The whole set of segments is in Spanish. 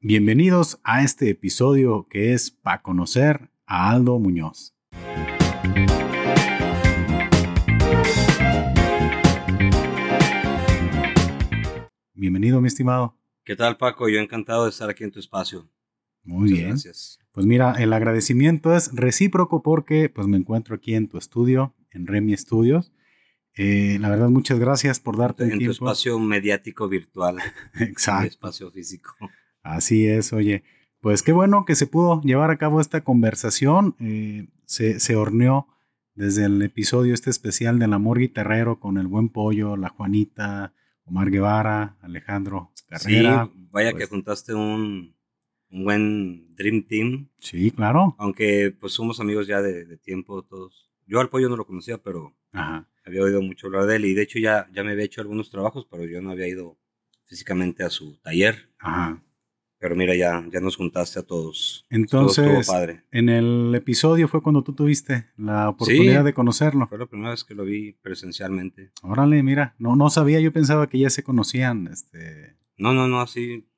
Bienvenidos a este episodio que es para conocer a Aldo Muñoz. Bienvenido, mi estimado. ¿Qué tal, Paco? Yo encantado de estar aquí en tu espacio. Muy Muchas bien. Gracias. Pues mira, el agradecimiento es recíproco porque pues me encuentro aquí en tu estudio, en Remi Studios. Eh, la verdad, muchas gracias por darte el En tu tiempo. espacio mediático virtual, Exacto. espacio físico. Así es, oye. Pues qué bueno que se pudo llevar a cabo esta conversación. eh, se, se horneó desde el episodio este especial del amor guitarrero con el buen pollo, la Juanita, Omar Guevara, Alejandro Carrera. sí, vaya pues- que juntaste un, un buen Dream Team, Sí, claro. aunque pues somos amigos ya de, de tiempo todos. Yo al pollo no lo conocía, pero Ajá. había oído mucho hablar de él y de hecho ya, ya me había hecho algunos trabajos, pero yo no había ido físicamente a su taller. Ajá. Pero mira, ya, ya nos juntaste a todos. Entonces, estuvo padre. en el episodio fue cuando tú tuviste la oportunidad Sí. de conocerlo. Fue la primera vez que lo vi presencialmente. Órale, mira, no, no sabía, yo pensaba que ya se conocían, este, No, no, no, así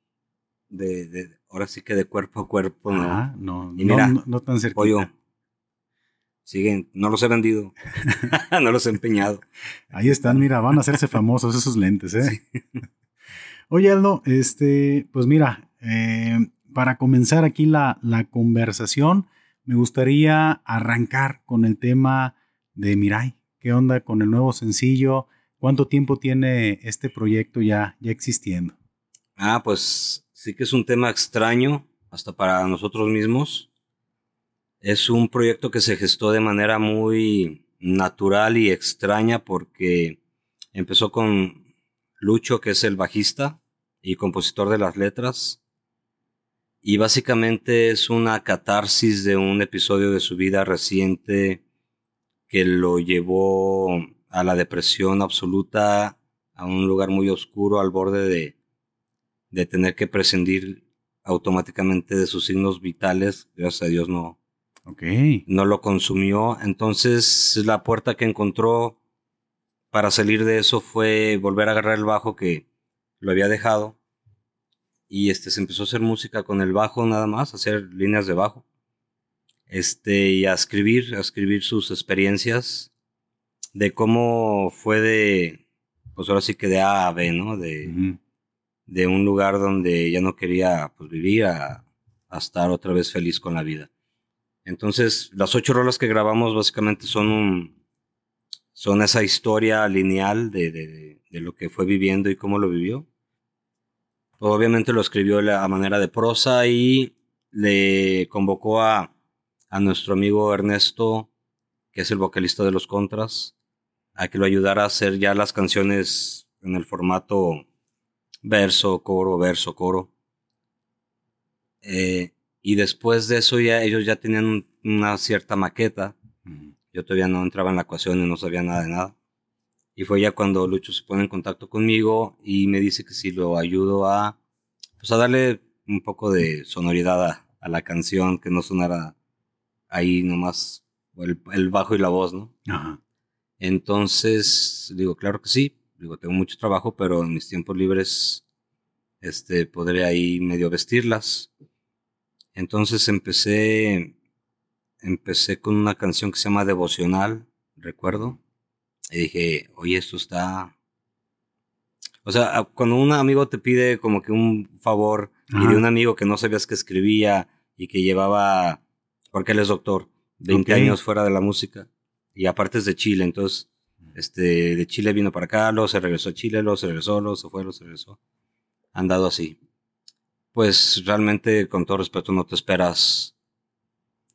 de, de ahora sí que de cuerpo a cuerpo, no. ajá, no, Y no, mira, no, no tan cerquita. Pollo. Siguen, no los he vendido. no los he empeñado. Ahí están, mira, van a hacerse famosos esos lentes, ¿eh? Oye, Aldo, este, pues mira, eh, para comenzar aquí la, la conversación, me gustaría arrancar con el tema de Mirai. ¿Qué onda con el nuevo sencillo? ¿Cuánto tiempo tiene este proyecto ya, ya existiendo? Ah, pues sí que es un tema extraño, hasta para nosotros mismos. Es un proyecto que se gestó de manera muy natural y extraña porque empezó con Lucho, que es el bajista y compositor de las letras. Y básicamente es una catarsis de un episodio de su vida reciente que lo llevó a la depresión absoluta, a un lugar muy oscuro, al borde de, de tener que prescindir automáticamente de sus signos vitales. Gracias a Dios no, Ok. no lo consumió. Entonces la puerta que encontró para salir de eso fue volver a agarrar el bajo que lo había dejado. Y este se empezó a hacer música con el bajo nada más, a hacer líneas de bajo. Este, y a escribir, a escribir sus experiencias de cómo fue de, pues ahora sí que de A a B, ¿no? De, Ujú. de un lugar donde ya no quería pues, vivir a, a estar otra vez feliz con la vida. Entonces, las ocho rolas que grabamos básicamente son un, son esa historia lineal de, de- de lo que fue viviendo y cómo lo vivió. Obviamente lo escribió a manera de prosa y le convocó a, a nuestro amigo Ernesto, que es el vocalista de los Contras, a que lo ayudara a hacer ya las canciones en el formato verso, coro, verso, coro. Eh, y después de eso ya ellos ya tenían un- una cierta maqueta. Yo todavía no entraba en la ecuación y no sabía nada de nada. Y fue ya cuando Lucho se pone en contacto conmigo y me dice que si lo ayudo a, pues a darle un poco de sonoridad a, a la canción, que no sonara ahí nomás el, el bajo y la voz, ¿no? Ajá. Entonces, digo, claro que sí. Digo, tengo mucho trabajo, pero en mis tiempos libres, este, podré ahí medio vestirlas. Entonces empecé, empecé con una canción que se llama Devocional, recuerdo. Y dije, oye, esto está... O sea, cuando un amigo te pide como que un favor y Ajá. de un amigo que no sabías que escribía y que llevaba, porque él es doctor, 20 Ok. años fuera de la música y aparte es de Chile, entonces este de Chile vino para acá, luego se regresó a Chile, luego se regresó, luego se fue, luego se regresó. Han dado así. Pues realmente, con todo respeto, no te esperas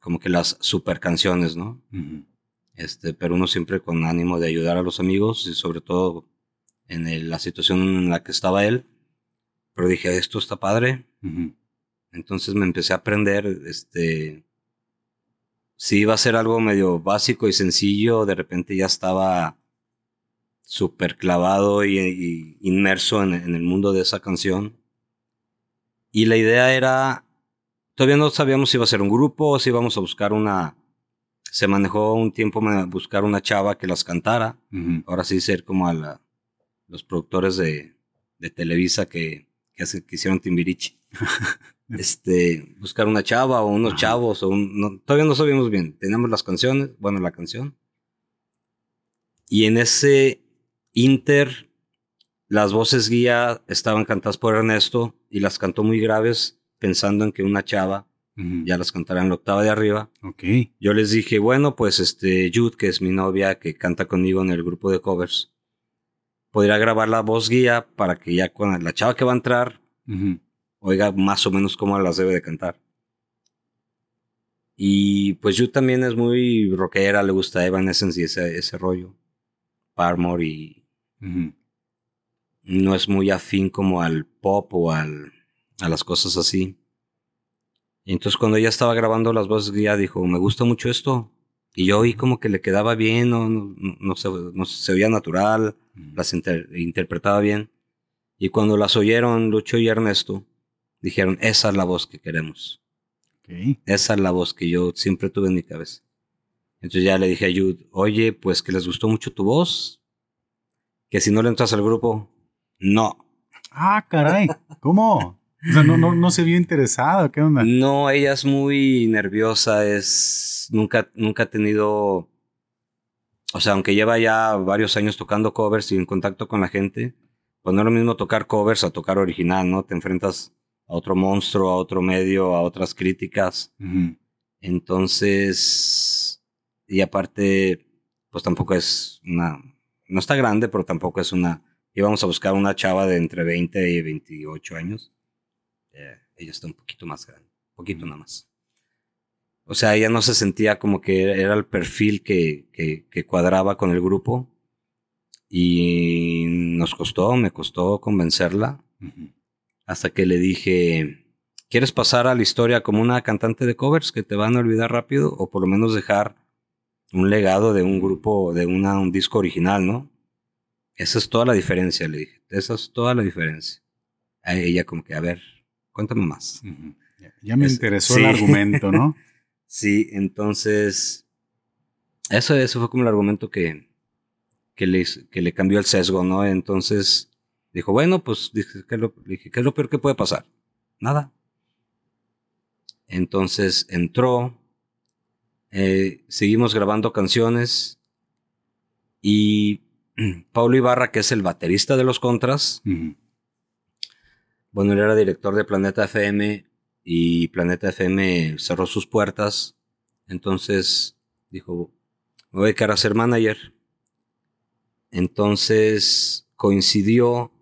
como que las super canciones, ¿no? Ujú. Este, pero uno siempre con ánimo de ayudar a los amigos y sobre todo en el- la situación en la que estaba él. Pero dije, esto está padre. Entonces me empecé a aprender, este, si iba a ser algo medio básico y sencillo, de repente ya estaba súper clavado y, y inmerso en, en el mundo de esa canción. Y la idea era, todavía no sabíamos si iba a ser un grupo o si íbamos a buscar una, se manejó un tiempo buscar una chava que las cantara. Ujú. Ahora sí ser como a la, los productores de, de Televisa que, que, hace- que hicieron Timbiriche. este, buscar una chava o unos chavos, o todavía no sabíamos bien. Teníamos las canciones, bueno, la canción. Y en ese inter, las voces guía estaban cantadas por Ernesto y las cantó muy graves, pensando en que una chava ya las cantará en la octava de arriba. Ok. Yo les dije, bueno, pues este, Jude, que es mi novia, que canta conmigo en el grupo de covers, podría grabar la voz guía para que ya con la chava que va a entrar oiga más o menos cómo las debe de cantar. Y pues Jude también es muy rockera, le gusta Evanescence y ese, ese rollo. Parmore y no es muy afín como al pop o al, a las cosas así. Y entonces cuando ella estaba grabando las voces guía dijo, me gusta mucho esto. Y yo oí como que le quedaba bien, no, no, se, no se veía natural, las interpretaba bien. Y cuando las oyeron Lucho y Ernesto, dijeron, esa es la voz que queremos. Esa es la voz que yo siempre tuve en mi cabeza. Entonces ya le dije a Jude, oye, pues que les gustó mucho tu voz, que si no le entras al grupo, no. Ah, caray, ¿cómo? O sea, no, no, no se vio interesada, ¿qué onda? No, ella es muy nerviosa, es, nunca, nunca ha tenido, o sea, aunque lleva ya varios años tocando covers y en contacto con la gente, pues no es lo mismo tocar covers a tocar original, ¿no? Te enfrentas a otro monstruo, a otro medio, a otras críticas. Entonces, y aparte, pues tampoco es una, no está grande, pero tampoco es una, íbamos a buscar una chava de entre 20 y 28 años. Eh, ella está un poquito más grande, poquito nada más. O sea, ella no se sentía como que era el perfil que, que, cuadraba con el grupo. Y nos costó, me costó convencerla. Hasta que le dije, ¿quieres pasar a la historia como una cantante de covers que te van a olvidar rápido? O por lo menos dejar un legado de un grupo, de una, un disco original, ¿no? Esa es toda la diferencia, le dije. Esa es toda la diferencia. A ella como que, a ver, cuéntame más. Ya me interesó el argumento, ¿no? sí, entonces, eso, eso fue como el argumento que, que, le, que le cambió el sesgo, ¿no? Entonces, dijo, bueno, pues dije, ¿qué es lo, dije, ¿qué es lo peor que puede pasar? Nada. Entonces entró, eh, seguimos grabando canciones y Paulo Ibarra, que es el baterista de los Contras, bueno, él era director de Planeta FM y Planeta FM cerró sus puertas. Entonces dijo, me voy a dedicar a ser manager. Entonces coincidió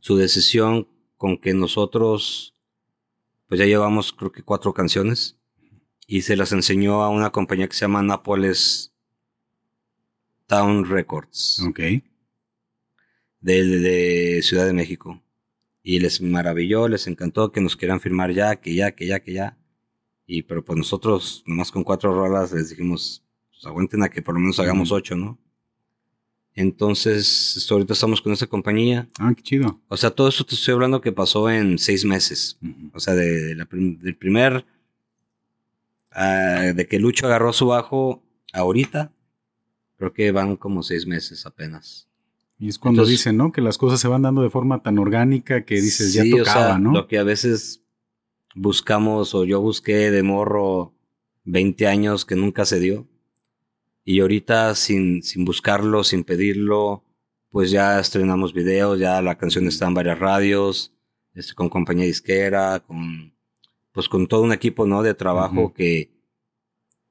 su decisión con que nosotros, pues ya llevamos creo que cuatro canciones y se las enseñó a una compañía que se llama Nápoles Town Records. Ok. de Ciudad de México. Y les maravilló, les encantó que nos quieran firmar ya, que ya, que ya, que ya. Y pero pues nosotros, nomás con cuatro rolas, les dijimos, pues aguanten a que por lo menos hagamos ocho, ¿no? Entonces, ahorita estamos con esa compañía. Ah, qué chido. O sea, todo eso te estoy hablando que pasó en seis meses. O sea, de, del primer, uh, de que Lucho agarró su bajo ahorita, creo que van como seis meses apenas. Y es cuando dicen, ¿no? Que las cosas se van dando de forma tan orgánica que dices, ya tocaba, ¿no? Lo que a veces buscamos o yo busqué de morro 20 años que nunca se dio. Y ahorita sin, sin buscarlo, sin pedirlo, pues ya estrenamos videos, ya la canción está en varias radios, este, con compañía disquera, con, pues con todo un equipo, ¿no? De trabajo que,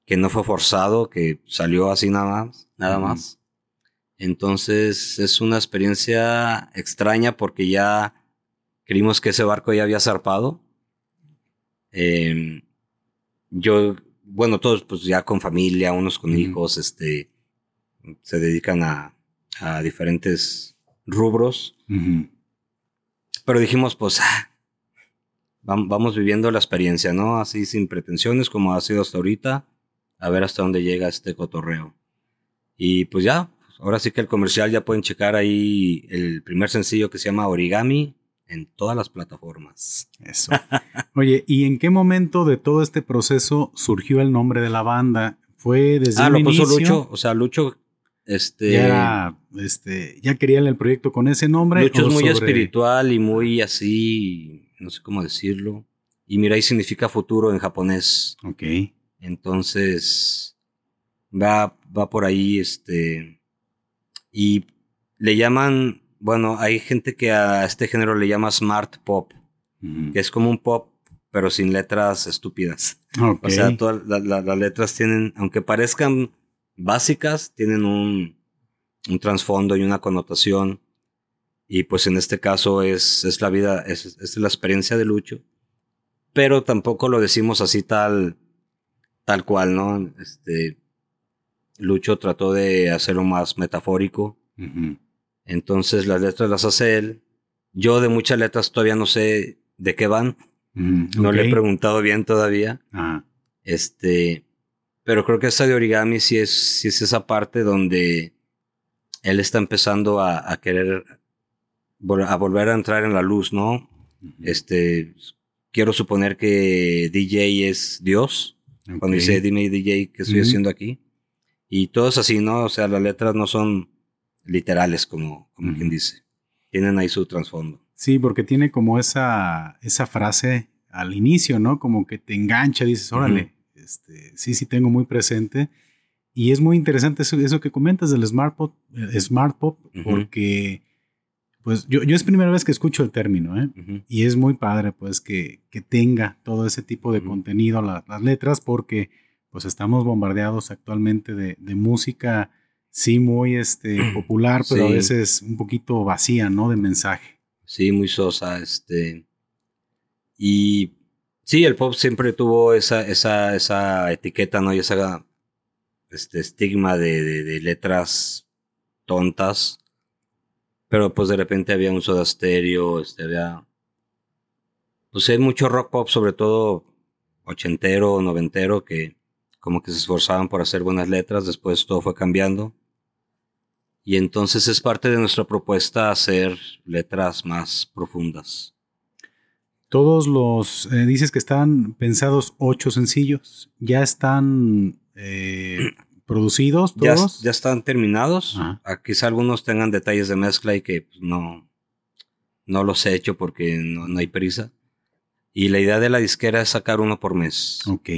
que no fue forzado, que salió así nada más, nada más. Entonces es una experiencia extraña porque ya creímos que ese barco ya había zarpado. Em, yo, bueno, todos pues ya con familia, unos con hijos, este, se dedican a, a diferentes rubros. Pero dijimos, pues, ah, vamos viviendo la experiencia, ¿no? Así sin pretensiones como ha sido hasta ahorita, a ver hasta dónde llega este cotorreo. Y pues ya, Ahora sí que el comercial ya pueden checar ahí el primer sencillo que se llama Origami en todas las plataformas. Eso. Oye, ¿y en qué momento de todo este proceso surgió el nombre de la banda? ¿Fue desde ah, lo puso Lucho, o sea, Lucho este ya este ya querían el proyecto con ese nombre. Lucho es muy espiritual y muy así, no sé cómo decirlo. Y Mirai significa futuro en japonés. Ok. Entonces, va, va por ahí, este, y le llaman, bueno, hay gente que a este género le llama smart pop, que es como un pop, pero sin letras estúpidas. O sea, todas la- la- las letras tienen, aunque parezcan básicas, tienen un, un trasfondo y una connotación. Y pues en este caso es, es la vida, es, es la experiencia de Lucho. Pero tampoco lo decimos así tal, tal cual, ¿no? Este, Lucho trató de hacerlo más metafórico. Entonces las letras las hace él. Yo de muchas letras todavía no sé de qué van. No le he preguntado bien todavía. Este, pero creo que esta de origami sí es, sí es esa parte donde él está empezando a, a querer vol- a volver a entrar en la luz, ¿no? Este, quiero suponer que DJ es Dios. Cuando dice dime DJ, ¿qué estoy haciendo aquí? Y todo es así, ¿no? O sea, las letras no son literales como, como quien dice. Tienen ahí su trasfondo. Sí, porque tiene como esa, esa frase al inicio, ¿no? Como que te engancha, dices, órale, este, sí, sí tengo muy presente. Y es muy interesante eso, eso que comentas del Smart Pop, eh, Smart Pop Ujú. porque pues yo, yo es primera vez que escucho el término, ¿eh? Ujú. Y es muy padre, pues, que, que tenga todo ese tipo de Ujú. contenido, la- las letras, porque pues estamos bombardeados actualmente de, de música, sí, muy este, popular, pero a veces un poquito vacía, ¿no? De mensaje. Sí, muy sosa, este. Y sí, el pop siempre tuvo esa, esa, esa etiqueta, ¿no? Y esa este estigma de, de, de letras tontas. Pero pues de repente había un soda stereo, este había. Pues hay mucho rock pop, sobre todo ochentero, noventero, que como que se esforzaban por hacer buenas letras, después todo fue cambiando. Y entonces es parte de nuestra propuesta hacer letras más profundas. Todos los, eh, dices que están pensados ocho sencillos, ya están eh, producidos Ya, todos. ya están terminados. Ah, Quizá algunos tengan detalles de mezcla y que pues, no, no los he hecho porque no, no hay prisa. Y la idea de la disquera es sacar uno por mes. Ok.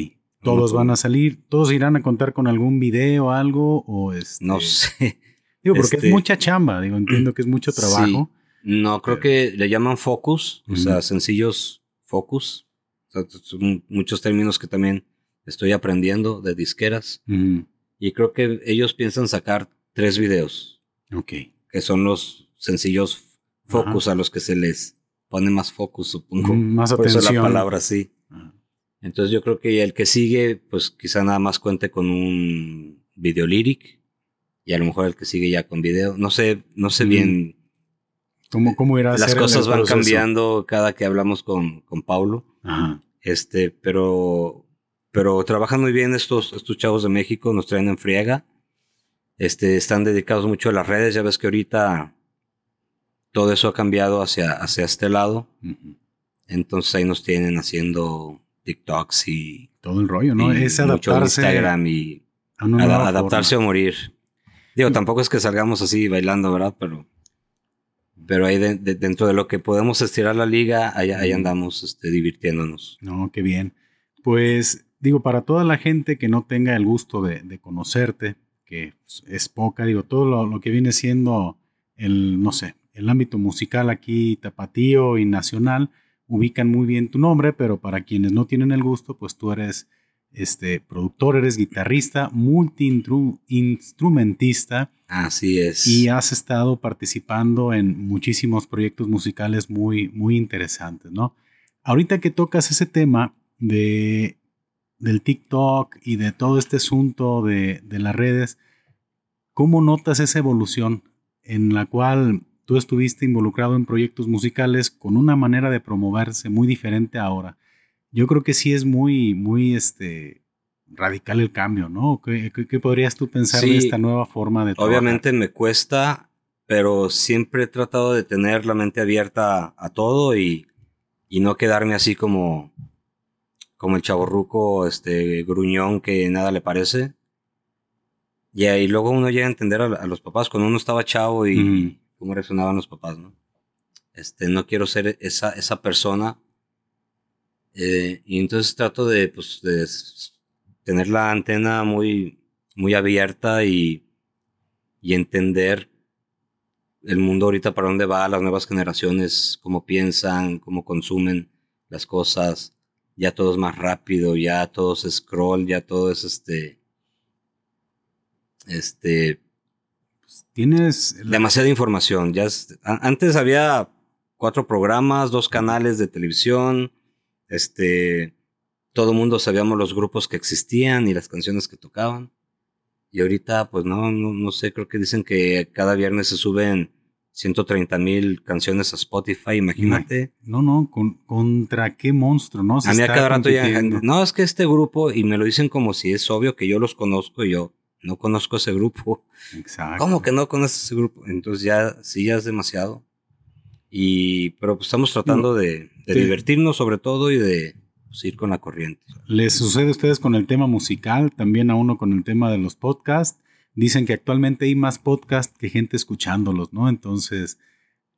Todos van a salir, todos irán a contar con algún video algo, o este, No sé. Digo, porque este- es mucha chamba, digo, entiendo que es mucho Sí. trabajo. No, creo que le llaman focus, o sea, sencillos focus. O sea, son muchos términos que también estoy aprendiendo de disqueras. Y creo que ellos piensan sacar tres videos, Ok. que son los sencillos focus a los que se les pone más focus, supongo. Más Por eso la palabra sí. Ajá. Entonces yo creo que el que sigue, pues quizá nada más cuente con un video lyric. Y a lo mejor el que sigue ya con video. No sé, no sé Mm. bien. ¿Cómo, cómo irá Las cosas van cambiando cada que hablamos con, con Paulo. Ajá. Este, pero, pero trabajan muy bien estos, estos chavos de México, nos traen en friega. Este, están dedicados mucho a las redes. Ya ves que ahorita todo eso ha cambiado hacia, hacia este lado. Entonces ahí nos tienen haciendo TikToks y, Todo el rollo, ¿no? es adaptarse Instagram y a adaptarse forma. o morir. Digo, tampoco es que salgamos así bailando, ¿verdad? Pero, pero ahí de- de- dentro de lo que podemos estirar la liga, ahí, ahí andamos este, divirtiéndonos. No, qué bien. Pues digo, para toda la gente que no tenga el gusto de, de conocerte, que pues, es poca, digo, todo lo, lo que viene siendo el, no sé, el ámbito musical aquí, tapatío y nacional, ubican muy bien tu nombre, pero para quienes no tienen el gusto, pues tú eres este productor, eres guitarrista, multi-instrumentista Así es. y has estado participando en muchísimos proyectos musicales muy, muy interesantes, ¿no? Ahorita que tocas ese tema de, del TikTok y de todo este asunto de, de las redes, ¿cómo notas esa evolución en la cual tú estuviste involucrado en proyectos musicales con una manera de promoverse muy diferente ahora? Yo creo que sí es muy, muy este, radical el cambio, ¿no? ¿Qué, qué- qué podrías tú pensar de Sí. esta nueva forma de trabajar? Obviamente me cuesta, pero siempre he tratado de tener la mente abierta a, a todo y, y no quedarme así como, como el chaborruco este, gruñón que nada le parece. Y ahí luego uno llega a entender a, a los papás cuando uno estaba chavo y. cómo reaccionaban los papás, ¿no? Este, no quiero ser esa, esa persona Eh, y entonces trato de, pues, de tener la antena muy, muy abierta y, y entender el mundo ahorita para dónde va, las nuevas generaciones, cómo piensan, cómo consumen las cosas. Ya todo es más rápido, ya todo es scroll, ya todo es este. Este. Tienes. Demasiada información. Ya antes había cuatro programas, dos canales de televisión. Este todo el mundo sabíamos los grupos que existían y las canciones que tocaban. Y ahorita, pues no, no, sé, creo que dicen que cada viernes se suben 130 mil canciones a Spotify, imagínate. No, no, con, contra qué monstruo, ¿no? a mí a cada rato ya, no, es que este grupo, y me lo dicen como si es obvio que yo los conozco y yo no conozco ese grupo. Exacto. ¿Cómo que no conoces ese grupo? Entonces ya, sí, ya es demasiado. Y, pero pues estamos tratando de, divertirnos sobre todo y de, pues, ir con la corriente. ¿Les sucede a ustedes con el tema musical, también a uno con el tema de los podcasts? Dicen que actualmente hay más podcasts que gente escuchándolos, ¿no? Entonces,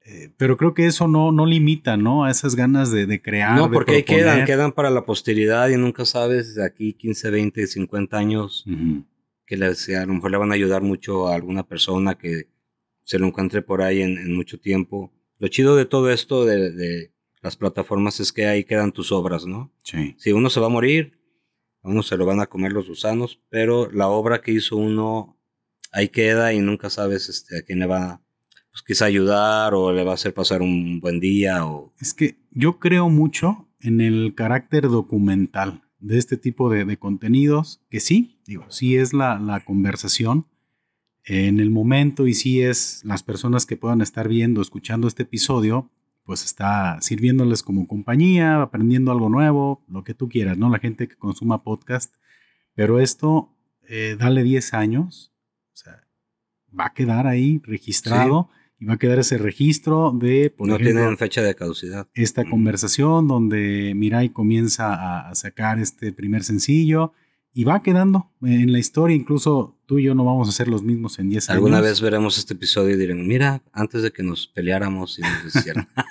eh, pero creo que eso no, no limita, ¿no? A esas ganas de, crear. No, porque ahí quedan, quedan para la posteridad y nunca sabes de aquí 15, 20, 50 años que a lo mejor le van a ayudar mucho a alguna persona que se lo encuentre por ahí en, mucho tiempo. Lo chido de todo esto de las plataformas es que ahí quedan tus obras, ¿no? Sí. Si uno se va a morir, a uno se lo van a comer los gusanos, pero la obra que hizo uno ahí queda y nunca sabes este, a quién le va pues, quizá ayudar o le va a hacer pasar un buen día o... Es que yo creo mucho en el carácter documental de este tipo de, contenidos, que sí, digo, sí es la, la conversación en el momento y sí es las personas que puedan estar viendo, escuchando este episodio, pues está sirviéndoles como compañía, aprendiendo algo nuevo, lo que tú quieras, ¿no? La gente que consuma podcast. Pero esto, eh, dale 10 años, o sea, va a quedar ahí registrado y va a quedar ese registro de, por no tienen fecha de caducidad. Esta conversación donde Mirai comienza a, sacar este primer sencillo y va quedando en la historia. Incluso tú y yo no vamos a ser los mismos en 10 años. Alguna vez veremos este episodio y diremos, mira, antes de que nos peleáramos y nos hicieran.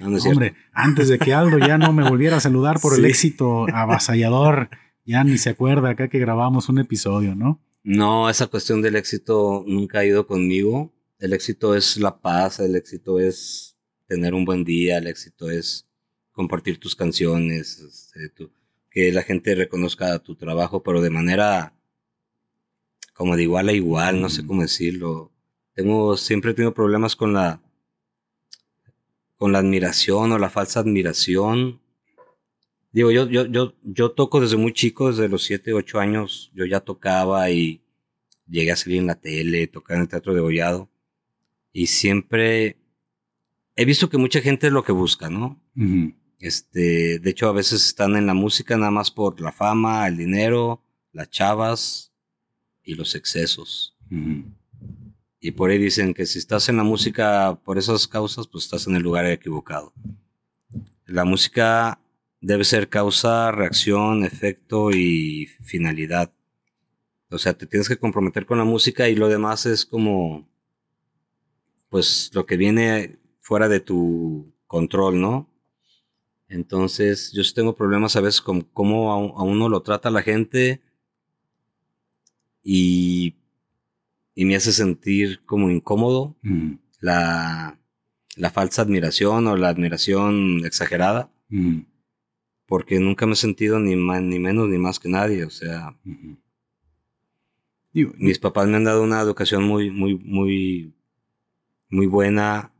Hombre, antes de que Aldo ya no me volviera a saludar por el éxito avasallador, ya ni se acuerda acá que grabamos un episodio, ¿no? No, esa cuestión del éxito nunca ha ido conmigo. El éxito es la paz, el éxito es tener un buen día, el éxito es compartir tus canciones, este, que la gente reconozca tu trabajo, pero de manera como de igual a igual, no sé mm. cómo decirlo. Tengo, siempre he tenido problemas con la con la admiración o la falsa admiración. Digo, yo, yo, yo, yo toco desde muy chico, desde los 7, 8 años, yo ya tocaba y llegué a salir en la tele, tocar en el Teatro de Gollado. Y siempre he visto que mucha gente es lo que busca, ¿no? Este, de hecho, a veces están en la música nada más por la fama, el dinero, las chavas y los excesos. Y por ahí dicen que si estás en la música por esas causas, pues estás en el lugar equivocado. La música debe ser causa, reacción, efecto y finalidad. O sea, te tienes que comprometer con la música y lo demás es como, pues, lo que viene fuera de tu control, ¿no? Entonces, yo sí tengo problemas a veces con cómo a uno lo trata la gente y y me hace sentir como incómodo mm. la, la, falsa admiración o la admiración exagerada. Mm. Porque nunca me he sentido ni, más, ni menos ni más que nadie. O sea, mis papás me han dado una educación muy, muy, muy, muy buena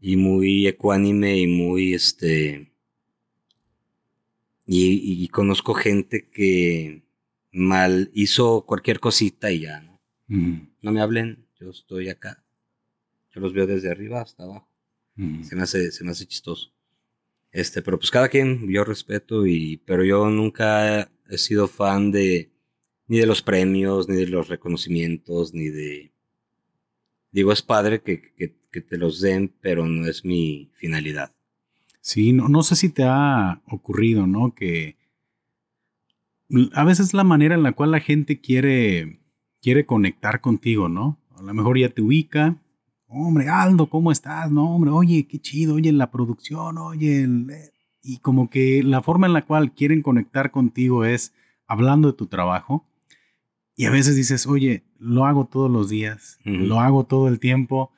y muy ecuánime y muy, este, y, y conozco gente que mal hizo cualquier cosita y ya, ¿no? No me hablen, yo estoy acá. Yo los veo desde arriba hasta abajo. Se, me hace, se me hace chistoso. Este, pero pues cada quien, yo respeto, y, pero yo nunca he sido fan de ni de los premios, ni de los reconocimientos, ni de... Digo, es padre que, que, te los den, pero no es mi finalidad. Sí, no, no sé si te ha ocurrido, ¿no? Que a veces la manera en la cual la gente quiere quiere conectar contigo, ¿no? A lo mejor ya te ubica. Hombre, Aldo, ¿cómo estás? No, hombre, oye, qué chido, oye, la producción, oye, y como que la forma en la cual quieren conectar contigo es hablando de tu trabajo. Y a veces dices, oye, lo hago todos los días, lo hago todo el tiempo.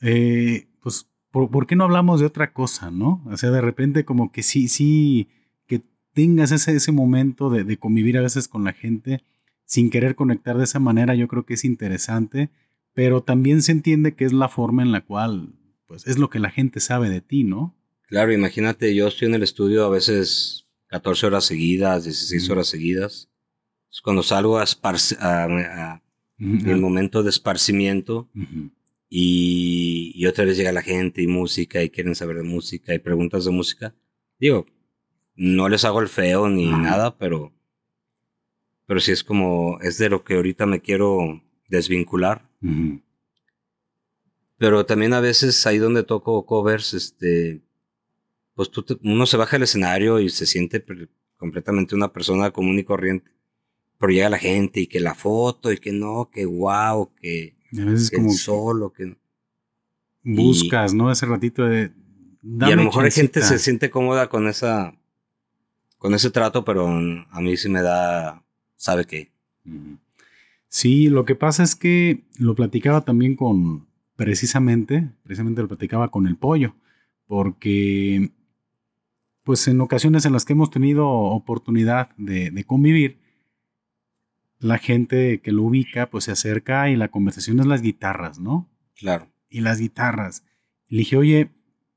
Eh, pues, ¿por, qué no hablamos de otra cosa, no? O sea, de repente como que sí, sí, que tengas ese, ese momento de, de convivir a veces con la gente sin querer conectar de esa manera, yo creo que es interesante, pero también se entiende que es la forma en la cual, pues, es lo que la gente sabe de ti, ¿no? Claro, imagínate, yo estoy en el estudio a veces 14 horas seguidas, 16 horas seguidas. cuando salgo a, a, el momento de esparcimiento y, otra vez llega la gente y música y quieren saber de música y preguntas de música. Digo, no les hago el feo ni nada, pero, pero sí es como, es de lo que ahorita me quiero desvincular. Pero también a veces ahí donde toco covers, este, pues tú uno se baja del escenario y se siente completamente una persona común y corriente. Pero llega la gente y que la foto y que no, que wow, que, a veces como solo, que buscas, ¿no? Ese ratito de y a lo mejor hay gente se siente cómoda con esa con ese trato, pero a mí sí me da sabe qué. Sí, lo que pasa es que lo platicaba también con precisamente, precisamente lo platicaba con el pollo, porque pues en ocasiones en las que hemos tenido oportunidad de, convivir, la gente que lo ubica pues se acerca y la conversación es las guitarras, ¿no? Claro. Y las guitarras. le dije, oye,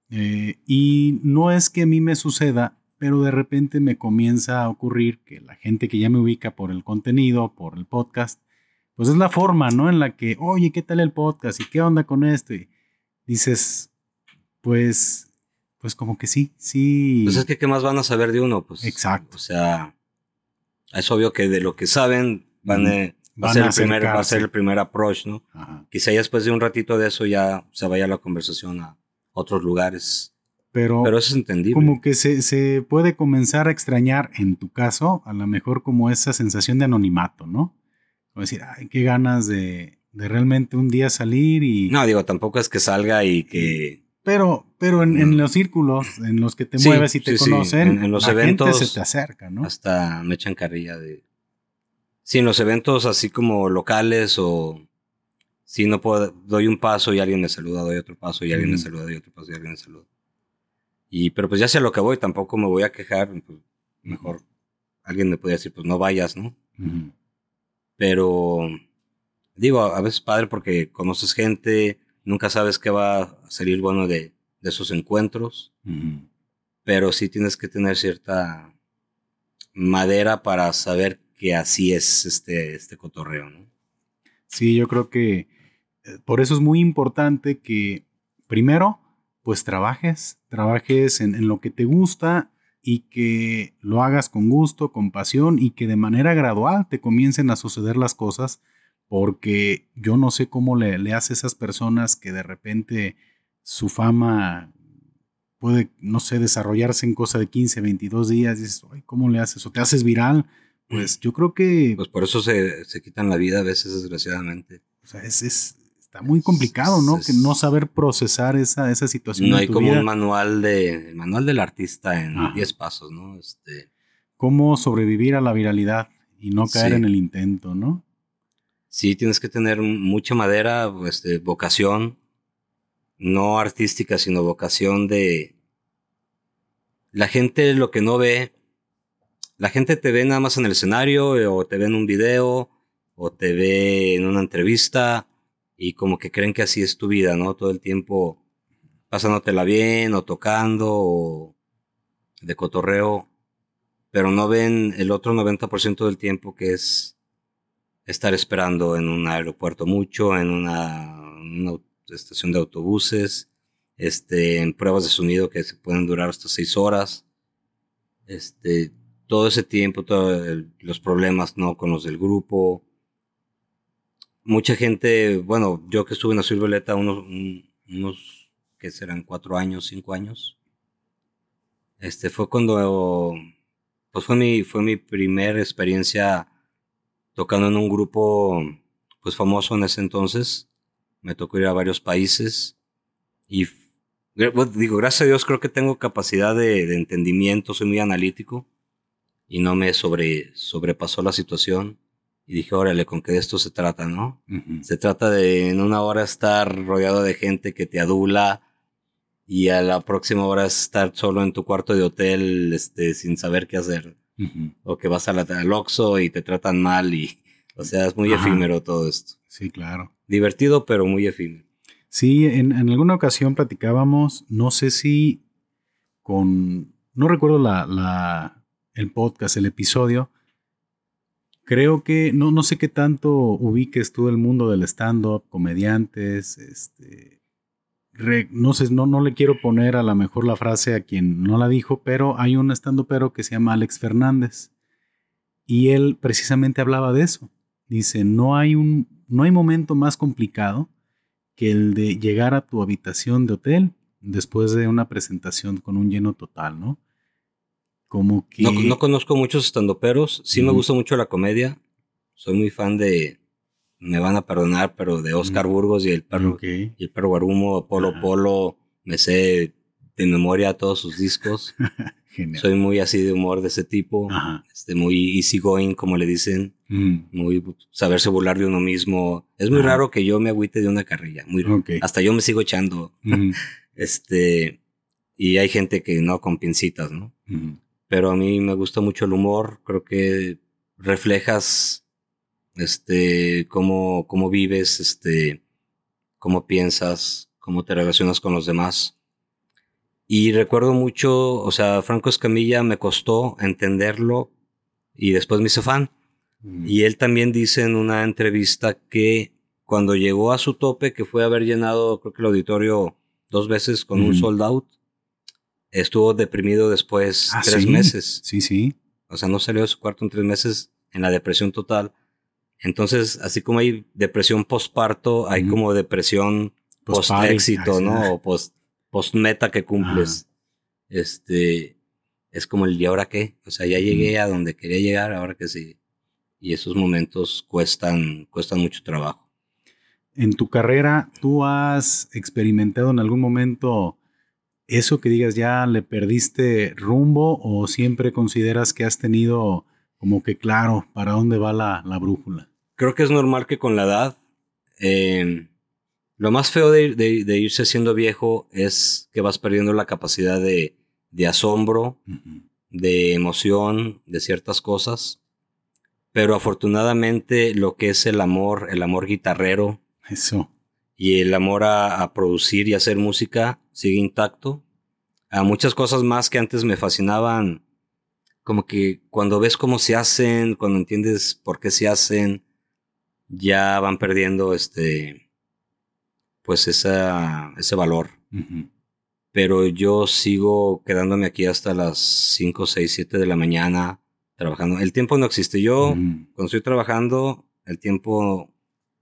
eh, y no es que a mí me suceda, pero de repente me comienza a ocurrir que la gente que ya me ubica por el contenido, por el podcast, pues es la forma, ¿no? En la que, oye, ¿qué tal el podcast? ¿Y qué onda con esto? Y dices, pues pues como que sí, sí. Pues es que, ¿qué más van a saber de uno? Pues. Exacto. O sea, es obvio que de lo que saben van, a, va, a ser el primer, va a ser el primer approach, ¿no? Quizá ya después de un ratito de eso ya se vaya la conversación a otros lugares. Pero, Pero eso es entendible. Como que se, se puede comenzar a extrañar, en tu caso, a lo mejor como esa sensación de anonimato, ¿no? Como decir, ay, qué ganas de, de realmente un día salir y... No, digo, tampoco es que salga y que pero, pero en, los círculos en los que te mueves y te conocen, en, los eventos se te acerca, ¿no? Hasta me echan carrilla de. Sí, en los eventos así como locales o si no puedo, doy un paso y alguien me saluda, doy otro paso y alguien me saluda, doy otro paso y alguien me saluda. Y, pero pues ya sé lo que voy, tampoco me voy a quejar, pues, mejor alguien me puede decir, pues no vayas, ¿no? Pero, digo, a veces padre porque conoces gente, Nunca sabes qué va a salir bueno de, esos encuentros, pero sí tienes que tener cierta madera para saber que así es este, este cotorreo, ¿no? Sí, yo creo que eh, por eso es muy importante que primero, pues trabajes, trabajes en, en, lo que te gusta y que lo hagas con gusto, con pasión y que de manera gradual te comiencen a suceder las cosas porque yo no sé cómo le, le hace a esas personas que de repente su fama puede, no sé, desarrollarse en cosa de 15, 22 días, y dices, Ay, ¿cómo le haces? ¿O te haces viral? Pues yo creo que... Pues por eso se, se quitan la vida a veces, desgraciadamente. O sea, es, es está muy complicado, ¿no? que no saber procesar esa, esa situación. No hay como un manual de, el manual del artista en 10 pasos, ¿no? Este... Cómo sobrevivir a la viralidad y no caer en el intento, ¿no? sí tienes que tener mucha madera, este, vocación, no artística, sino vocación de... La gente lo que no ve, la gente te ve nada más en el escenario eh, o te ve en un video o te ve en una entrevista y como que creen que así es tu vida, ¿no? Todo el tiempo pasándotela bien o tocando o de cotorreo, pero no ven el otro 90% del tiempo que es estar esperando en un aeropuerto mucho, en una, estación de autobuses, este, en pruebas de sonido que se pueden durar hasta seis horas. Este, todo ese tiempo, todos los problemas ¿no? con los del grupo. Mucha gente, bueno, yo que estuve en Azul Violeta unos, unos que serán cuatro años, cinco años. Este fue cuando, pues fue mi, fue mi primera experiencia tocando en un grupo pues famoso en ese entonces. Me tocó ir a varios países y digo, gracias a Dios creo que tengo capacidad de, entendimiento, soy muy analítico y no me sobre, sobrepasó la situación. Y dije, órale, ¿con qué de esto se trata, no? Se trata de en una hora estar rodeado de gente que te adula y a la próxima hora estar solo en tu cuarto de hotel este, sin saber qué hacer. O que vas a la, al Oxxo y te tratan mal y, o sea, es muy efímero todo esto. Sí, claro. Divertido, pero muy efímero. Sí, en, alguna ocasión platicábamos, no sé si con, no recuerdo la, la, el podcast, el episodio, creo que, no, no sé qué tanto ubiques tú el mundo del stand-up, comediantes, este, no sé, no, no le quiero poner a lo mejor la frase a quien no la dijo, pero hay un stand pero que se llama Alex Fernández y él precisamente hablaba de eso. Dice, no hay un, no hay momento más complicado que el de llegar a tu habitación de hotel después de una presentación con un lleno total, ¿no? Como que... No, conozco muchos estandoperos, sí me gusta mucho la comedia, soy muy fan de, me van a perdonar, pero de Oscar Burgos y el perro, y el perro Guarumo, Polo Polo, me sé de memoria todos sus discos. Soy muy así de humor de ese tipo, este, muy easy going, como le dicen, mm. muy saberse burlar de uno mismo. Es muy raro que yo me agüite de una carrilla, muy Hasta yo me sigo echando. este, y hay gente que no con pincitas, ¿no? Pero a mí me gusta mucho el humor, creo que reflejas este cómo cómo vives, este cómo piensas, cómo te relacionas con los demás. Y recuerdo mucho, o sea, Franco Escamilla me costó entenderlo y después me hizo fan. Mm. Y él también dice en una entrevista que cuando llegó a su tope, que fue haber llenado, creo que el auditorio dos veces con un sold out, estuvo deprimido después ah, tres meses. Sí, sí. O sea, no salió de su cuarto en tres meses en la depresión total. Entonces, así como hay depresión postparto, hay como depresión post-éxito, ¿no? O post post-meta que cumples. Este, es como el ¿y ahora qué? O sea, ya llegué a donde quería llegar, ahora que sí. Y esos momentos cuestan, cuestan mucho trabajo. En tu carrera, ¿tú has experimentado en algún momento eso que digas ya le perdiste rumbo o siempre consideras que has tenido como que claro para dónde va la, la brújula? Creo que es normal que con la edad eh, lo más feo de, irse siendo viejo es que vas perdiendo la capacidad de, asombro, de emoción, de ciertas cosas. Pero afortunadamente lo que es el amor, el amor guitarrero. Eso. Y el amor a, producir y hacer música sigue intacto. A muchas cosas más que antes me fascinaban. Como que cuando ves cómo se hacen, cuando entiendes por qué se hacen, ya van perdiendo este pues esa, ese valor. Pero yo sigo quedándome aquí hasta las 5, 6, 7 de la mañana trabajando. El tiempo no existe. Yo, cuando estoy trabajando, el tiempo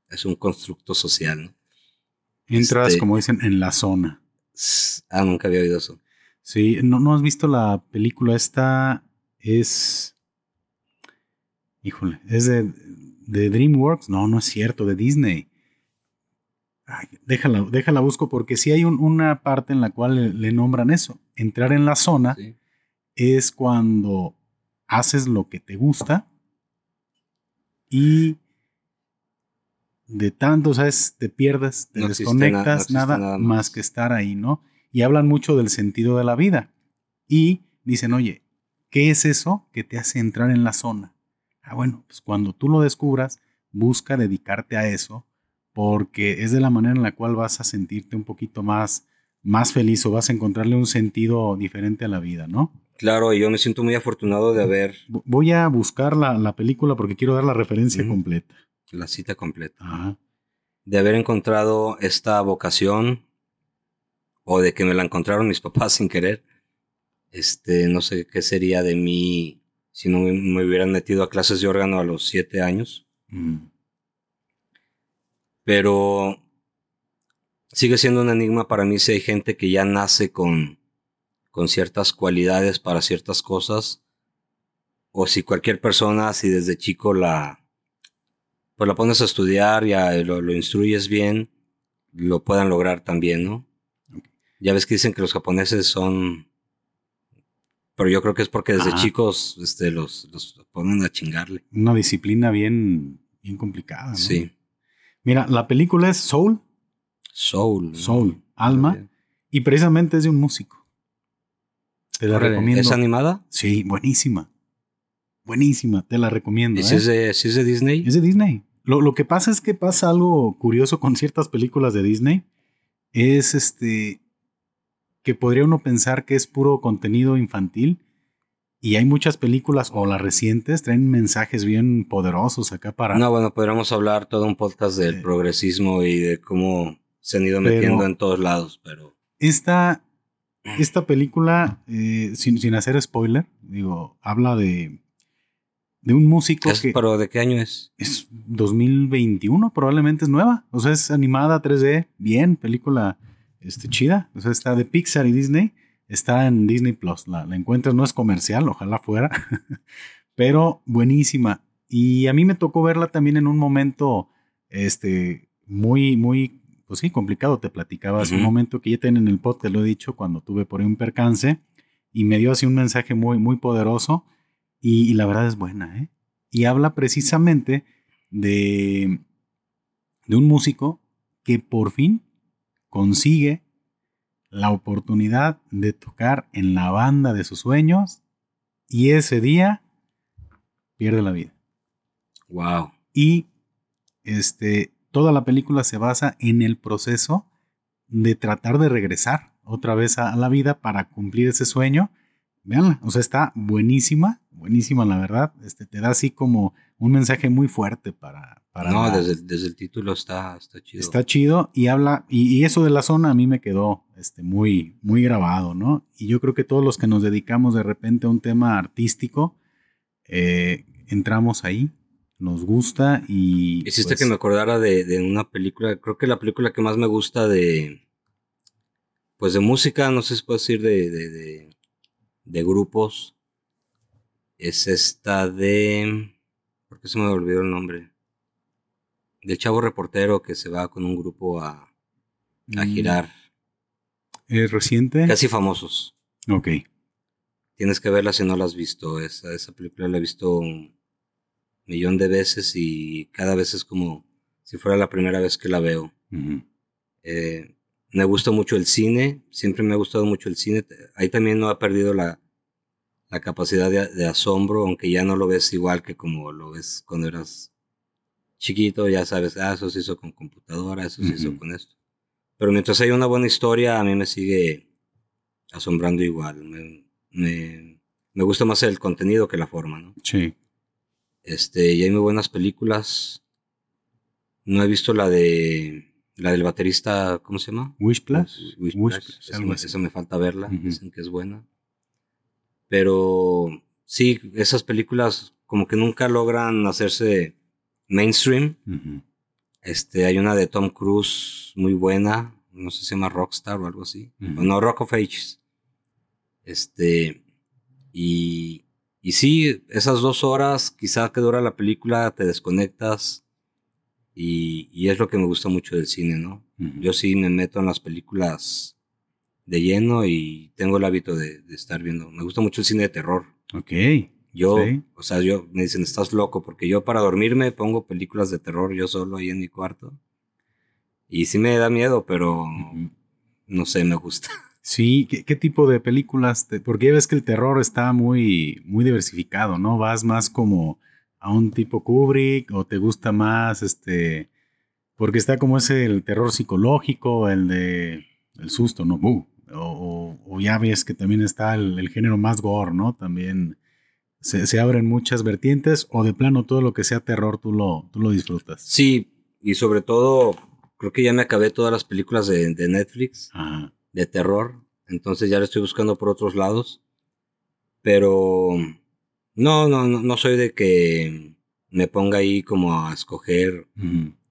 es un constructo social. Entras, este como dicen, en la zona. Ah, nunca había oído eso. Sí, ¿no, no has visto la película esta? Es... Híjole, es de, de DreamWorks. No, no es cierto, de Disney déjala, déjala busco porque si hay una parte en la cual le, nombran eso. Entrar en la zona es cuando haces lo que te gusta y de tanto, ¿sabes? Te pierdes, te desconectas, nada, más que estar ahí, ¿no? Y hablan mucho del sentido de la vida. Y dicen, oye, ¿qué es eso que te hace entrar en la zona? Ah, bueno, pues cuando tú lo descubras, busca dedicarte a eso porque es de la manera en la cual vas a sentirte un poquito más, más feliz o vas a encontrarle un sentido diferente a la vida, ¿no? Claro, y yo me siento muy afortunado de haber... Voy a buscar la, película porque quiero dar la referencia completa. La cita completa. De haber encontrado esta vocación o de que me la encontraron mis papás sin querer. Este, no sé qué sería de mí si no me hubieran metido a clases de órgano a los siete años. Mm pero sigue siendo un enigma para mí si hay gente que ya nace con, con ciertas cualidades para ciertas cosas, o si cualquier persona, si desde chico la, pues la pones a estudiar y lo, lo, instruyes bien, lo puedan lograr también, ¿no? Ya ves que dicen que los japoneses son... Pero yo creo que es porque desde chicos este, los, los ponen a chingarle. Una disciplina bien, bien complicada. ¿no? Sí. Mira, la película es Soul. Soul. Soul, Alma. Y precisamente es de un músico. Te la recomiendo. ¿Es animada? Sí, buenísima. Buenísima, te la recomiendo. ¿Y si, ¿eh? es de, si es de Disney? Es de Disney. Lo, lo, que pasa es que pasa algo curioso con ciertas películas de Disney. Es este. que podría uno pensar que es puro contenido infantil. Y hay muchas películas, o las recientes, traen mensajes bien poderosos acá para. No, bueno, podríamos hablar todo un podcast del progresismo y de cómo se han ido metiendo en todos lados, pero. Esta, esta película, eh, sin, sin hacer spoiler, digo, habla de, de un músico ¿Es- que ¿Pero de qué año es? es 2021, probablemente es nueva. O sea, es animada 3D, bien, película este, chida. O sea, está de Pixar y Disney. Está en Disney Plus. La, la encuentras, no es comercial, ojalá fuera. Pero buenísima. Y a mí me tocó verla también en un momento este, muy, muy, pues sí, complicado. Te platicaba hace un momento que ya tienen en el podcast, lo he dicho, cuando tuve por ahí un percance. Y me dio así un mensaje muy, muy poderoso. Y, y la verdad es buena, ¿eh? Y habla precisamente de, de un músico que por fin consigue la oportunidad de tocar en la banda de sus sueños y ese día pierde la vida. Wow. Y este, toda la película se basa en el proceso de tratar de regresar otra vez a, a la vida para cumplir ese sueño. Veanla, o sea, está buenísima, buenísima la verdad. Este, te da así como un mensaje muy fuerte para... para No, la- desde, el- desde el título está, está chido. Está chido y habla, y, y eso de la zona a mí me quedó este, muy, muy grabado, ¿no? Y yo creo que todos los que nos dedicamos de repente a un tema artístico, eh, entramos ahí, nos gusta y... Hiciste pues, que me acordara de, de una película, creo que la película que más me gusta de, pues de música, no sé si puedo decir de, de, de, de grupos, es esta de, ¿por qué se me olvidó el nombre? Del chavo reportero que se va con un grupo a, a mm, girar, ¿Es reciente? casi famosos. Ok. Tienes que verla si no la has visto, esa, esa película la he visto un millón de veces y cada vez es como si fuera la primera vez que la veo. Eh, me gusta mucho el cine, siempre me ha gustado mucho el cine. Ahí también no ha perdido la, la capacidad de, de asombro, aunque ya no lo ves igual que como lo ves cuando eras chiquito, ya sabes, ah, eso se hizo con computadora, eso se hizo con esto. Pero mientras hay una buena historia, a mí me sigue asombrando igual. Me, me, me gusta más el contenido que la forma, ¿no? Sí. Este, y hay muy buenas películas. No he visto la de la del baterista, ¿cómo se llama? Wish Plus. Wish Wish Plus. Algo me, falta verla, dicen que es buena. Pero sí, esas películas como que nunca logran hacerse mainstream. Este, hay una de Tom Cruise muy buena, no sé si se llama Rockstar o algo así. O no, Rock of Ages. Este, y, y sí, esas dos horas, quizá que dura la película, te desconectas. Y, y es lo que me gusta mucho del cine, ¿no? Yo sí me meto en las películas de lleno y tengo el hábito de, de estar viendo. Me gusta mucho el cine de terror. Ok. Yo, Sí. o sea, yo me dicen, estás loco, porque yo para dormirme pongo películas de terror yo solo ahí en mi cuarto. Y sí me da miedo, pero no sé, me gusta. Sí, ¿qué, qué tipo de películas? te- porque ya ves que el terror está muy, muy diversificado, ¿no? Vas más como a un tipo Kubrick o te gusta más este... Porque está como ese el terror psicológico, el de el susto, ¿no? Bu. O, ya ves que también está el, el género más gore, ¿no? También se, se abren muchas vertientes o de plano todo lo que sea terror tú lo, tú lo disfrutas. Sí, y sobre todo, creo que ya me acabé todas las películas de, de Netflix Ajá. de terror, entonces ya lo estoy buscando por otros lados. Pero no, no, no, no soy de que me ponga ahí como a escoger.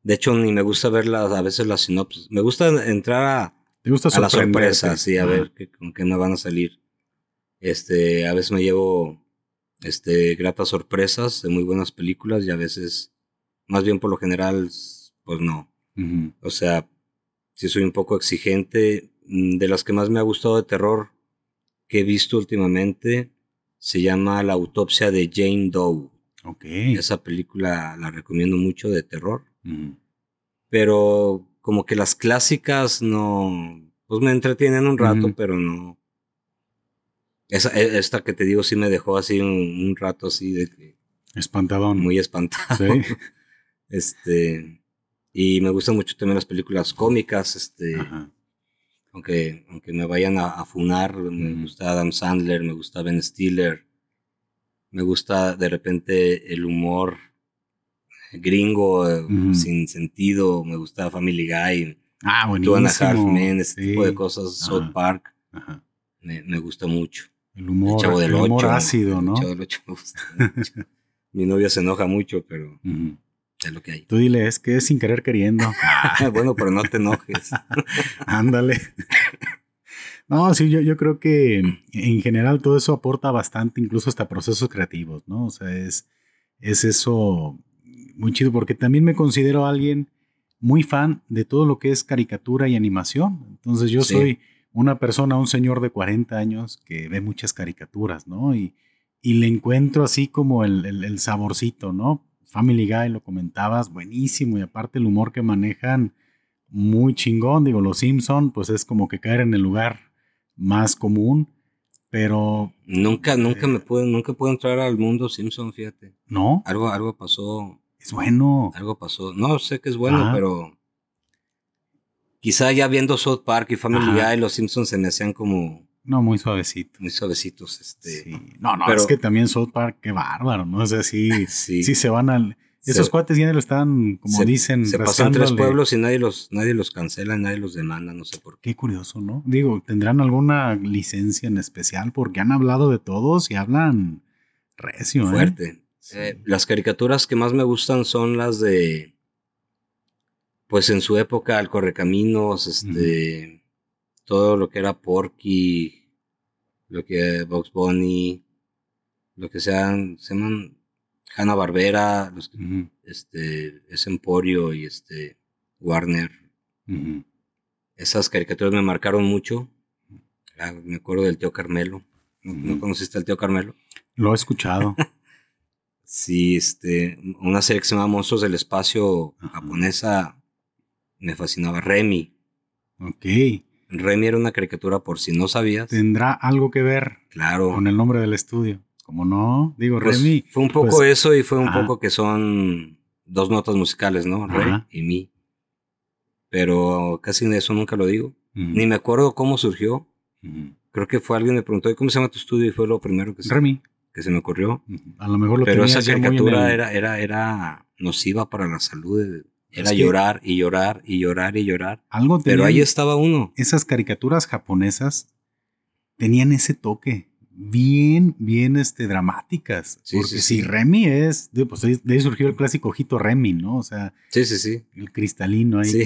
De hecho, ni me gusta ver las, a veces las sinopsis. Me gusta entrar a, ¿Te gusta a la sorpresa, sí, a ver qué, con qué me van a salir. Este, a veces me llevo este, gratas sorpresas de muy buenas películas y a veces, más bien por lo general, pues no. O sea, si soy un poco exigente, mm, de las que más me ha gustado de terror que he visto últimamente se llama La autopsia de Jane Doe. Ok. Esa película la recomiendo mucho de terror. Pero como que las clásicas no, pues me entretienen un rato, pero no. Esa, e- esta que te digo sí me dejó así un, un rato así de que Espantadón. muy espantado. Sí. Este, y me gustan mucho también las películas cómicas, este, Ajá. aunque, aunque me vayan a, a funar, me gusta Adam Sandler, me gusta Ben Stiller, me gusta de repente el humor gringo eh, sin sentido, me gusta Family Guy, Ah, buenísimo. Half Men, ese Sí. tipo de cosas, South. Park, Ajá. me, me gusta mucho. El humor, el Chavo del el humor ácido, el ¿no? Chavo del Ocho me gusta mucho. Mi novia se enoja mucho, pero es lo que hay. Tú dile, es que es sin querer queriendo. bueno, pero no te enojes. Ándale. No, sí, yo, yo creo que en general todo eso aporta bastante, incluso hasta procesos creativos, ¿no? O sea, es, es eso muy chido, porque también me considero alguien muy fan de todo lo que es caricatura y animación. Entonces yo Sí. soy una persona, un señor de 40 años que ve muchas caricaturas, ¿no? Y, y le encuentro así como el, el- el saborcito, ¿no? Family Guy, lo comentabas, buenísimo, y aparte el humor que manejan, muy chingón. Digo, los Simpson, pues es como que caer en el lugar más común, pero Nunca, nunca Eh. me pude, nunca pude entrar al mundo Simpson, fíjate. no, Algo, algo pasó, es bueno. algo pasó. No sé que es bueno, Ajá. pero quizá ya viendo South Park y Family. Guy, los Simpsons se me hacían como No, muy suavecito. muy suavecitos, este. Sí. No, no, pero- es que también South Park, qué bárbaro, ¿no? O sea, sí, Sí. sí se van al. Esos Se- cuates ya lo están, como se- dicen, Se pasan tres pueblos y nadie los, nadie los cancela, nadie los demanda, no sé por qué. Qué curioso, ¿no? Digo, ¿tendrán alguna licencia en especial? Porque han hablado de todos y hablan recio, ¿eh? Sí. Eh, las caricaturas que más me gustan son las de. Pues en su época, el Correcaminos, este. Todo lo que era Porky, lo que Box Bunny, lo que sean. Se llaman Hanna Barbera, los, que- Ujú, este. Es Emporio y este. Warner. Esas caricaturas me marcaron mucho. Ah, me acuerdo del tío Carmelo. ¿No, no conociste al tío Carmelo? Lo he escuchado. Sí, este, una serie que se llama Monstruos del Espacio Ajá. japonesa me fascinaba. Remy. ok. Remy era una caricatura por si no sabías. ¿Tendrá algo que ver Claro. con el nombre del estudio? Como no, digo, Pues, Remy. fue un poco pues, eso y fue un ajá. poco que son dos notas musicales, ¿no? Re Ajá. y mi. Pero casi de eso nunca lo digo. Ni me acuerdo cómo surgió. Creo que fue alguien me preguntó, "¿Y ¿cómo se llama tu estudio? Y fue lo primero que se, Remy. Que se me ocurrió. A lo mejor lo Pero esa ya muy caricatura el- era, era, era nociva para la salud. Era Es que- llorar y llorar y llorar y llorar. Algo Pero ahí estaba uno. esas caricaturas japonesas tenían ese toque bien, bien este, dramáticas. Sí, porque sí, si sí. Remy es, pues de ahí surgió el clásico ojito Remy, ¿no? O sea, Sí, sí, sí. el cristalino ahí Sí.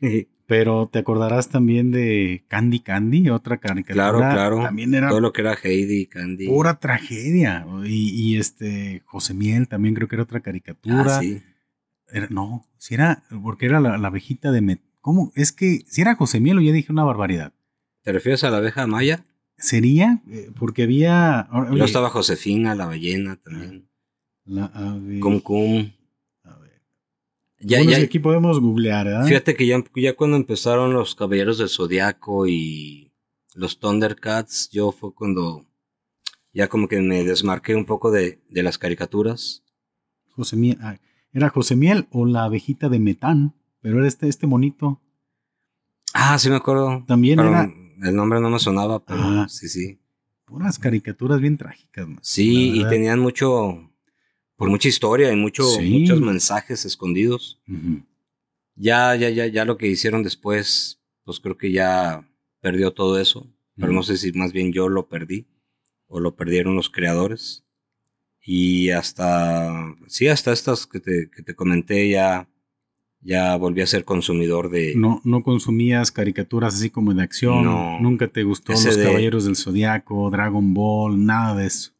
que... Pero te acordarás también de Candy Candy, otra caricatura. Claro, claro. También era Todo lo que era Heidi, Candy. pura tragedia. Y, y este José Miel también creo que era otra caricatura. Ah, sí. Era- no, si era, porque era la, la abejita de... Met- ¿Cómo? Es que si era José Miel o ya dije una barbaridad. ¿Te refieres a la abeja maya? ¿Sería? Eh, Porque había... oye, estaba Josefina, la ballena también. la ave- Cum Cum. Ya, Bueno, ya, aquí podemos googlear, fíjate que ya, ya cuando empezaron los Caballeros del Zodiaco y los Thundercats, yo fue cuando ya como que me desmarqué un poco de, de las caricaturas. José Miel. ah, ¿Era José Miel o la abejita de Metán? Pero era este, este monito. Ah, sí me acuerdo. También Pero era El nombre no me sonaba, pero Ajá. sí, sí. puras caricaturas bien trágicas. man. Sí, y tenían mucho, por mucha historia y mucho, Sí. muchos mensajes escondidos. Ya, ya, ya, ya lo que hicieron después, pues creo que ya perdió todo eso. Pero no sé si más bien yo lo perdí o lo perdieron los creadores. Y hasta, sí, hasta estas que te, que te comenté ya, ya volví a ser consumidor de... No, no consumías caricaturas así como de acción. No. Nunca te gustó Los de- Caballeros del Zodiaco, Dragon Ball, nada de eso.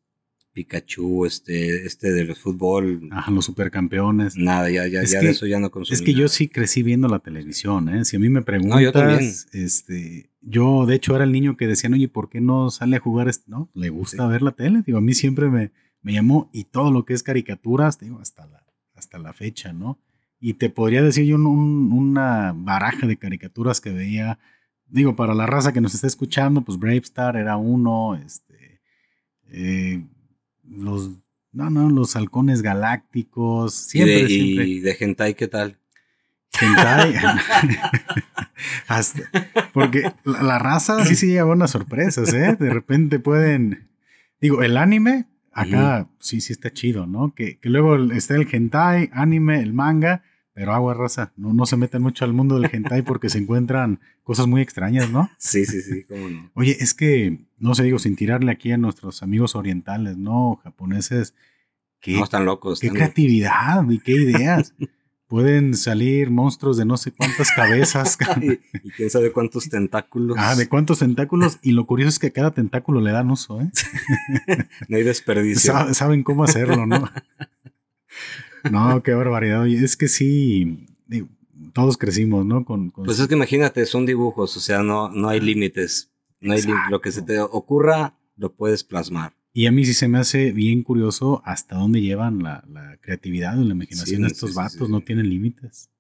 Pikachu, este, este de los fútbol. Ajá, los supercampeones. Nada, ya, ya, Es ya que- de eso ya no consumí. Es que yo sí crecí viendo la televisión, ¿eh? Si a mí me preguntas, yo también. este, yo de hecho era el niño que decían, oye, ¿por qué no sale a jugar? este-?" No, le gusta ver la tele. Digo, a mí siempre me, me llamó y todo lo que es caricaturas, digo, hasta la, hasta la fecha, ¿no? Y te podría decir yo un- un- una baraja de caricaturas que veía, digo, para la raza que nos está escuchando, pues Brave Star era uno, este, eh, los, no, no, los halcones galácticos, Y de, siempre, siempre. y de hentai, ¿qué tal? Hentai. Hasta- porque la, la raza sí se lleva buenas sorpresas, ¿eh? De repente pueden. Digo, el anime, acá sí, sí está chido, ¿no? Que, que luego está el hentai, anime, el manga, pero agua raza. No, no se metan mucho al mundo del hentai porque se encuentran cosas muy extrañas, ¿no? Sí, sí, sí, cómo no. Oye, es que, no sé, digo, sin tirarle aquí a nuestros amigos orientales, ¿no? Japoneses. ¿Qué, No, están locos. qué están- creatividad y qué ideas. Pueden salir monstruos de no sé cuántas cabezas. y, y quién sabe cuántos tentáculos. Ah, de cuántos tentáculos. Y lo curioso es que a cada tentáculo le dan uso, ¿eh? No hay desperdicio. Sa- Saben cómo hacerlo, ¿no? No, qué barbaridad. Oye, es que sí, digo, todos crecimos, ¿no? Con, con- Pues es que imagínate, son dibujos, o sea, no, no hay límites. No hay lo que se te ocurra, lo puedes plasmar. Y a mí sí se me hace bien curioso hasta dónde llevan la, la creatividad y la imaginación Sí, estos sí, sí, vatos, sí. no tienen límites.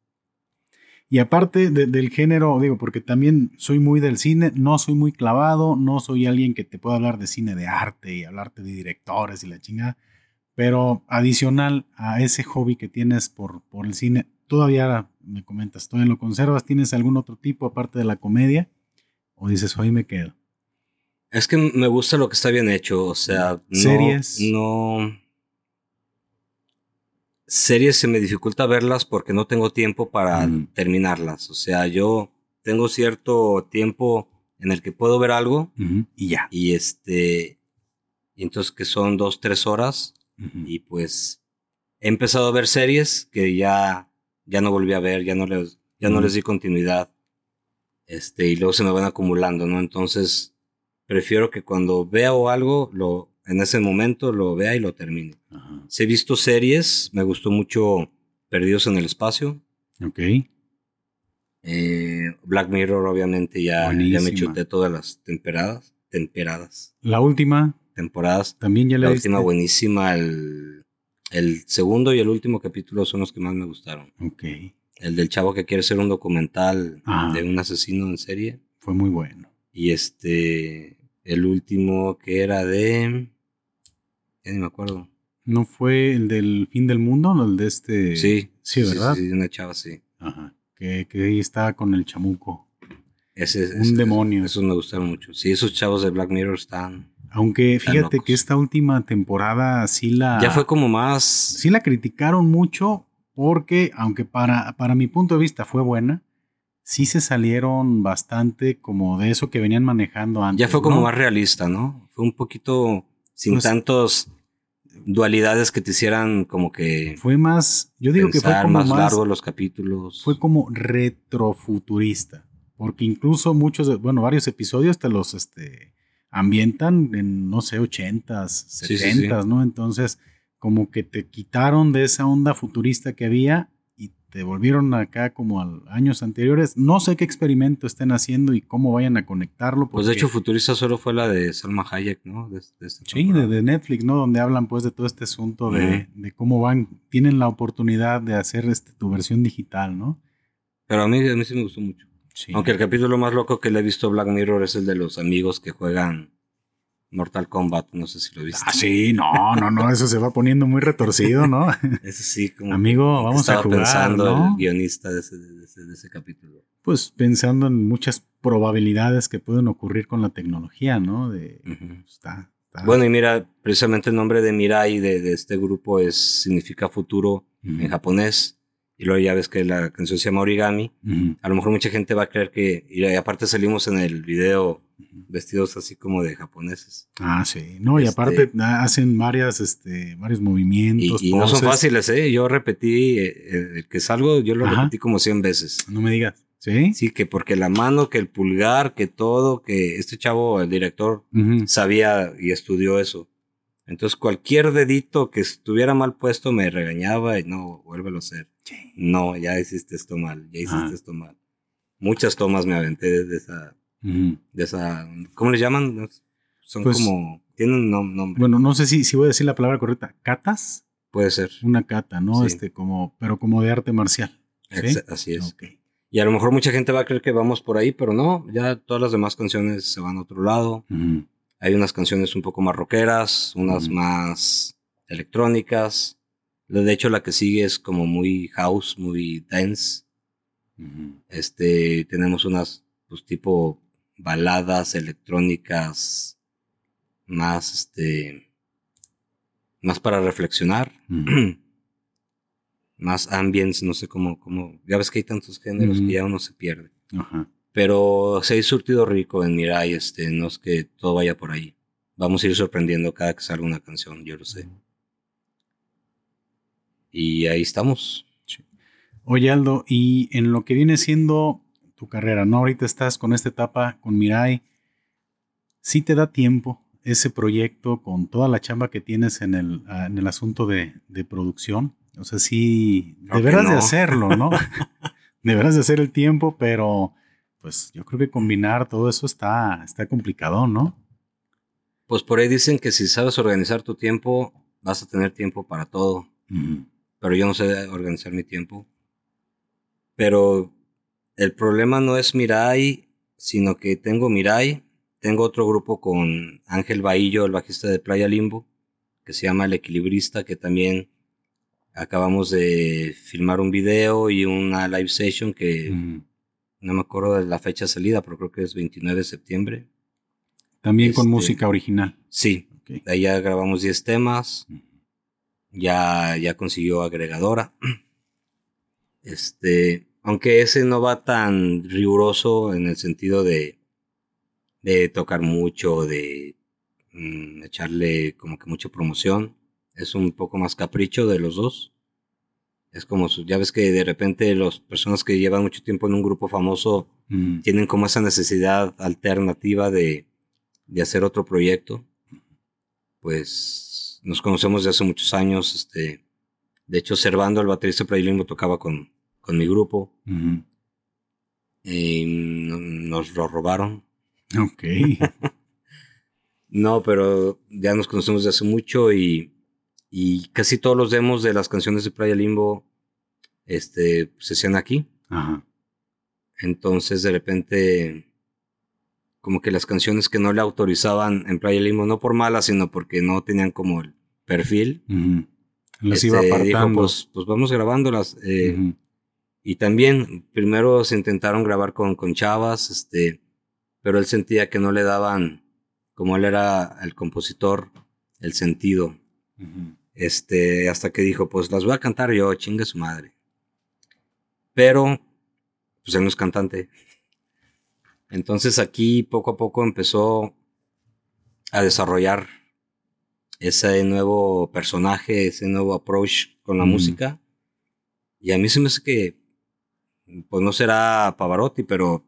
Y aparte de- del género, digo, porque también soy muy del cine, no soy muy clavado, no soy alguien que te pueda hablar de cine de arte y hablarte de directores y la chingada, pero adicional a ese hobby que tienes por, por el cine, todavía me comentas, ¿todavía lo conservas? ¿Tienes algún otro tipo aparte de la comedia? ¿O dices, hoy me quedo? Es que me gusta lo que está bien hecho, o sea, no, Series. No. Series se me dificulta verlas porque no tengo tiempo para Mm. terminarlas. O sea, yo tengo cierto tiempo en el que puedo ver algo Y ya. y este. Y entonces que son dos, tres horas. Y pues he empezado a ver series que ya, ya no volví a ver, ya no les, ya no les di continuidad. Este, y luego se me van acumulando, ¿no? Entonces, prefiero que cuando veo algo, lo, en ese momento lo vea y lo termine. Ajá. Si he visto series, me gustó mucho Perdidos en el Espacio. Ok. Eh, Black Mirror, obviamente, ya, ya me chuté todas las temporadas. Temporadas. La última, Temporadas. también ya la, La última buenísima, el, el segundo y el último capítulo son los que más me gustaron. Ok, El del chavo que quiere ser un documental de un asesino en serie. fue muy bueno. Y este, el último que era de... Ya ni me acuerdo. ¿No fue el del fin del mundo? ¿No? El de este... Sí. Sí, ¿verdad? Sí, una chava, sí. Ajá. Que, que ahí está con el chamuco. Ese, Un ese- demonio. Esos me gustaron mucho. Sí, esos chavos de Black Mirror están... Aunque fíjate que esta última temporada sí la... Ya fue como más... Sí la criticaron mucho porque, aunque para, para mi punto de vista fue buena, sí se salieron bastante como de eso que venían manejando antes. Ya fue como ¿no? más realista, ¿no? Fue un poquito sin Pues- tantos dualidades que te hicieran como que Fue más... Yo digo que fue como más, más... largos los capítulos. fue como retrofuturista. Porque incluso muchos, bueno, varios episodios te los este, ambientan en, no sé, 80s, Sí, sí, 70s, ¿no? Entonces, como que te quitaron de esa onda futurista que había y te volvieron acá como a años anteriores. No sé qué experimento estén haciendo y cómo vayan a conectarlo. Pues de hecho, Futurista solo fue la de Salma Hayek, ¿no? De, de Sí, de Netflix, ¿no? Donde hablan pues de todo este asunto de, de cómo van, tienen la oportunidad de hacer este, tu versión digital, ¿no? Pero a mí, a mí sí me gustó mucho. Sí. Aunque el capítulo más loco que le he visto a Black Mirror es el de los amigos que juegan Mortal Kombat. No sé si lo viste. Ah, sí, no, no, no, eso se va poniendo muy retorcido, ¿no? Ese sí, como Amigo, vamos a estaba jugar, pensando ¿no? el guionista de ese, de ese, de ese capítulo. Pues pensando en muchas probabilidades que pueden ocurrir con la tecnología, ¿no? De, está, está- Bueno, y mira, precisamente el nombre de Mirai de, de este grupo es significa futuro en japonés. Y luego ya ves que la canción se llama Origami. A lo mejor mucha gente va a creer que. Y aparte salimos en el video vestidos así como de japoneses. Ah, sí, no, y Este- aparte ah, hacen varias, este, varios movimientos. y no son fáciles, ¿eh? Yo repetí, eh, eh, el que salgo, yo lo Ajá. repetí como 100 veces. No me digas, ¿sí? Sí, que porque la mano, que el pulgar, que todo, que este chavo, el director, Ujú, sabía y estudió eso. Entonces cualquier dedito que estuviera mal puesto me regañaba y no, vuélvelo a hacer. No, ya hiciste esto mal, ya hiciste esto mal. Muchas tomas me aventé de esa, de esa, ¿cómo le llaman? Son pues como, tienen un nombre. Bueno, no sé si, si voy a decir la palabra correcta. ¿Catas? Puede ser. Una cata, ¿no? Este, como, pero como de arte marcial. Así es. Y a lo mejor mucha gente va a creer que vamos por ahí, pero no, ya todas las demás canciones se van a otro lado. Hay unas canciones un poco más rockeras, unas más electrónicas. De hecho, la que sigue es como muy house, muy dance. Este, tenemos unas, pues, tipo baladas electrónicas más, este, más para reflexionar. más ambience, no sé cómo, cómo, ya ves que hay tantos géneros que ya uno se pierde. Pero se ha surtido rico en Mirai, este, no es que todo vaya por ahí. Vamos a ir sorprendiendo cada que salga una canción, yo lo sé. Y ahí estamos. Oye, Aldo, y en lo que viene siendo tu carrera, ¿no? Ahorita estás con esta etapa con Mirai. ¿Sí te da tiempo ese proyecto con toda la chamba que tienes en el, ah, en el asunto de, de producción? O sea, sí, deberás de hacerlo, ¿no? deberás de hacer el tiempo, pero pues yo creo que combinar todo eso está, está complicado, ¿no? Pues por ahí dicen que si sabes organizar tu tiempo, vas a tener tiempo para todo. Pero yo no sé organizar mi tiempo. Pero el problema no es Mirai, sino que tengo Mirai, tengo otro grupo con Ángel Bahillo, el bajista de Playa Limbo, que se llama El Equilibrista, que también acabamos de filmar un video y una live session que no me acuerdo de la fecha de salida, pero creo que es 29 de septiembre. También con este, música original. Sí, de ahí ya grabamos 10 temas. Ya, ya consiguió agregadora. Este, aunque ese no va tan riguroso en el sentido de, de tocar mucho, de mm, echarle como que mucha promoción es un poco más capricho de los dos. Es como, ya ves que de repente las personas que llevan mucho tiempo en un grupo famoso mm. tienen como esa necesidad alternativa de, de, hacer otro proyecto. Pues nos conocemos de hace muchos años. Este, de hecho, Servando, el baterista Prailingo, tocaba con, con mi grupo. Y nos lo robaron. Ok. no, pero ya nos conocemos de hace mucho y y casi todos los demos de las canciones de Playa Limbo este, se hacían aquí. Entonces, de repente, como que las canciones que no le autorizaban en Playa Limbo, no por malas, sino porque no tenían como el perfil, las iba este, apartando. pues, pues, vamos grabándolas. Eh, y también, primero se intentaron grabar con, con Chavas, este, pero él sentía que no le daban, como él era el compositor, el sentido. Este, hasta que dijo, pues las voy a cantar yo, chingue su madre. Pero, pues él no es cantante. Entonces aquí poco a poco empezó a desarrollar ese nuevo personaje, ese nuevo approach con la música. Y a mí se me hace que, pues no será Pavarotti, pero...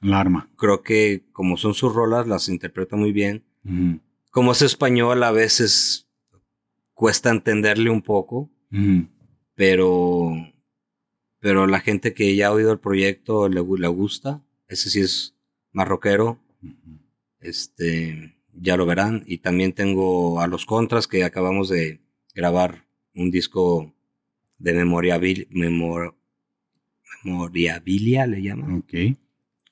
La arma. Creo que como son sus rolas, las interpreta muy bien. Como es español, a veces cuesta entenderle un poco, pero, pero la gente que ya ha oído el proyecto le, le gusta, ese sí es más rockero, este, ya lo verán, y también tengo a los contras que acabamos de grabar un disco de memoriabil, memor, memoriabilia, le llaman. Ok.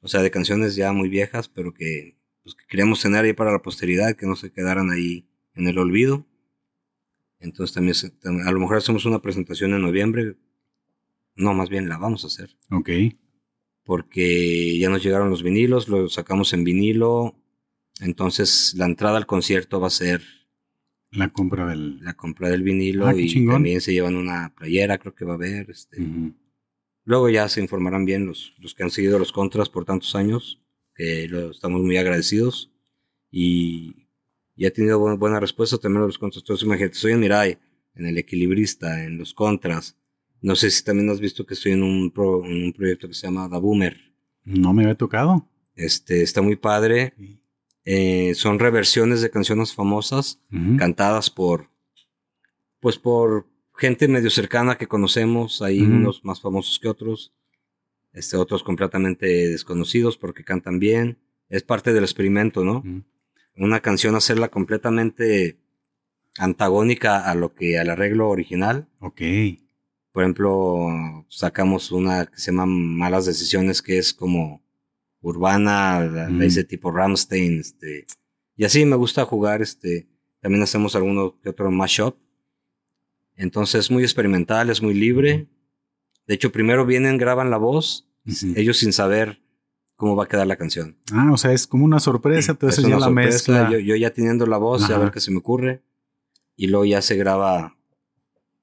O sea, de canciones ya muy viejas, pero que, pues, que queríamos tener ahí para la posteridad, que no se quedaran ahí en el olvido. Entonces también, a lo mejor hacemos una presentación en noviembre. No, más bien la vamos a hacer. Ok. Porque ya nos llegaron los vinilos, los sacamos en vinilo. Entonces la entrada al concierto va a ser... La compra del... La compra del vinilo ah, y también se llevan una playera, creo que va a haber. Este. Luego ya se informarán bien los, los que han seguido los contras por tantos años, que lo, estamos muy agradecidos. Y y ha tenido buena, respuesta también a los contras. Entonces, imagínate, soy en Mirai, en el equilibrista, en los contras. No sé si también has visto que estoy en un, un proyecto que se llama Da Boomer. No me había tocado. Este, está muy padre. Eh, son reversiones de canciones famosas cantadas por, pues por gente medio cercana que conocemos, hay unos más famosos que otros, este, otros completamente desconocidos porque cantan bien. Es parte del experimento, ¿no? Una canción hacerla completamente antagónica a lo que al arreglo original. Ok. Por ejemplo, sacamos una que se llama Malas Decisiones, que es como urbana, la, la Mm. hice tipo Ramstein, este, y así me gusta jugar, este, también hacemos alguno que otro mashup. Entonces es muy experimental, es muy libre. De hecho, primero vienen, graban la voz, ellos sin saber cómo va a quedar la canción. Ah, o sea, es como una sorpresa, entonces Es ya la sorpresa, mezcla. Yo, yo ya teniendo la voz, a ver qué se me ocurre. Y luego ya se graba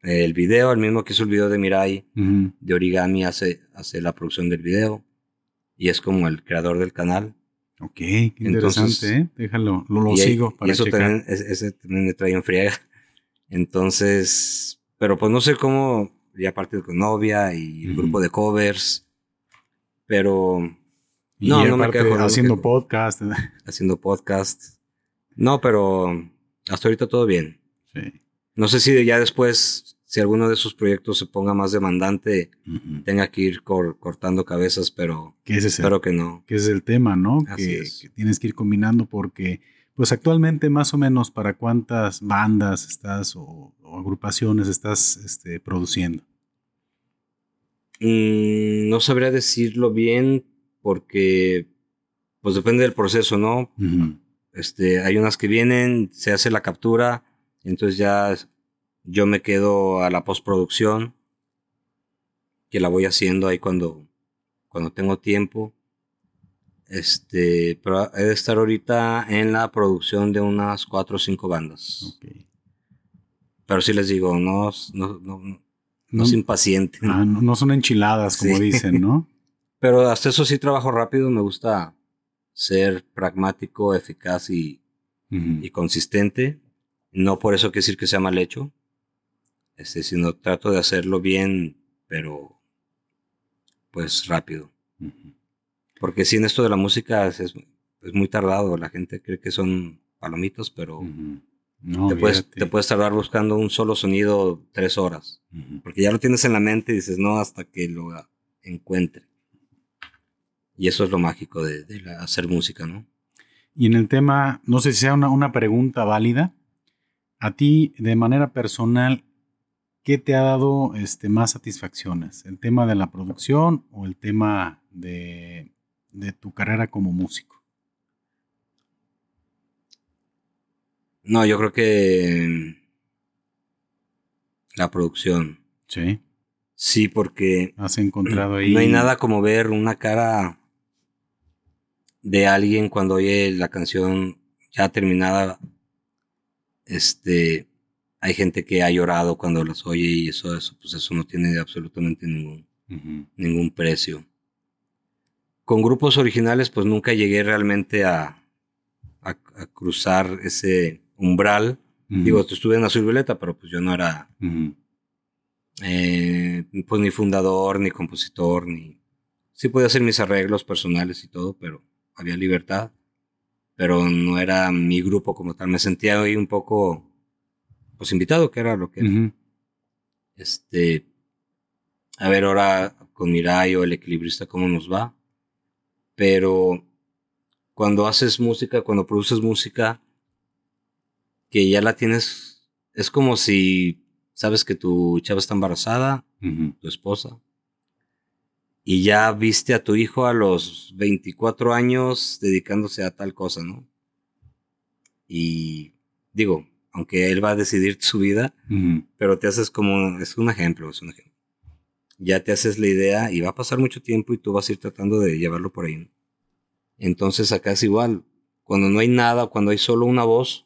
el video, el mismo que hizo el video de Mirai de origami hace, hace la producción del video y es como el creador del canal. Ok, qué interesante, Entonces- ¿eh? Déjalo, lo, y, sigo y para eso checar. también, es- ese también me trae en friega. Entonces, pero pues no sé cómo, ya aparte con novia y el grupo de covers, pero Y no, no me me haciendo quejo. podcast. haciendo podcast. No, pero hasta ahorita todo bien. Sí. No sé si ya después, si alguno de esos proyectos se ponga más demandante, tenga que ir cor- cortando cabezas, pero ese es el espero que no. que es el tema, ¿no? Que, es. que tienes que ir combinando porque, pues actualmente más o menos para cuántas bandas estás o, o agrupaciones estás este, produciendo. Mm, no sabría decirlo bien porque pues depende del proceso, ¿no? Este, hay unas que vienen, se hace la captura, entonces ya yo me quedo a la postproducción, que la voy haciendo ahí cuando, cuando tengo tiempo. Este, pero he de estar ahorita en la producción de unas cuatro o cinco bandas. Pero sí les digo, no, no, no, no No, se impacienten. ah, no- no son enchiladas, como Sí. dicen, ¿no? Pero hasta eso sí trabajo rápido, me gusta ser pragmático, eficaz y, y consistente. No por eso quiere decir que sea mal hecho, este, sino trato de hacerlo bien, pero pues rápido. Porque si en esto de la música es, es- muy tardado, la gente cree que son palomitas, pero Ujú. No, te, puedes, te puedes tardar buscando un solo sonido tres horas, porque ya lo tienes en la mente y dices no hasta que lo encuentre. Y eso es lo mágico de, de la- hacer música, ¿no? Y en el tema, no sé si sea una, una pregunta válida, a ti de manera personal, ¿qué te ha dado este, más satisfacciones? ¿El tema de la producción o el tema de, de tu carrera como músico? No, yo creo que la producción. Sí. Sí, porque ¿Has encontrado ahí? no hay nada como ver una cara de alguien cuando oye la canción ya terminada. Este, hay gente que ha llorado cuando las oye y eso, eso, pues eso no tiene absolutamente ningún, ningún precio. Con grupos originales, pues nunca llegué realmente a, a, a cruzar ese umbral. Digo, estuve en Azul Violeta, pero pues yo no era eh, pues ni fundador, ni compositor, ni... Sí podía hacer mis arreglos personales y todo, pero había libertad. Pero no era mi grupo como tal. Me sentía ahí un poco, pues invitado, que era lo que... era. Ujú. Este... A ver ahora con Mirai o el equilibrista cómo nos va. Pero cuando haces música, cuando produces música, que ya la tienes, es como si sabes que tu chava está embarazada, tu esposa, y ya viste a tu hijo a los 24 años dedicándose a tal cosa, ¿no? Y digo, aunque él va a decidir su vida, pero te haces como, es un ejemplo, es un ejemplo. Ya te haces la idea y va a pasar mucho tiempo y tú vas a ir tratando de llevarlo por ahí. Entonces acá es igual, cuando no hay nada, cuando hay solo una voz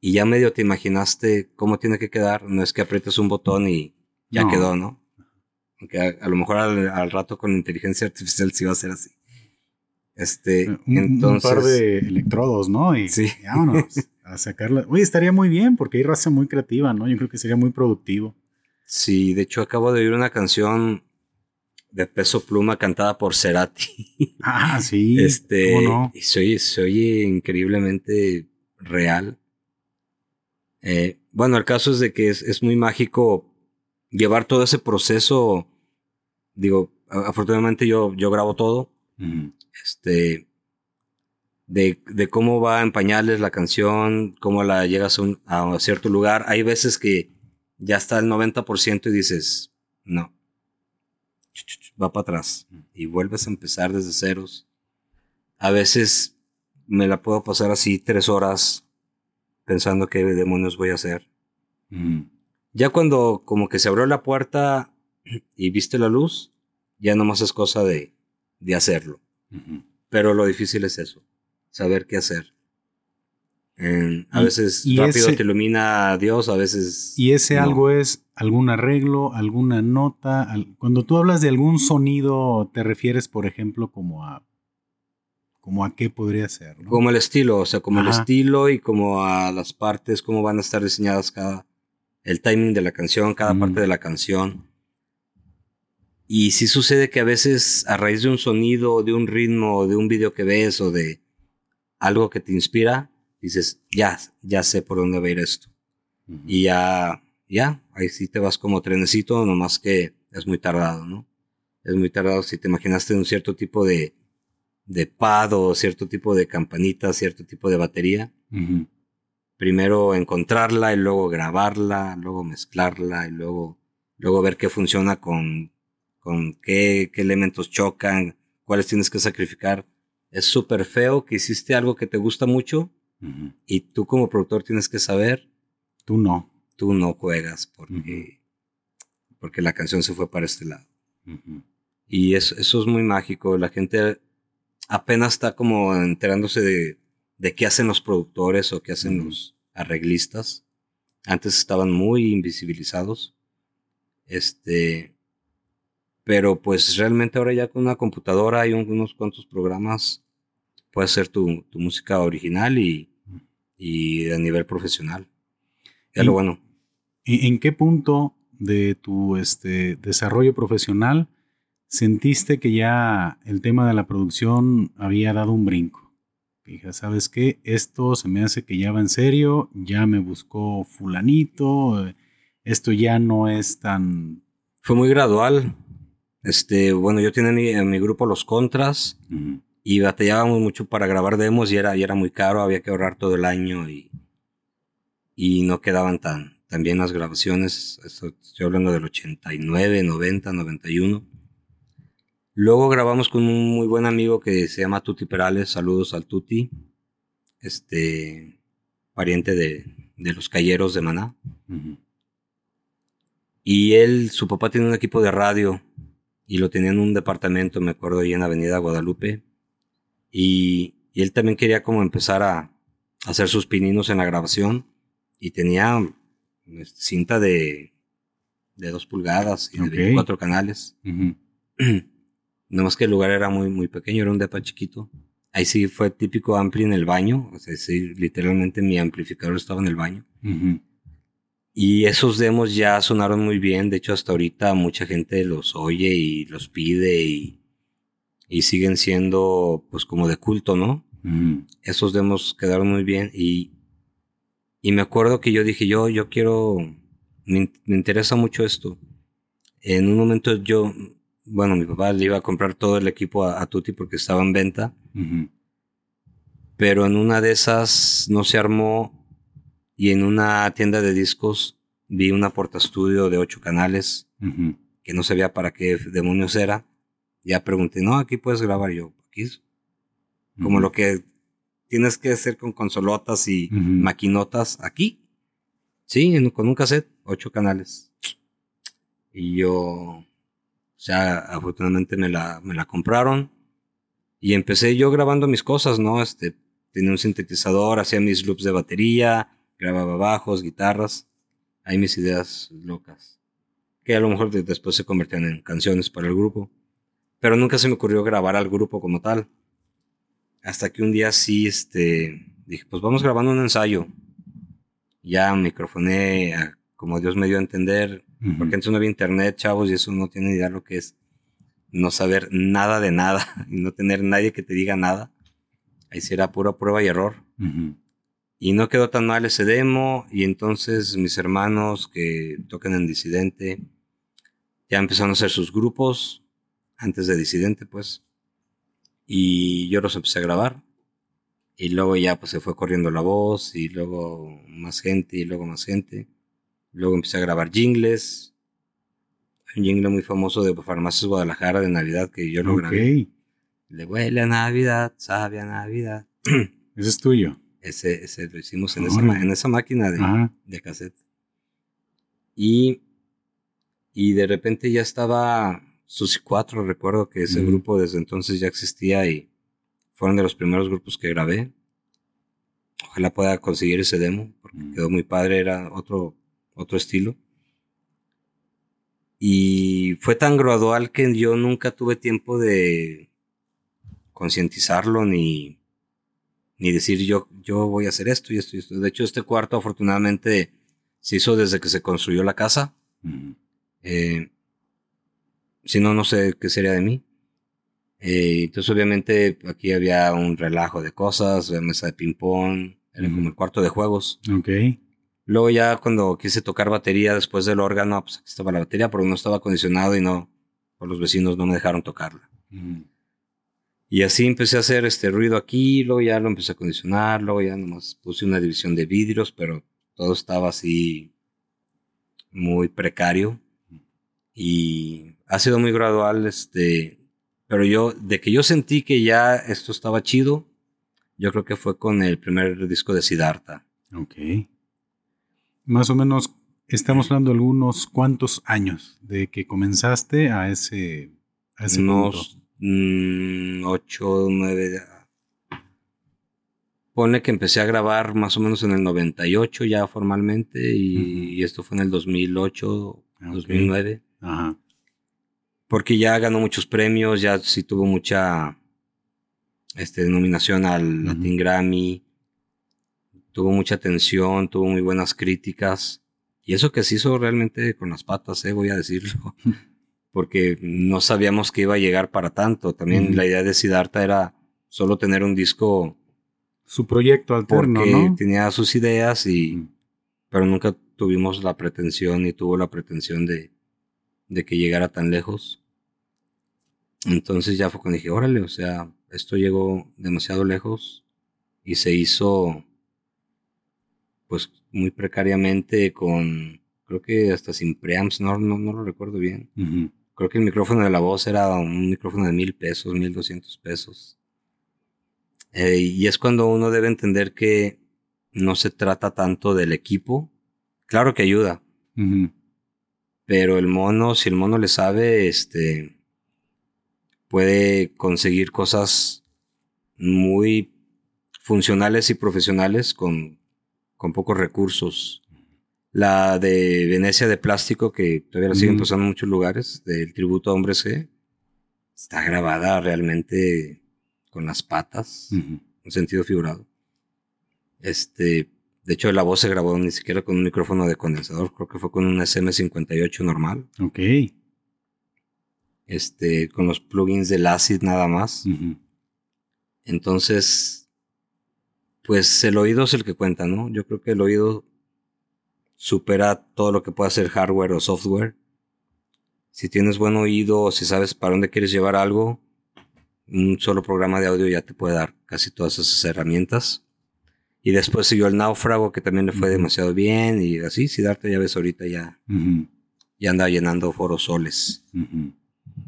y ya medio te imaginaste cómo tiene que quedar, no es que aprietes un botón y ya No. quedó, ¿no? Aunque a, a lo mejor al, al rato con inteligencia artificial sí va a ser así. Este, Un, un entonces... par de electrodos, ¿no? Y Sí. vámonos a sacarla. Oye, estaría muy bien porque hay raza muy creativa, ¿no? Yo creo que sería muy productivo. Sí, de hecho acabo de oír una canción de peso pluma cantada por Cerati. Ah, sí. Este, y soy, soy increíblemente real. Eh, bueno, el caso es de que es, muy mágico llevar todo ese proceso. Digo, afortunadamente yo, yo grabo todo. Este, de, de, cómo va en pañales la canción, cómo la llegas a, un, a cierto lugar. Hay veces que ya está el 90% y dices, no, va para atrás y vuelves a empezar desde ceros. A veces me la puedo pasar así tres horas pensando qué demonios voy a hacer. Ya cuando como que se abrió la puerta y viste la luz, ya nomás es cosa de, de hacerlo. Pero lo difícil es eso, saber qué hacer a veces rápido te ilumina Dios, a veces. Y ese algo es algún arreglo, alguna nota. cuando tú hablas de algún sonido, te refieres, por ejemplo, como a. como a qué podría ser. Como el estilo, o sea, como el estilo y como a las partes, cómo van a estar diseñadas cada. el timing de la canción, cada parte de la canción. Y sí sucede que a veces a raíz de un sonido, de un ritmo, de un video que ves o de algo que te inspira, dices, ya, ya sé por dónde va a ir esto. Y ya, ya, ahí sí te vas como trenecito, nomás que es muy tardado, ¿no? Es muy tardado si te imaginaste un cierto tipo de, de pad o cierto tipo de campanita, cierto tipo de batería. Primero encontrarla y luego grabarla, luego mezclarla y luego, luego ver qué funciona con, con qué, qué elementos chocan, cuáles tienes que sacrificar. Es súper feo que hiciste algo que te gusta mucho y tú como productor tienes que saber. Tú no. Tú no juegas porque, porque la canción se fue para este lado. Y eso, eso es muy mágico. La gente apenas está como enterándose de, de qué hacen los productores o qué hacen los arreglistas. Antes estaban muy invisibilizados. Este, pero pues realmente ahora ya con una computadora hay unos cuantos programas puedes hacer tu, tu música original y, y, a nivel profesional. Es lo bueno. ¿En qué punto de tu este, desarrollo profesional sentiste que ya el tema de la producción había dado un brinco? dije, ¿sabes qué? Esto se me hace que ya va en serio, ya me buscó fulanito, esto ya no es tan... Fue muy gradual. Este, bueno, yo tenía en mi, grupo Los Contras y batallábamos mucho para grabar demos y era, y era muy caro, había que ahorrar todo el año y, y no quedaban tan, tan bien las grabaciones. Estoy hablando del 89, 90, 91. Luego grabamos con un muy buen amigo que se llama Tuti Perales. Saludos al Tuti. Este, pariente de, de los calleros de Maná. Y él, su papá tiene un equipo de radio y lo tenía en un departamento, me acuerdo, ahí en Avenida Guadalupe. Y, él también quería como empezar a, hacer sus pininos en la grabación y tenía este, cinta de, de dos pulgadas y de cuatro canales. Uh Nomás que el lugar era muy, muy pequeño, era un depa chiquito. Ahí sí fue típico ampli en el baño, o sea, sí, literalmente mi amplificador estaba en el baño. Y esos demos ya sonaron muy bien, de hecho hasta ahorita mucha gente los oye y los pide y y siguen siendo pues como de culto, ¿no? Esos demos quedaron muy bien y, y me acuerdo que yo dije, yo, yo quiero, me, interesa mucho esto. En un momento yo, bueno, mi papá le iba a comprar todo el equipo a, Tuti porque estaba en venta, pero en una de esas no se armó y en una tienda de discos vi una porta estudio de ocho canales que no sabía para qué demonios era. Ya pregunté, no, aquí puedes grabar yo, aquí como lo que tienes que hacer con consolotas y maquinotas aquí. Sí, con un cassette, ocho canales. Y yo, o sea, afortunadamente me la, me la compraron. Y empecé yo grabando mis cosas, ¿no? Este, tenía un sintetizador, hacía mis loops de batería, grababa bajos, guitarras, ahí mis ideas locas, que a lo mejor después se convertían en canciones para el grupo. Pero nunca se me ocurrió grabar al grupo como tal. Hasta que un día sí, este, dije, pues vamos grabando un ensayo. Ya microfoné como Dios me dio a entender, porque antes no había internet, chavos, y eso no tiene idea lo que es. no saber nada de nada y no tener nadie que te diga nada. Ahí sí era pura prueba y error. Y no quedó tan mal ese demo y entonces mis hermanos que tocan en Disidente ya empezaron a hacer sus grupos antes de Disidente pues. Y yo los empecé a grabar. Y luego ya pues se fue corriendo la voz y luego más gente y luego más gente. Luego empecé a grabar jingles. Un jingle muy famoso de Farmacias Guadalajara de Navidad que yo lo grabé. Le huele a Navidad, sabe a Navidad. Ese es tuyo. Ese, ese lo hicimos en, esa, en esa, máquina de, de, cassette. Y, y de repente ya estaba Susi 4, recuerdo que ese grupo desde entonces ya existía y fueron de los primeros grupos que grabé. Ojalá pueda conseguir ese demo, porque quedó muy padre, era otro, otro estilo. Y fue tan gradual que yo nunca tuve tiempo de concientizarlo ni, ni decir yo, yo voy a hacer esto y esto y esto. De hecho, este cuarto afortunadamente se hizo desde que se construyó la casa. Eh, si no, no sé qué sería de mí. Eh, entonces, obviamente, aquí había un relajo de cosas, la mesa de ping-pong, era como el cuarto de juegos. Ok. Luego, ya cuando quise tocar batería después del órgano, pues aquí estaba la batería, pero no estaba acondicionado y no, por los vecinos no me dejaron tocarla. Y así empecé a hacer este ruido aquí, luego ya lo empecé a acondicionar, luego ya nomás puse una división de vidrios, pero todo estaba así muy precario. Y ha sido muy gradual, este, pero yo, de que yo sentí que ya esto estaba chido, yo creo que fue con el primer disco de Siddhartha. Ok. Más o menos, estamos hablando de algunos cuantos años de que comenzaste a ese, a ese Unos mm, ocho, nueve... Pone que empecé a grabar más o menos en el 98 ya formalmente y, esto fue en el 2008, 2009. Ajá. Porque ya ganó muchos premios, ya sí tuvo mucha este, nominación al Latin Grammy, tuvo mucha atención, tuvo muy buenas críticas. Y eso que se hizo realmente con las patas, eh, voy a decirlo, porque no sabíamos que iba a llegar para tanto. También la idea de Siddhartha era solo tener un disco. Su proyecto alterno, porque tenía sus ideas y. Pero nunca tuvimos la pretensión ni tuvo la pretensión de, de que llegara tan lejos. Entonces ya fue cuando dije, órale, o sea, esto llegó demasiado lejos y se hizo pues muy precariamente con, creo que hasta sin preamps, no, no, no lo recuerdo bien. Creo que el micrófono de la voz era un micrófono de mil pesos, mil doscientos pesos. Eh, y es cuando uno debe entender que no se trata tanto del equipo. Claro que ayuda. Pero el mono, si el mono le sabe, este, puede conseguir cosas muy funcionales y profesionales con, con pocos recursos. La de Venecia de plástico, que todavía la siguen pasando en muchos lugares, del tributo a Hombres G, está grabada realmente con las patas, en sentido figurado. Este, de hecho, la voz se grabó ni siquiera con un micrófono de condensador, creo que fue con un SM58 normal. Ok. Este, con los plugins del ACID nada más. Entonces, pues el oído es el que cuenta, ¿no? Yo creo que el oído supera todo lo que pueda ser hardware o software. Si tienes buen oído o si sabes para dónde quieres llevar algo, un solo programa de audio ya te puede dar casi todas esas herramientas. Y después siguió el náufrago, que también le fue demasiado bien. Y así, si darte ya ves ahorita ya, ya anda llenando foros soles.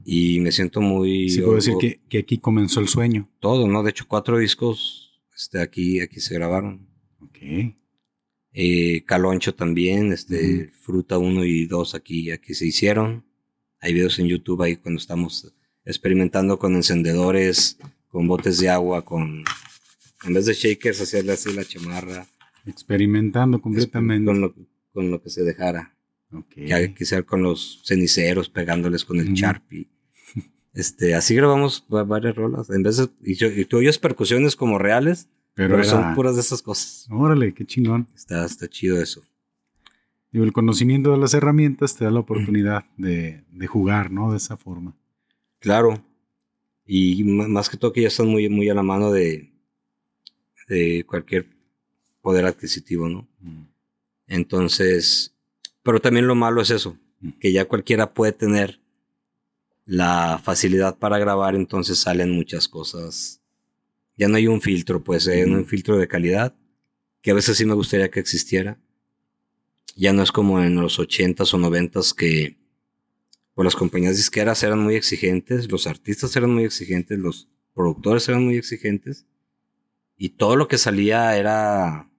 Y me siento muy... Sí, puedo decir que, que, aquí comenzó el sueño. Todo, ¿no? De hecho, cuatro discos este, aquí, aquí se grabaron. Ok. Eh, Caloncho también, este, Fruta 1 y 2 aquí, aquí se hicieron. Hay videos en YouTube ahí cuando estamos experimentando con encendedores, con botes de agua, con en vez de shakers, hacerle así la chamarra. Experimentando completamente. Con lo, con lo que se dejara. Okay. Que quisiera con los ceniceros, pegándoles con el Sharpie. Este, así grabamos varias rolas. En vez de, y, yo, y tú oyes percusiones como reales, pero, son puras de esas cosas. Órale, qué chingón. Está, está chido eso. el conocimiento de las herramientas te da la oportunidad de, de jugar, ¿no? De esa forma. Claro. Y más que todo que ya están muy, muy a la mano de, de cualquier poder adquisitivo, ¿no? Entonces, pero también lo malo es eso, que ya cualquiera puede tener la facilidad para grabar, entonces salen muchas cosas. Ya no hay un filtro, pues, hay un filtro de calidad, que a veces sí me gustaría que existiera. Ya no es como en los ochentas o noventas que pues, las compañías disqueras eran muy exigentes, los artistas eran muy exigentes, los productores eran muy exigentes, y todo lo que salía era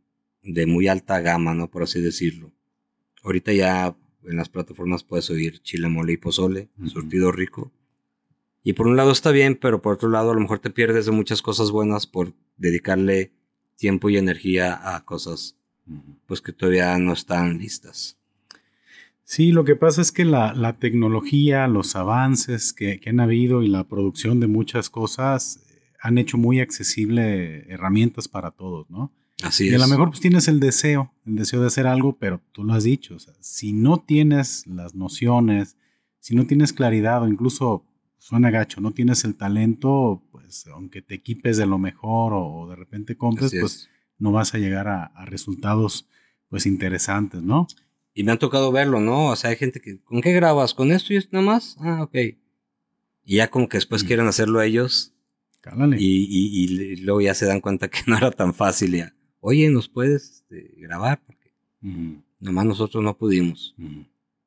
de muy alta gama, ¿no? Por así decirlo. Ahorita ya en las plataformas puedes oír chile, mole y pozole, surtido rico. Y por un lado está bien, pero por otro lado a lo mejor te pierdes de muchas cosas buenas por dedicarle tiempo y energía a cosas pues que todavía no están listas. Sí, lo que pasa es que la, tecnología, los avances que, que, han habido y la producción de muchas cosas eh, han hecho muy accesible herramientas para todos, ¿no? Así y a lo mejor pues tienes el deseo, el deseo de hacer algo, pero tú lo has dicho, o sea, si no tienes las nociones, si no tienes claridad o incluso suena gacho, no tienes el talento, pues aunque te equipes de lo mejor o, de repente compres, pues no vas a llegar a, resultados pues interesantes, ¿no? Y me han tocado verlo, ¿no? O sea, hay gente que, ¿con qué grabas? ¿Con esto y esto nada más? Ah, ok. Y ya como que después mm. quieren hacerlo ellos. Y, y, luego ya se dan cuenta que no era tan fácil ya oye, ¿nos puedes este, grabar? Porque nomás nosotros no pudimos.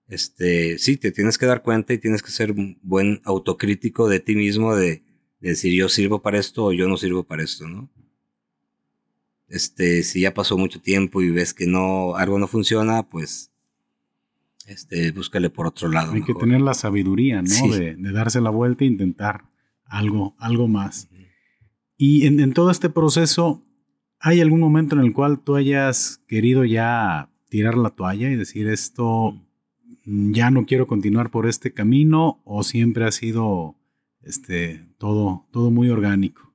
Este, sí, te tienes que dar cuenta y tienes que ser un buen autocrítico de ti mismo de, decir yo sirvo para esto o yo no sirvo para esto, ¿no? Este, si ya pasó mucho tiempo y ves que no, algo no funciona, pues, este, búscale por otro lado. Hay que tener la sabiduría, ¿no? De, darse la vuelta e intentar algo, algo más. Y en, en, todo este proceso, ¿Hay algún momento en el cual tú hayas querido ya tirar la toalla y decir esto, ya no quiero continuar por este camino o siempre ha sido este, todo, todo muy orgánico?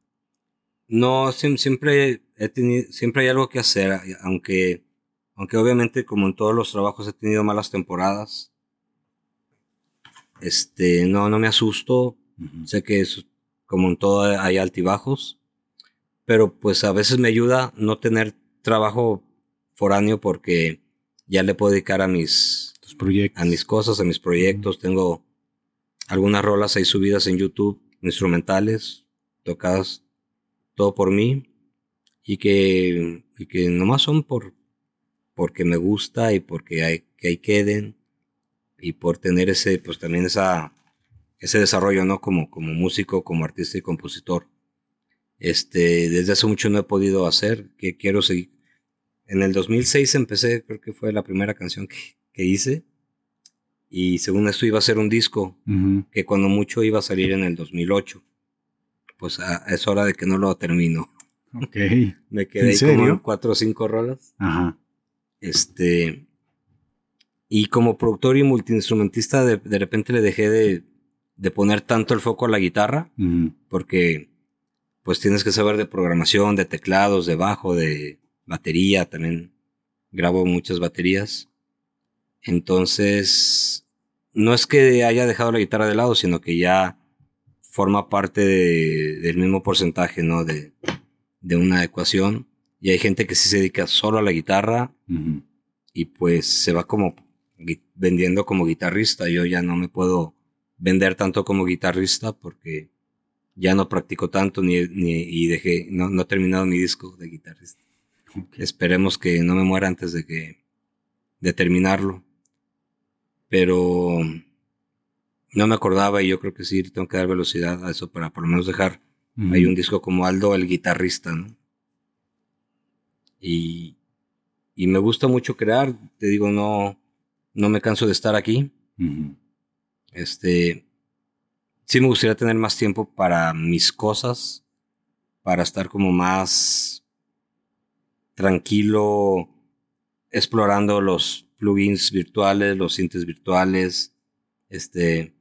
No, siempre, he tenido, siempre hay algo que hacer, aunque, aunque obviamente como en todos los trabajos he tenido malas temporadas. Este, no, no me asusto. Sé que es, como en todo hay altibajos pero pues a veces me ayuda no tener trabajo foráneo porque ya le puedo dedicar a mis, proyectos. a mis cosas, a mis proyectos. Tengo algunas rolas ahí subidas en YouTube, instrumentales, tocadas todo por mí y que, y que nomás son por, porque me gusta y porque hay, que ahí queden y por tener ese, pues también esa, ese desarrollo, ¿no? Como, como músico, como artista y compositor. Este, desde hace mucho no he podido hacer, que quiero seguir. En el 2006 empecé, creo que fue la primera canción que, que hice. Y según esto iba a ser un disco, que cuando mucho iba a salir en el 2008. Pues es hora de que no lo termino. Ok. Me quedé como en cuatro o cinco rolas. Ajá. Este. Y como productor y multiinstrumentista, de, de repente le dejé de, de, poner tanto el foco a la guitarra, porque pues tienes que saber de programación, de teclados, de bajo, de batería, también grabo muchas baterías. Entonces, no es que haya dejado la guitarra de lado, sino que ya forma parte del mismo porcentaje, ¿no? De, de, una ecuación. Y hay gente que sí se dedica solo a la guitarra y pues se va como vendiendo como guitarrista. Yo ya no me puedo vender tanto como guitarrista porque ya no practico tanto ni, ni y dejé, no, no he terminado mi disco de guitarrista. Esperemos que no me muera antes de que, de terminarlo. Pero no me acordaba y yo creo que sí tengo que dar velocidad a eso para por lo menos dejar hay un disco como Aldo el guitarrista, ¿no? Y, y me gusta mucho crear, te digo, no, no me canso de estar aquí. Este, sí me gustaría tener más tiempo para mis cosas, para estar como más tranquilo explorando los plugins virtuales, los sintes virtuales. Este,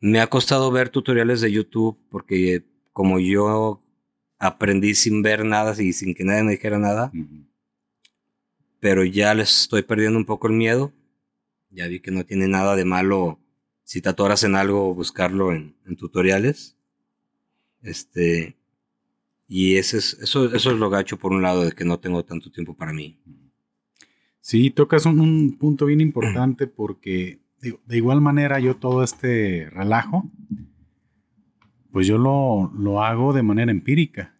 me ha costado ver tutoriales de YouTube porque como yo aprendí sin ver nada y sin que nadie me dijera nada, pero ya les estoy perdiendo un poco el miedo. Ya vi que no tiene nada de malo si te atoras en algo, buscarlo en, en tutoriales. Este, y ese es, eso, eso es lo gacho por un lado de que no tengo tanto tiempo para mí. Sí, tocas un, un punto bien importante porque digo, de igual manera yo todo este relajo, pues yo lo, lo hago de manera empírica.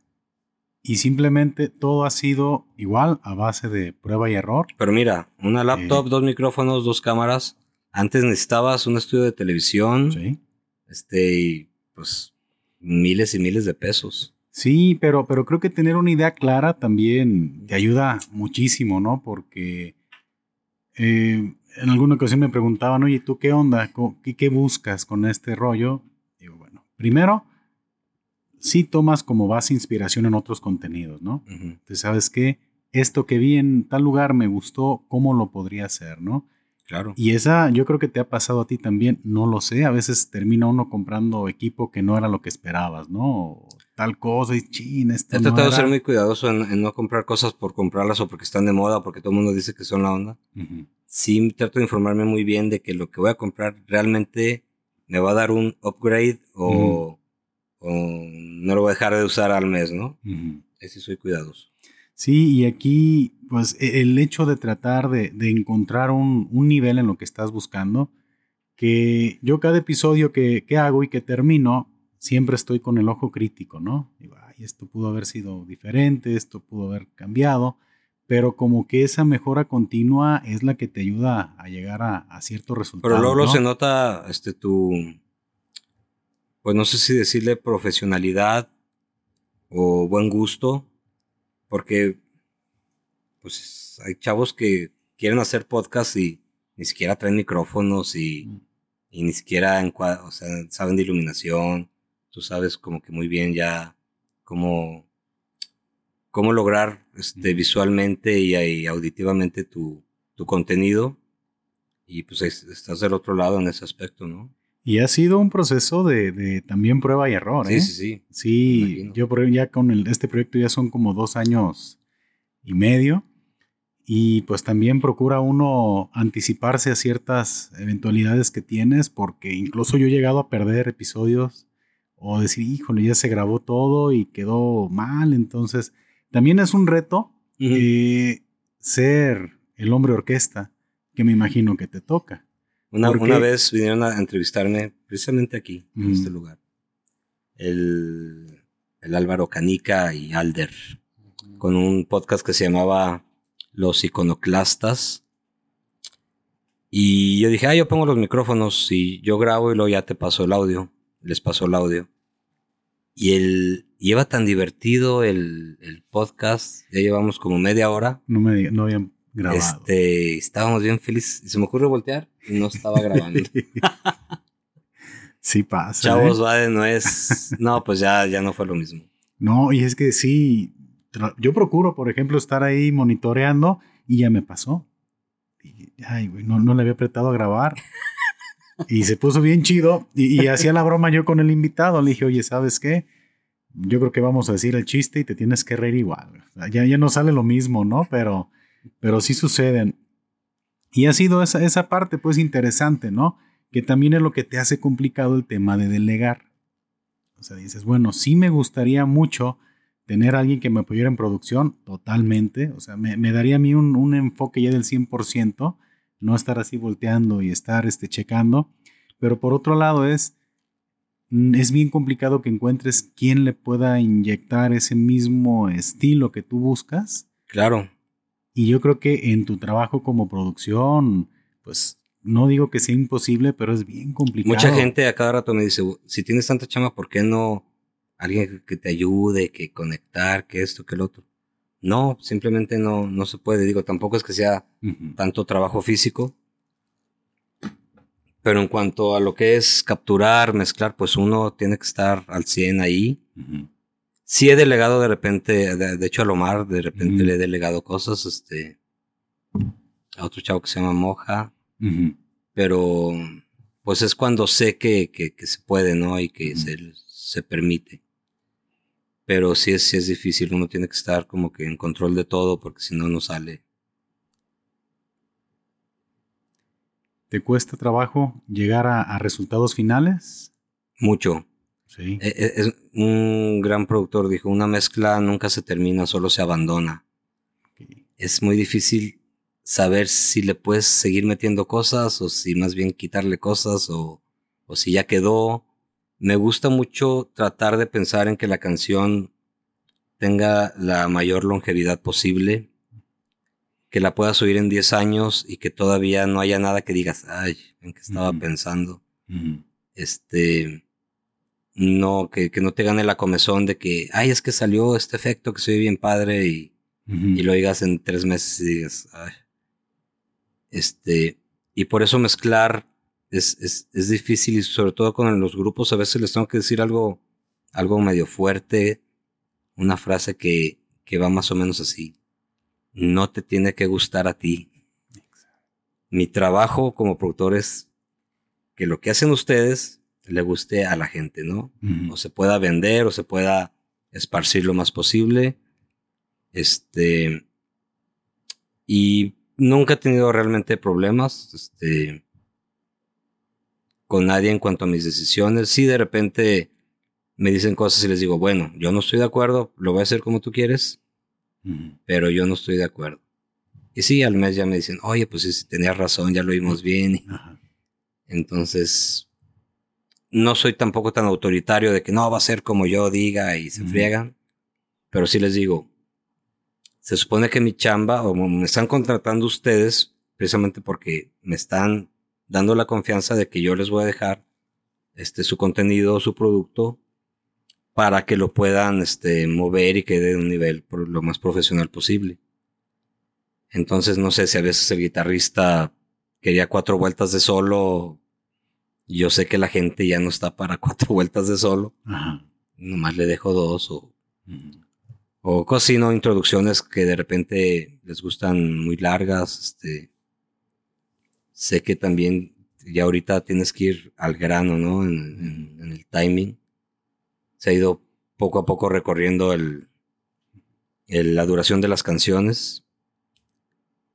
Y simplemente todo ha sido igual a base de prueba y error. Pero mira, una laptop, Eh. dos micrófonos, dos cámaras. Antes necesitabas un estudio de televisión. Sí. Este, y pues miles y miles de pesos. Sí, pero, pero creo que tener una idea clara también te ayuda muchísimo, ¿no? Porque eh, en alguna ocasión me preguntaban, oye, ¿tú qué onda? ¿Qué, qué buscas con este rollo? Digo, bueno, primero, sí tomas como base inspiración en otros contenidos, ¿no? Ujú. Entonces, ¿sabes qué? Esto que vi en tal lugar me gustó, ¿cómo lo podría hacer, no? Claro. Y esa yo creo que te ha pasado a ti también, no lo sé, a veces termina uno comprando equipo que no era lo que esperabas, ¿no? O tal cosa y chin, esto He no tratado de ser muy cuidadoso en, en no comprar cosas por comprarlas o porque están de moda o porque todo el mundo dice que son la onda. Ujú. Sí trato de informarme muy bien de que lo que voy a comprar realmente me va a dar un upgrade o, o no lo voy a dejar de usar al mes, ¿no? Ujú. Ahí sí soy cuidadoso. Sí, y aquí, pues e- el hecho de tratar de, de encontrar un, un nivel en lo que estás buscando, que yo cada episodio que, que hago y que termino, siempre estoy con el ojo crítico, ¿no? Digo, ay, esto pudo haber sido diferente, esto pudo haber cambiado, pero como que esa mejora continua es la que te ayuda a llegar a, a ciertos resultados. Pero luego ¿no? se nota este tu, pues no sé si decirle profesionalidad o buen gusto, porque pues hay chavos que quieren hacer podcast y ni siquiera traen micrófonos y, Mm. y ni siquiera encua- o sea, saben de iluminación. Tú sabes como que muy bien ya cómo, cómo lograr este, visualmente y, y auditivamente tu, tu contenido. Y pues es- estás del otro lado en ese aspecto, ¿no? Y ha sido un proceso de, de también prueba y error, Sí, ¿eh? sí, sí. Sí, imagino. yo por- ya con el- este proyecto ya son como dos años y medio. Y pues también procura uno anticiparse a ciertas eventualidades que tienes, porque incluso yo he llegado a perder episodios o decir, híjole, ya se grabó todo y quedó mal. Entonces, también es un reto eh, ser el hombre orquesta, que me imagino que te toca. Una, ¿Por una vez vinieron a entrevistarme precisamente aquí, en este lugar. El, el Álvaro Canica y Alder, con un podcast que se llamaba Los Iconoclastas. Y yo dije, ah, yo pongo los micrófonos y yo grabo y luego ya te paso el audio. Les paso el audio. Y el, lleva tan divertido el, el podcast, ya llevamos como media hora. No me no habían grabado. Este, estábamos bien felices. Se me ocurre voltear y no estaba grabando. sí pasa. Chavos, ¿eh? va de nuez. No, pues ya, ya no fue lo mismo. No, y es que sí, yo procuro, por ejemplo, estar ahí monitoreando y ya me pasó. Y, ay, güey, no, no le había apretado a grabar. Y se puso bien chido. Y, y hacía la broma yo con el invitado. Le dije, oye, ¿sabes qué? Yo creo que vamos a decir el chiste y te tienes que reír igual. Ya, ya no sale lo mismo, ¿no? Pero, pero sí suceden. Y ha sido esa, esa parte, pues, interesante, ¿no? Que también es lo que te hace complicado el tema de delegar. O sea, dices, bueno, sí me gustaría mucho tener a alguien que me apoyara en producción, totalmente. O sea, me, me daría a mí un, un enfoque ya del 100%, no estar así volteando y estar este, checando. Pero por otro lado es, mm, es bien complicado que encuentres quien le pueda inyectar ese mismo estilo que tú buscas. Claro. Y yo creo que en tu trabajo como producción, pues no digo que sea imposible, pero es bien complicado. Mucha gente a cada rato me dice, si tienes tanta chama, ¿por qué no alguien que te ayude, que conectar, que esto, que el otro? No, simplemente no, no se puede. Digo, tampoco es que sea tanto trabajo físico. Pero en cuanto a lo que es capturar, mezclar, pues uno tiene que estar al 100 ahí. Ujú. Sí he delegado de repente, de, de hecho a Lomar, de repente le he delegado cosas, este, a otro chavo que se llama Moja, pero pues es cuando sé que, que, que se puede, ¿no? Y que se, se permite. Pero sí es, sí es difícil, uno tiene que estar como que en control de todo, porque si no, no sale. ¿Te cuesta trabajo llegar a, resultados finales? Mucho. Sí. E, e, es, un gran productor dijo, una mezcla nunca se termina, solo se abandona. Es muy difícil saber si le puedes seguir metiendo cosas o si más bien quitarle cosas o, o si ya quedó. Me gusta mucho tratar de pensar en que la canción tenga la mayor longevidad posible que la puedas oír en 10 años y que todavía no haya nada que digas, ay, en qué estaba pensando. Este, no, que, que, no te gane la comezón de que, ay, es que salió este efecto que soy bien padre y, y lo oigas en tres meses y digas, ay. Este, y por eso mezclar es, es, es difícil y sobre todo con los grupos a veces les tengo que decir algo, algo medio fuerte, una frase que, que va más o menos así no te tiene que gustar a ti. Mi trabajo como productor es que lo que hacen ustedes le guste a la gente, ¿no? O se pueda vender o se pueda esparcir lo más posible. Este. Y nunca he tenido realmente problemas. Este. Con nadie en cuanto a mis decisiones. Si de repente me dicen cosas y les digo, bueno, yo no estoy de acuerdo, lo voy a hacer como tú quieres pero yo no estoy de acuerdo. Y sí, al mes ya me dicen, oye, pues sí, tenías razón, ya lo vimos bien. Entonces, no soy tampoco tan autoritario de que no va a ser como yo diga y se friegan, pero sí les digo, se supone que mi chamba, o me están contratando ustedes, precisamente porque me están dando la confianza de que yo les voy a dejar este, su contenido, su producto, para que lo puedan este, mover y quede de un nivel por lo más profesional posible. Entonces, no sé si a veces el guitarrista quería cuatro vueltas de solo. Yo sé que la gente ya no está para cuatro vueltas de solo. Nomás le dejo dos o, o cocino introducciones que de repente les gustan muy largas. Este, sé que también ya ahorita tienes que ir al grano, ¿no? en el timing se ha ido poco a poco recorriendo el, la duración de las canciones.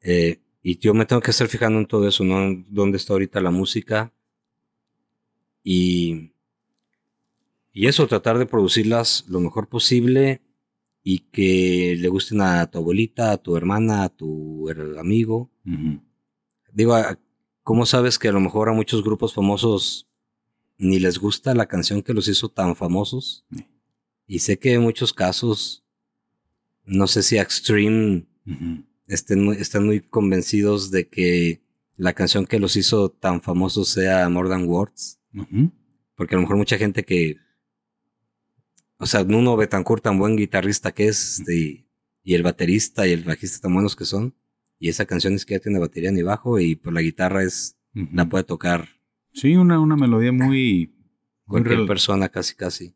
Eh, y yo me tengo que estar fijando en todo eso, ¿no? Dónde está ahorita la música. Y, y eso, tratar de producirlas lo mejor posible y que le gusten a tu abuelita, a tu hermana, a tu amigo. Digo, ¿cómo sabes que a lo mejor a muchos grupos famosos ni les gusta la canción que los hizo tan famosos. Y sé que en muchos casos, no sé si Extreme estén, están muy convencidos de que la canción que los hizo tan famosos sea More Than Words. Porque a lo mejor mucha gente que. O sea, Nuno Betancourt, tan buen guitarrista que es, este, y, el baterista y el bajista tan buenos que son. Y esa canción es que ya tiene batería ni bajo, y por la guitarra es. La puede tocar Sí, una, una melodía muy... Cualquier persona casi, casi.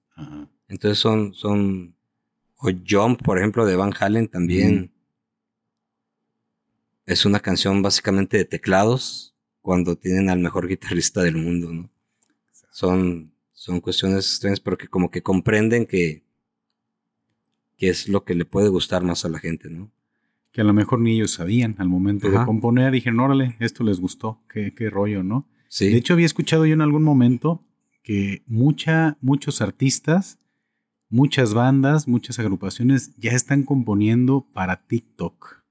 Entonces son, son... O Jump, por ejemplo, de Van Halen también. Es una canción básicamente de teclados cuando tienen al mejor guitarrista del mundo, ¿no? Son, son cuestiones extrañas, pero que como que comprenden que, que es lo que le puede gustar más a la gente, ¿no? Que a lo mejor ni ellos sabían al momento de componer, dijeron, órale, esto les gustó, qué, qué rollo, ¿no? De hecho, había escuchado yo en algún momento que mucha, muchos artistas, muchas bandas, muchas agrupaciones ya están componiendo para TikTok.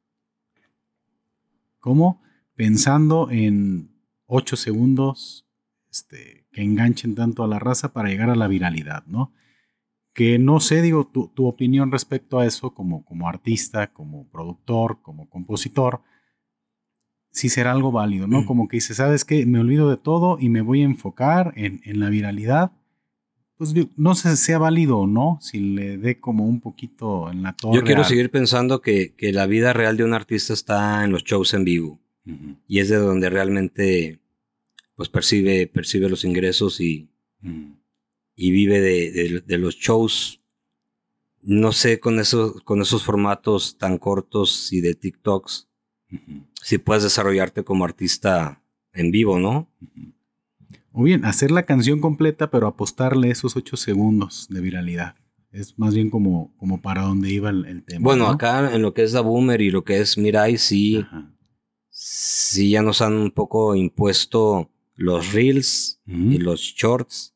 ¿Cómo? Pensando en 8 segundos este, que enganchen tanto a la raza para llegar a la viralidad, ¿no? Que no sé, digo, tu, tu opinión respecto a eso como, como artista, como productor, como compositor si será algo válido, ¿no? Mm. Como que dice, ¿sabes qué? Me olvido de todo y me voy a enfocar en, la viralidad. Pues no sé si sea válido o no, si le dé como un poquito en la torre. Yo quiero seguir pensando que, la vida real de un artista está en los shows en vivo. Y es de donde realmente pues percibe, percibe los ingresos y, y vive de, los shows. No sé, con, eso, con esos formatos tan cortos y de TikToks, si puedes desarrollarte como artista en vivo, ¿no? O bien, hacer la canción completa, pero apostarle esos ocho segundos de viralidad. Es más bien como, como para dónde iba el, tema. Bueno, acá en lo que es la Boomer y lo que es Mirai, sí. Sí sí ya nos han un poco impuesto los reels Ujú. y los shorts,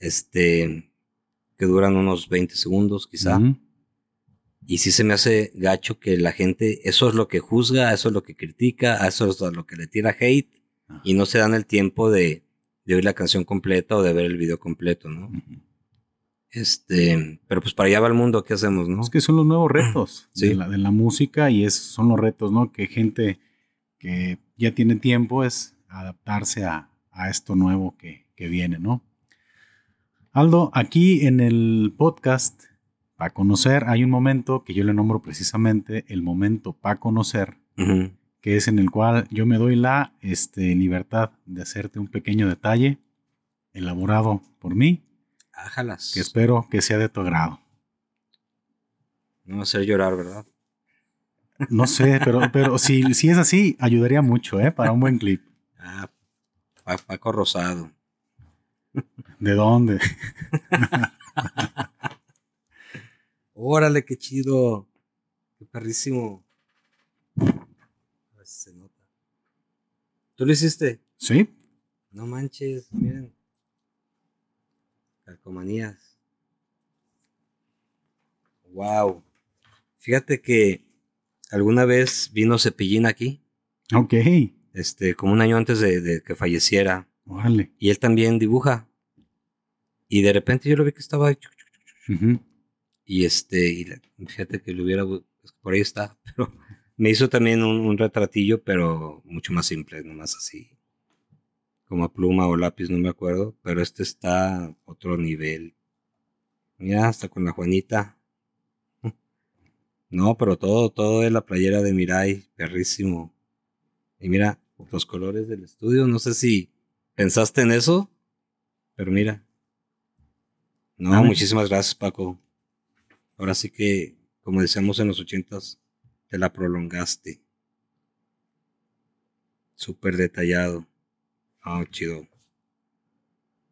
este, que duran unos 20 segundos quizá. Y sí se me hace gacho que la gente, eso es lo que juzga, eso es lo que critica, eso es lo que le tira hate, Ajá. y no se dan el tiempo de, de oír la canción completa o de ver el video completo, ¿no? Este, pero pues para allá va el mundo, ¿qué hacemos, no? Es que son los nuevos retos Sí. de, la, de la música y es, son los retos, ¿no? Que gente que ya tiene tiempo es adaptarse a, a esto nuevo que, que viene, ¿no? Aldo, aquí en el podcast, para conocer, hay un momento que yo le nombro precisamente el momento para conocer, que es en el cual yo me doy la este, libertad de hacerte un pequeño detalle elaborado por mí, Ájalas. que espero que sea de tu agrado. No hacer llorar, ¿verdad? No sé, pero, pero si, si es así, ayudaría mucho, ¿eh? Para un buen clip. Ah, Pa- Paco Rosado. ¿De dónde? Órale, qué chido. Qué perrísimo. A ver si se nota. ¿Tú lo hiciste? ¿Sí? No manches, miren. Calcomanías. Wow. Fíjate que alguna vez vino Cepillín aquí, Ok. este, como un año antes de, de que falleciera, Órale. y él también dibuja. Y de repente yo lo vi que estaba ahí, Ujú. y este, y la- fíjate que lo hubiera, pues, por ahí está, pero me hizo también un, un retratillo, pero mucho más simple, nomás así, como a pluma o lápiz, no me acuerdo, pero este está a otro nivel. Mira, hasta con la Juanita. No, pero todo, todo es la playera de Mirai, perrísimo. Y mira, los colores del estudio, no sé si pensaste en eso, pero mira. No, muchísimas gracias, Paco. Ahora sí que, como decíamos en los ochentas, te la prolongaste. Súper detallado. Ah, chido.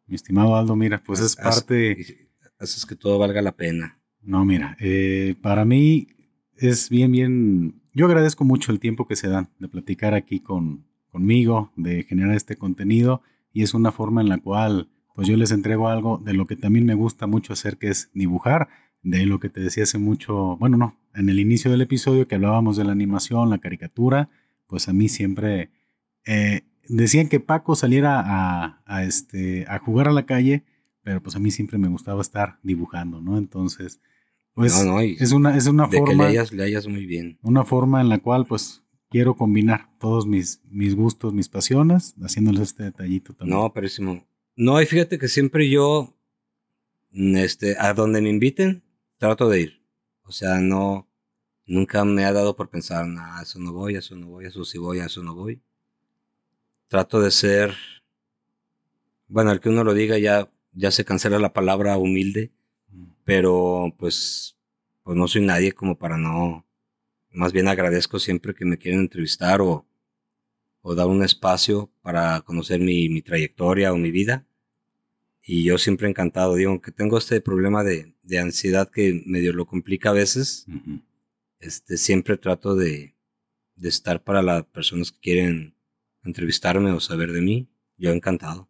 Mi estimado Aldo, mira, pues es Haz- parte. Haces que todo valga la pena. No, mira, eh, para mí es bien, bien. Yo agradezco mucho el tiempo que se dan de platicar aquí con, conmigo, de generar este contenido, y es una forma en la cual, pues yo les entrego algo de lo que también me gusta mucho hacer, que es dibujar, de lo que te decía hace mucho, bueno, no, en el inicio del episodio que hablábamos de la animación, la caricatura, pues a mí siempre eh, decían que Paco saliera a, a, este, a jugar a la calle, pero pues a mí siempre me gustaba estar dibujando, ¿no? Entonces, pues no, no, y es una, es una de que forma, le hayas, le hayas muy bien. una forma en la cual pues quiero combinar todos mis, mis gustos, mis pasiones, haciéndoles este detallito también. No, perísimo. No, y fíjate que siempre yo, mm, este, a donde me inviten, trato de ir. O sea, no, nunca me ha dado por pensar, nada, eso no voy, a eso no voy, a eso sí voy, a eso no voy. Trato de ser, bueno, al que uno lo diga ya, ya se cancela la palabra humilde, pero pues, pues no soy nadie como para no, más bien agradezco siempre que me quieren entrevistar o, o dar un espacio para conocer mi, mi trayectoria o mi vida. Y yo siempre encantado, digo, aunque tengo este problema de, de ansiedad que medio lo complica a veces, Ujú. este, siempre trato de, de estar para las personas que quieren entrevistarme o saber de mí. Yo encantado.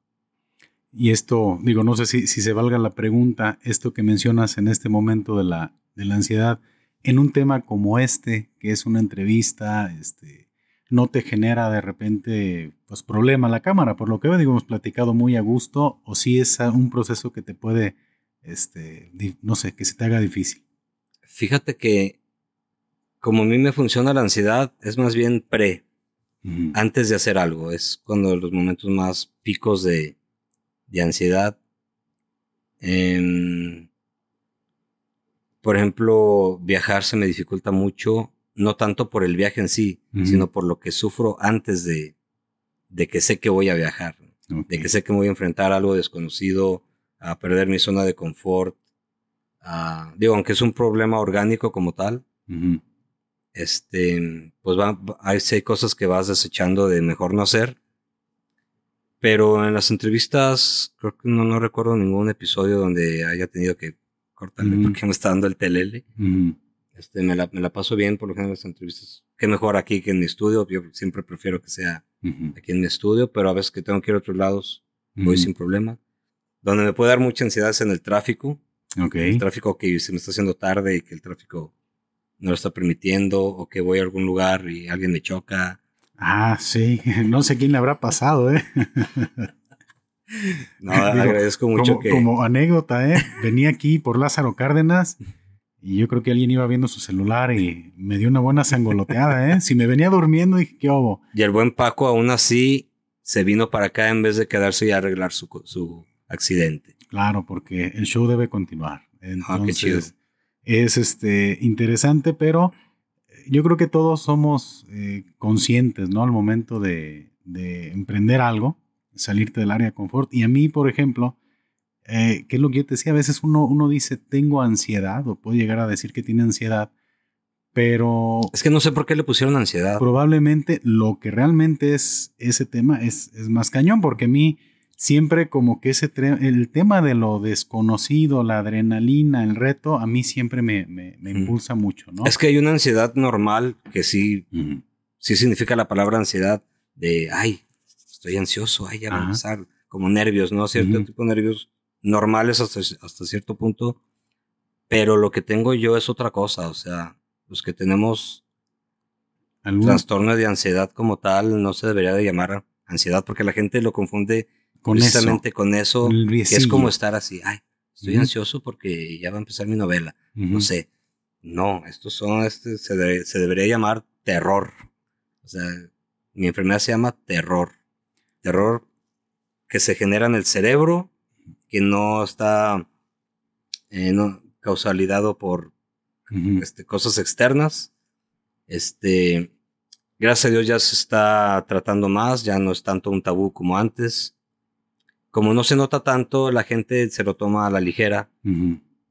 Y esto, digo, no sé si, si se valga la pregunta, esto que mencionas en este momento de la, de la ansiedad, en un tema como este, que es una entrevista, este, no te genera de repente pues problema la cámara, por lo que veo, digo, hemos platicado muy a gusto, o si es un proceso que te puede, este, no sé, que se te haga difícil. Fíjate que como a mí me funciona la ansiedad, es más bien pre, antes de hacer algo. Es cuando los momentos más picos de, de ansiedad. Em, por ejemplo, viajar se me dificulta mucho, no tanto por el viaje en sí, sino por lo que sufro antes de, de que sé que voy a viajar, de que sé que me voy a enfrentar a algo desconocido, a perder mi zona de confort. a- digo, aunque es un problema orgánico como tal, este, pues va, hay, cosas que vas desechando de mejor no hacer. Pero en las entrevistas, creo que no, no recuerdo ningún episodio donde haya tenido que cortarle porque me está dando el telele. Este, me, la, me la paso bien por lo general las entrevistas. Qué mejor aquí que en mi estudio. Yo siempre prefiero que sea aquí en mi estudio, pero a veces que tengo que ir a otros lados, voy sin problema. Donde me puede dar mucha ansiedad es en el tráfico. Okay. El tráfico que se me está haciendo tarde y que el tráfico no lo está permitiendo, o que voy a algún lugar y alguien me choca. Ah, sí. No sé quién le habrá pasado, ¿eh? No, agradezco mucho como, que. Como anécdota, ¿eh? Venía aquí por Lázaro Cárdenas y yo creo que alguien iba viendo su celular y me dio una buena sangoloteada, ¿eh? Si me venía durmiendo, dije, ¿qué hubo? Y el buen Paco, aún así, se vino para acá en vez de quedarse y arreglar su, su accidente. Claro, porque el show debe continuar. ah, qué chido. Es este, interesante, pero yo creo que todos somos eh, conscientes, ¿no? Al momento de, de emprender algo salirte del área de confort. Y a mí, por ejemplo, eh, que es lo que yo te decía, a veces uno, uno dice, tengo ansiedad, o puede llegar a decir que tiene ansiedad, pero... Es que no sé por qué le pusieron ansiedad. Probablemente lo que realmente es ese tema es, es más cañón, porque a mí siempre como que ese el tema de lo desconocido, la adrenalina, el reto, a mí siempre me, me, impulsa mucho, ¿no? Es que hay una ansiedad normal que sí, sí significa la palabra ansiedad de, ay, estoy ansioso, ay, ya va a empezar, como nervios, ¿no? Cierto tipo de nervios normales hasta, hasta cierto punto, pero lo que tengo yo es otra cosa, o sea, los que tenemos trastorno de ansiedad como tal no se debería de llamar ansiedad porque la gente lo confunde con precisamente con eso, que es como estar así, ay, estoy ansioso porque ya va a empezar mi novela, no sé. No, estos son, este, se, se debería llamar terror. O sea, mi enfermedad se llama terror terror que se genera en el cerebro, que no está eh, no, causalidad por este, cosas externas. Este, gracias a Dios ya se está tratando más, ya no es tanto un tabú como antes. Como no se nota tanto, la gente se lo toma a la ligera.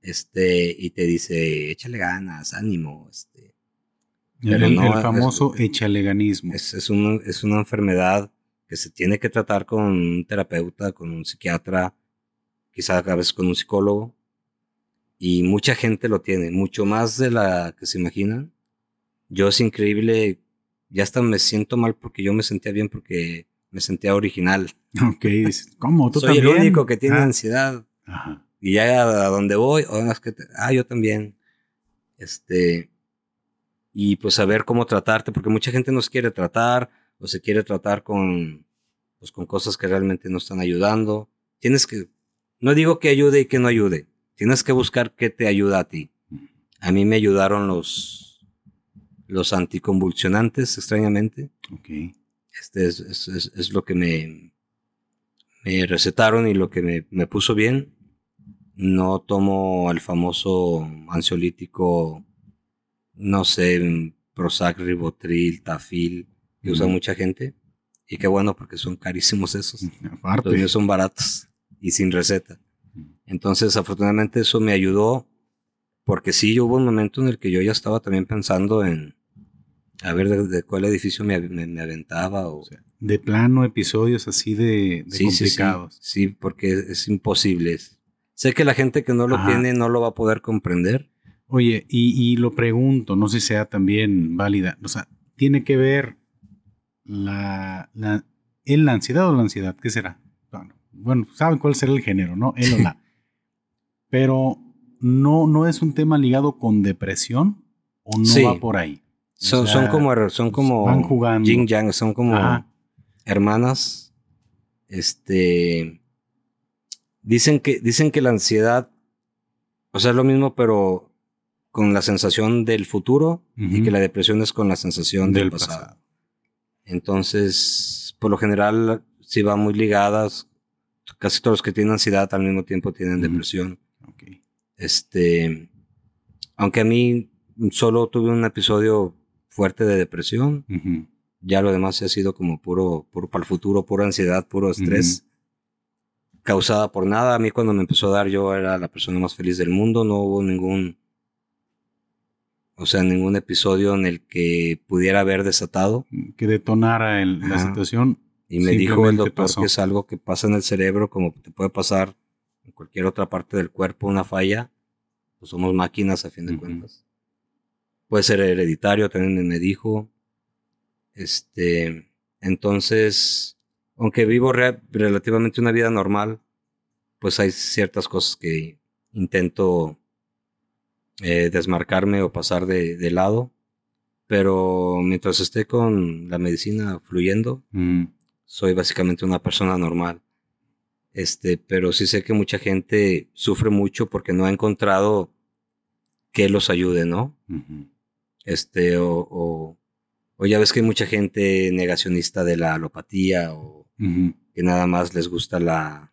Este, y te dice, échale ganas, ánimo. Este. el, famoso ganismo. Es, es, es una enfermedad que se tiene que tratar con un terapeuta, con un psiquiatra, quizás a veces con un psicólogo. Y mucha gente lo tiene, mucho más de la que se imaginan. Yo es increíble, ya hasta me siento mal porque yo me sentía bien porque me sentía original. Ok, ¿cómo? ¿Tú Soy el único que tiene ah. ansiedad. Y ya a donde voy, oh, que ah, yo también. Este, y pues saber cómo tratarte, porque mucha gente nos quiere tratar, o se quiere tratar con, pues, con cosas que realmente no están ayudando. Tienes que, no digo que ayude y que no ayude, tienes que buscar qué te ayuda a ti. A mí me ayudaron los, los anticonvulsionantes, extrañamente. Okay. Este es, es, es, lo que me, me recetaron y lo que me, me puso bien. No tomo el famoso ansiolítico, no sé, Prozac, Ribotril, Tafil que usa mucha gente. Y qué bueno, porque son carísimos esos. Aparte. Los míos son baratos y sin receta. Entonces, afortunadamente, eso me ayudó. Porque sí, hubo un momento en el que yo ya estaba también pensando en a ver de, cuál edificio me, me, aventaba. O, de plano, episodios así de, complicados. Sí, sí, porque es, imposible. Sé que la gente que no lo tiene no lo va a poder comprender. Oye, y, y, lo pregunto, no sé si sea también válida. O sea, tiene que ver la, la, la ansiedad o la ansiedad, ¿qué será? Bueno, saben cuál será el género, ¿no? Él o la. Pero no, no es un tema ligado con depresión o no va por ahí. Son, son, como, son como van jugando. Yin Yang, son como hermanas. Este dicen que, dicen que la ansiedad, o sea, es lo mismo, pero con la sensación del futuro y que la depresión es con la sensación del, pasado. Entonces, por lo general, si van muy ligadas. Casi todos los que tienen ansiedad al mismo tiempo tienen depresión. Este, aunque a mí solo tuve un episodio fuerte de depresión, ya lo demás ha sido como puro, puro para el futuro, pura ansiedad, puro estrés. Causada por nada. A mí cuando me empezó a dar yo era la persona más feliz del mundo. No hubo ningún o sea, ningún episodio en el que pudiera haber desatado. Que detonara la situación. Y me dijo el doctor que es algo que pasa en el cerebro, como te puede pasar en cualquier otra parte del cuerpo, una falla. Pues somos máquinas a fin de cuentas. puede ser hereditario, también me dijo. Este, entonces, aunque vivo relativamente una vida normal, pues hay ciertas cosas que intento eh, desmarcarme o pasar de, lado. Pero mientras esté con la medicina fluyendo, Mm, soy básicamente una persona normal. Este, pero sí sé que mucha gente sufre mucho porque no ha encontrado que los ayude, ¿no? Este, o, o, o ya ves que hay mucha gente negacionista de la alopatía o que nada más les gusta la,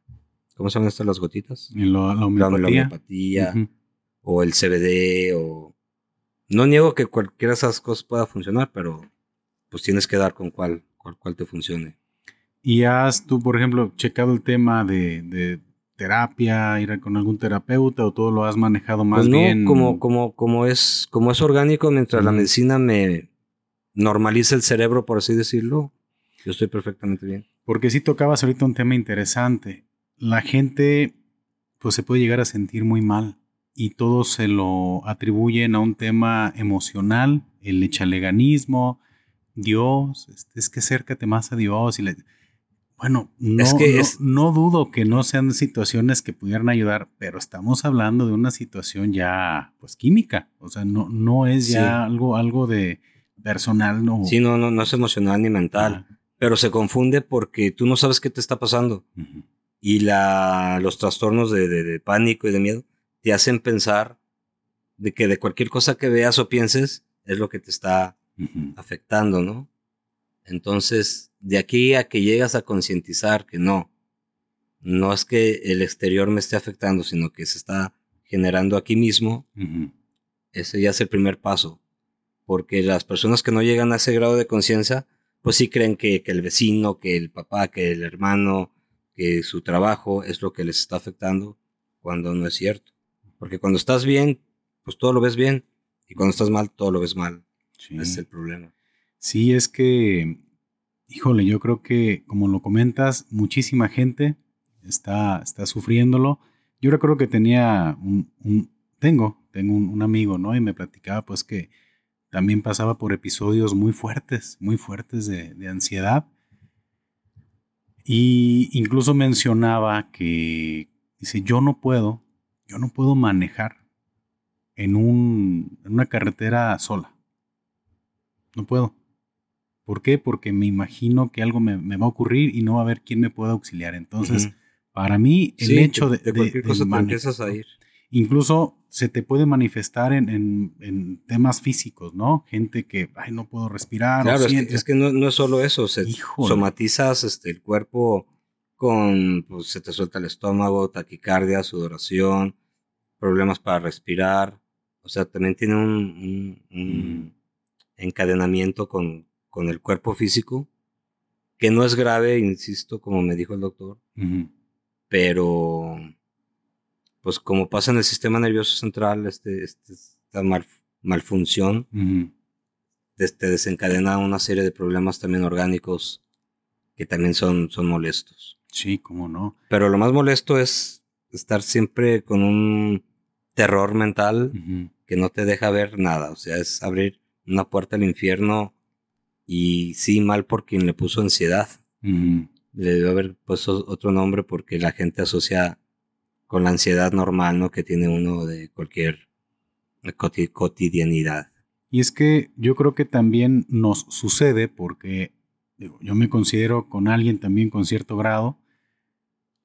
¿cómo se llaman estas las gotitas? Lo- la homeopatía. o el CBD o... No niego que cualquiera de esas cosas pueda funcionar, pero pues tienes que dar con cuál, cuál, cuál te funcione. ¿Y has tú, por ejemplo, checado el tema de, de terapia, ir con algún terapeuta o todo lo has manejado más Pues no, bien? como, como, como, es, como es orgánico, mientras la medicina me normaliza el cerebro, por así decirlo, yo estoy perfectamente bien. Porque sí tocabas ahorita un tema interesante. La gente pues se puede llegar a sentir muy mal y todos se lo atribuyen a un tema emocional, el echaleganismo, Dios, este, es que acércate más a Dios y le... Bueno, no, Es que no, es- no dudo que no sean situaciones que pudieran ayudar, pero estamos hablando de una situación ya pues química, o sea, no, no es ya Sí. algo, algo de personal, no. Sí, no, no, no es emocional ni mental, Ah, pero se confunde porque tú no sabes qué te está pasando y la, los trastornos de, de- de pánico y de miedo te hacen pensar de que de cualquier cosa que veas o pienses es lo que te está afectando, ¿no? Entonces, de aquí a que llegas a concientizar que no, no es que el exterior me esté afectando, sino que se está generando aquí mismo, Ujú, ese ya es el primer paso. Porque las personas que no llegan a ese grado de conciencia, pues sí creen que, que el vecino, que el papá, que el hermano, que su trabajo es lo que les está afectando, cuando no es cierto. Porque cuando estás bien, pues todo lo ves bien, y cuando estás mal, todo lo ves mal. sí. Ese es el problema. Sí, es que, híjole, yo creo que, como lo comentas, muchísima gente está, está sufriéndolo. Yo recuerdo que tenía un, tengo, tengo un, un amigo, ¿no? Y me platicaba, pues, que también pasaba por episodios muy fuertes, muy fuertes de, de ansiedad. Y incluso mencionaba que, dice, yo no puedo, yo no puedo manejar en, un, en una carretera sola. No puedo. ¿Por qué? Porque me imagino que algo me, me va a ocurrir y no va a haber quien me pueda auxiliar. Entonces, para mí, el Sí, hecho de, de, de- cualquier de cosa te empiezas a ir. Incluso se te puede manifestar en, en- en temas físicos, ¿no? Gente que, ay, no puedo respirar. o Claro, es que, siente- es que no, no es solo eso, se Híjole. somatizas este, el cuerpo con, pues se te suelta el estómago, taquicardia, sudoración, problemas para respirar, o sea, también tiene un, un- un encadenamiento con, con el cuerpo físico, que no es grave, insisto, como me dijo el doctor, pero pues como pasa en el sistema nervioso central, este, este- esta mal- malfunción, te desencadena una serie de problemas también orgánicos que también son, son molestos. Sí, cómo no. Pero lo más molesto es estar siempre con un terror mental que no te deja ver nada. O sea, es abrir una puerta al infierno y sí, mal por quien le puso ansiedad. Le debe haber puesto otro nombre porque la gente asocia con la ansiedad normal, ¿no? Que tiene uno de cualquier coti- cotidianidad. Y es que yo creo que también nos sucede porque digo, yo me considero con alguien también con cierto grado,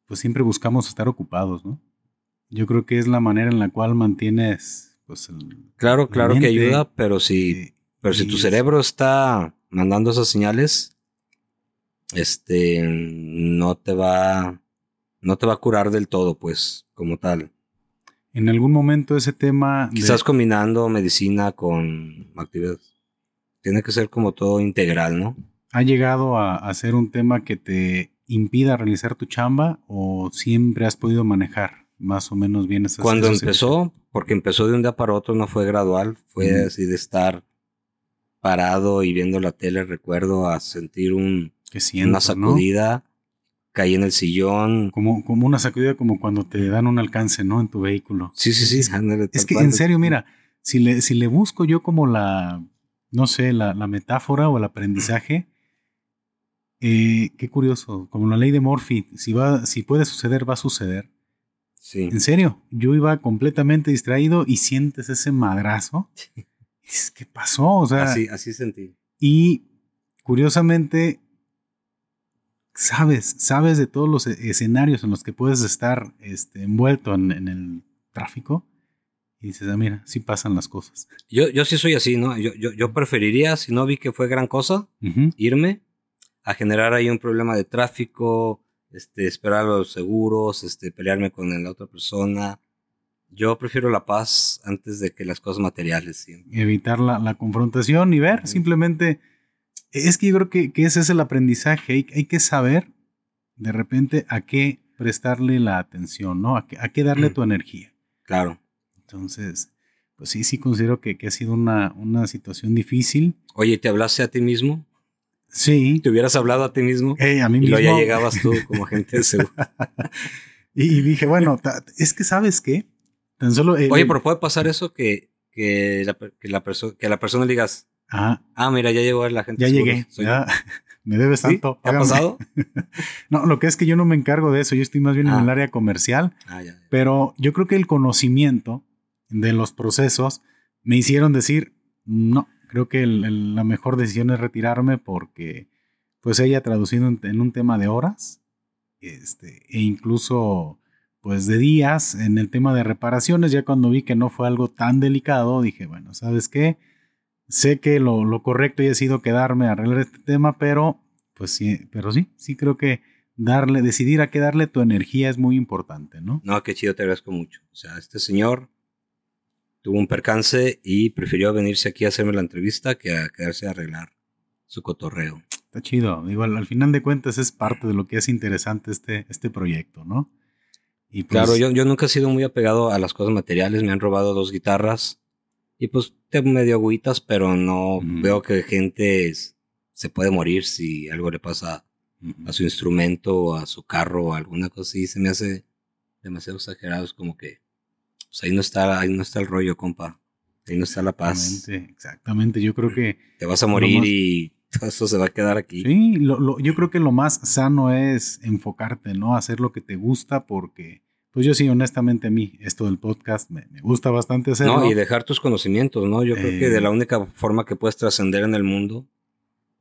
pues siempre buscamos estar ocupados, ¿no? Yo creo que es la manera en la cual mantienes, pues, el, Claro, la claro que ayuda, pero si eh, Pero si tu cerebro está mandando esas señales, este, no te va, no te va a curar del todo, pues, como tal. En algún momento ese tema de- Quizás combinando medicina con actividades. Tiene que ser como todo integral, ¿no? ha llegado a, a ser un tema que te impida realizar tu chamba o siempre has podido manejar más o menos bien esas Cuando esas empezó, porque empezó de un día para otro, no fue gradual, fue así de estar parado y viendo la tele, recuerdo a sentir un, que siento, una ¿no? sacudida, caí en el sillón. Como, como una sacudida como cuando te dan un alcance, ¿no? En tu vehículo. Sí, sí, sí, Es- ándale, Es tal que en serio, mira, si le, si le busco yo como la, no sé, la, la metáfora o el aprendizaje, eh, qué curioso, como la ley de Murphy, si, va, si puede suceder, va a suceder. Sí. En serio, yo iba completamente distraído y sientes ese madrazo. Dices, ¿qué pasó? O sea, Así, así sentí. y curiosamente, sabes, sabes de todos los e- escenarios en los que puedes estar este, envuelto en, en el tráfico. Y dices, ah, mira, sí pasan las cosas. Yo, yo sí soy así, ¿no? Yo, yo, yo preferiría, si no vi que fue gran cosa, irme a generar ahí un problema de tráfico, este, esperar los seguros, este, pelearme con la otra persona. Yo prefiero la paz antes de que las cosas materiales. siempre. Evitar la, la confrontación y ver, simplemente. Es que yo creo que, que ese es el aprendizaje. Hay, hay que saber de repente a qué prestarle la atención, ¿no? A qué, a qué darle Mm. tu energía. Claro. Entonces, pues sí, sí considero que, que ha sido una, una situación difícil. Oye, ¿te hablaste a ti mismo? Sí. ¿Te hubieras hablado a ti mismo? eh, a mí y mismo. luego ya llegabas tú como agente de seguro. y, y dije, bueno, es que sabes qué. Tan solo. el- Oye, pero puede pasar eso que, que, la, que, la perso- que la persona le digas, Ajá, ah, mira, ya llegó la gente ya llegué. seguros, soy yo". ya, me debes ¿Sí? tanto. ¿Te ha pasado? No, lo que es que yo no me encargo de eso. Yo estoy más bien en Ah. el área comercial. Ah, ya, ya. Pero yo creo que el conocimiento de los procesos me hicieron decir, no, creo que el- el- la mejor decisión es retirarme porque pues ella traducido en, en un tema de horas este, e incluso pues de días en el tema de reparaciones, ya cuando vi que no fue algo tan delicado, dije, bueno, ¿sabes qué? Sé que lo, lo correcto ya ha sido quedarme a arreglar este tema, pero pues sí, pero sí, sí creo que darle, decidir a qué darle tu energía es muy importante, ¿no? No, qué chido, te agradezco mucho. O sea, este señor tuvo un percance y prefirió venirse aquí a hacerme la entrevista que a quedarse a arreglar su cotorreo. Está chido. Igual, al final de cuentas es parte de lo que es interesante este, este proyecto, ¿no? Y pues, Claro, yo, yo nunca he sido muy apegado a las cosas materiales. Me han robado dos guitarras y pues te medio agüitas, pero no veo que gente se puede morir si algo le pasa a su instrumento o a su carro o alguna cosa así. Se me hace demasiado exagerado. Es como que pues ahí no está, ahí no está el rollo, compa. Ahí no está la paz. Exactamente, exactamente. Yo creo que Te vas a morir más- y todo eso se va a quedar aquí. sí, lo- lo- yo creo que lo más sano es enfocarte, ¿no? Hacer lo que te gusta porque, pues yo sí, honestamente a mí, esto del podcast me, me gusta bastante hacerlo. No, y dejar tus conocimientos, ¿no? Yo creo que Eh. de la única forma que puedes trascender en el mundo